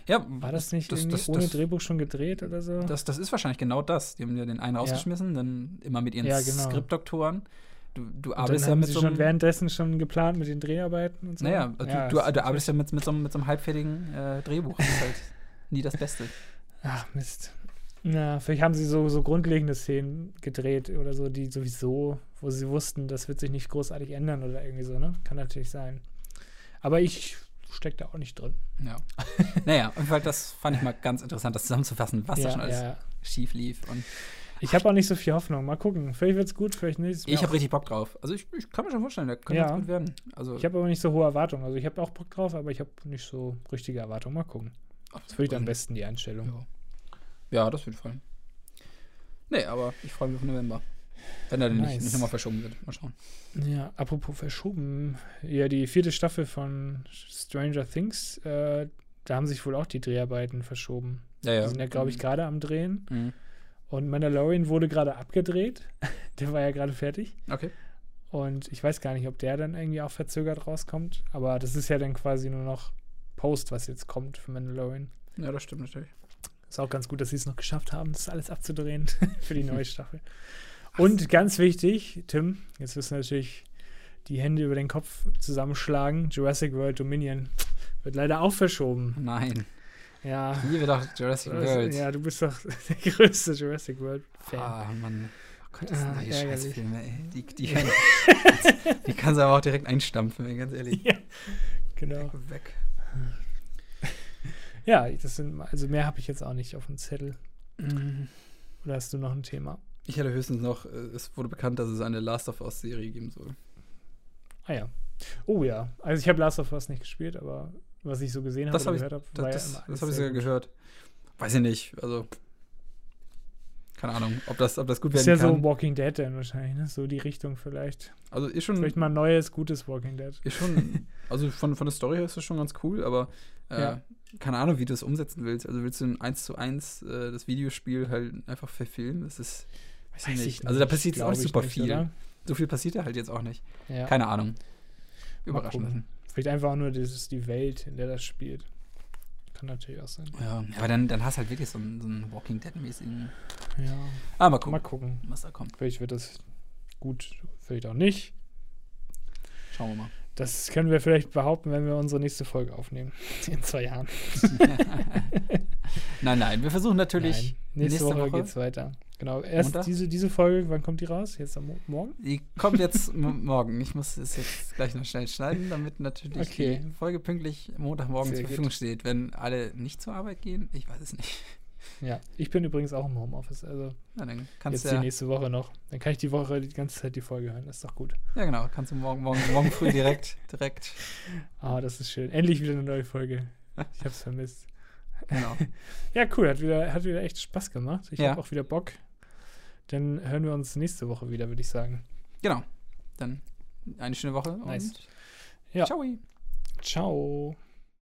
Speaker 2: Ja,
Speaker 1: War das nicht
Speaker 2: das, das,
Speaker 1: ohne
Speaker 2: das,
Speaker 1: Drehbuch schon gedreht oder so?
Speaker 2: Das, das ist wahrscheinlich genau das. Die haben ja den einen
Speaker 1: Ja.
Speaker 2: rausgeschmissen, dann immer mit ihren
Speaker 1: Ja, genau.
Speaker 2: Skriptdoktoren. Du, du arbeitest ja mit
Speaker 1: sie
Speaker 2: so
Speaker 1: schon
Speaker 2: einem.
Speaker 1: währenddessen schon geplant mit den Dreharbeiten und so.
Speaker 2: Naja, also
Speaker 1: Ja,
Speaker 2: du, du, du arbeitest ja mit, mit, so, einem- mit so einem halbfertigen äh, Drehbuch. Das ist halt nie das Beste.
Speaker 1: Ach, Mist. Na, vielleicht haben sie so, so grundlegende Szenen gedreht oder so, die sowieso, wo sie wussten, das wird sich nicht großartig ändern oder irgendwie so, ne? Kann natürlich sein. Aber ich stecke da auch nicht drin.
Speaker 2: Ja. naja, jeden Fall, das fand ich mal ganz interessant, das zusammenzufassen, was da
Speaker 1: ja,
Speaker 2: schon alles
Speaker 1: ja.
Speaker 2: schief lief. Und
Speaker 1: Ich habe auch nicht so viel Hoffnung. Mal gucken. Vielleicht wird's gut, vielleicht nicht.
Speaker 2: Ich habe richtig Bock drauf. Also ich, ich kann mir schon vorstellen, der könnte
Speaker 1: Ja.
Speaker 2: gut werden. Also
Speaker 1: Ich habe aber nicht so hohe Erwartungen. Also ich habe auch Bock drauf, aber ich habe nicht so richtige Erwartungen. Mal gucken. Das finde ich am besten die Einstellung.
Speaker 2: Ja. Ja, das wird fallen. Nee, aber ich freue mich auf November. Wenn er denn nicht,
Speaker 1: Nice.
Speaker 2: nicht nochmal verschoben wird. Mal schauen.
Speaker 1: Ja, apropos verschoben. Ja, die vierte Staffel von Stranger Things, äh, da haben sich wohl auch die Dreharbeiten verschoben.
Speaker 2: Ja, ja.
Speaker 1: Die sind ja, glaube ich, gerade am Drehen.
Speaker 2: Mhm.
Speaker 1: Und Mandalorian wurde gerade abgedreht. der war ja gerade fertig.
Speaker 2: Okay.
Speaker 1: Und ich weiß gar nicht, ob der dann irgendwie auch verzögert rauskommt. Aber das ist ja dann quasi nur noch Post, was jetzt kommt für Mandalorian.
Speaker 2: Ja, das stimmt natürlich.
Speaker 1: Ist auch ganz gut, dass sie es noch geschafft haben, das alles abzudrehen für die neue Staffel. Und ganz wichtig, Tim, jetzt müssen wir natürlich die Hände über den Kopf zusammenschlagen. Jurassic World Dominion wird leider auch verschoben.
Speaker 2: Nein.
Speaker 1: Ja.
Speaker 2: Ich liebe doch Jurassic World.
Speaker 1: Ja, du bist doch der größte Jurassic World-Fan.
Speaker 2: Ah, Mann. Oh Gott, das
Speaker 1: Ah,
Speaker 2: sind die
Speaker 1: ärgerlich.
Speaker 2: Scheißfilme, ey. Die, die, können, die kannst du aber auch direkt einstampfen, ganz ehrlich.
Speaker 1: Ja, genau.
Speaker 2: Weg.
Speaker 1: Ja, das sind, also mehr habe ich jetzt auch nicht auf dem Zettel.
Speaker 2: Mhm.
Speaker 1: Oder hast du noch ein Thema?
Speaker 2: Ich hätte höchstens noch, äh, es wurde bekannt, dass es eine Last of Us-Serie geben soll.
Speaker 1: Ah ja. Oh ja. Also ich habe Last of Us nicht gespielt, aber was ich so gesehen habe
Speaker 2: Das ich,
Speaker 1: gehört habe,
Speaker 2: das,
Speaker 1: war
Speaker 2: das,
Speaker 1: ja immer
Speaker 2: das habe ich sogar
Speaker 1: gut.
Speaker 2: gehört. Weiß ich nicht, also keine Ahnung, ob das, ob das gut
Speaker 1: Ist
Speaker 2: werden
Speaker 1: ja so
Speaker 2: kann.
Speaker 1: Walking Dead dann wahrscheinlich, ne? So die Richtung vielleicht.
Speaker 2: also ist schon,
Speaker 1: Vielleicht mal ein neues, gutes Walking Dead.
Speaker 2: ist schon, also von, von der Story her ist das schon ganz cool, aber äh,
Speaker 1: Ja.
Speaker 2: keine Ahnung, wie du das umsetzen willst. Also willst du ein 1 zu 1 äh, das Videospiel halt einfach verfilmen? Das ist, weiß ich
Speaker 1: Weiß
Speaker 2: nicht.
Speaker 1: ich
Speaker 2: Also da
Speaker 1: nicht,
Speaker 2: passiert jetzt auch nicht
Speaker 1: ich
Speaker 2: super
Speaker 1: nicht,
Speaker 2: viel.
Speaker 1: oder?
Speaker 2: So viel passiert da halt jetzt auch nicht.
Speaker 1: Ja.
Speaker 2: Keine Ahnung.
Speaker 1: Mal
Speaker 2: Überraschen
Speaker 1: gucken.
Speaker 2: lassen.
Speaker 1: Vielleicht einfach auch nur dieses, die Welt, in der das spielt. Kann natürlich auch sein.
Speaker 2: Ja, aber dann, dann hast du halt wirklich so einen, so einen Walking Dead-mäßigen.
Speaker 1: Ja.
Speaker 2: Ah, mal gucken,
Speaker 1: Mal gucken.
Speaker 2: was da kommt.
Speaker 1: Vielleicht wird das gut, vielleicht auch nicht.
Speaker 2: Schauen wir mal.
Speaker 1: Das können wir vielleicht behaupten, wenn wir unsere nächste Folge aufnehmen. In zwei Jahren.
Speaker 2: nein, nein, wir versuchen natürlich.
Speaker 1: Nein. Nächste,
Speaker 2: nächste
Speaker 1: Woche,
Speaker 2: Woche?
Speaker 1: geht's weiter. Genau. Erst
Speaker 2: Montag?
Speaker 1: diese, diese Folge, wann kommt die raus? Jetzt am Mo Morgen?
Speaker 2: Die kommt jetzt morgen. Ich muss es jetzt gleich noch schnell schneiden, damit natürlich
Speaker 1: Okay.
Speaker 2: die Folge pünktlich Montagmorgen
Speaker 1: Sehr
Speaker 2: zur
Speaker 1: gut.
Speaker 2: Verfügung steht. Wenn alle nicht zur Arbeit gehen, ich weiß es nicht.
Speaker 1: Ja. Ich bin übrigens auch im Homeoffice, also
Speaker 2: Na, dann kannst
Speaker 1: jetzt
Speaker 2: du
Speaker 1: die
Speaker 2: ja,
Speaker 1: nächste Woche noch. Dann kann ich die Woche die ganze Zeit die Folge hören. Das ist doch gut.
Speaker 2: ja genau, kannst du morgen, morgen, morgen früh direkt, direkt,
Speaker 1: Ah, das ist schön. Endlich wieder eine neue Folge. Ich hab's vermisst.
Speaker 2: genau.
Speaker 1: Ja, cool. Hat wieder, hat wieder echt Spaß gemacht. Ich
Speaker 2: Ja.
Speaker 1: habe auch wieder Bock. Dann hören wir uns nächste Woche wieder, würde ich sagen.
Speaker 2: Genau. Dann eine schöne Woche
Speaker 1: Nice.
Speaker 2: und
Speaker 1: Ja.
Speaker 2: ciao.
Speaker 1: Ciao.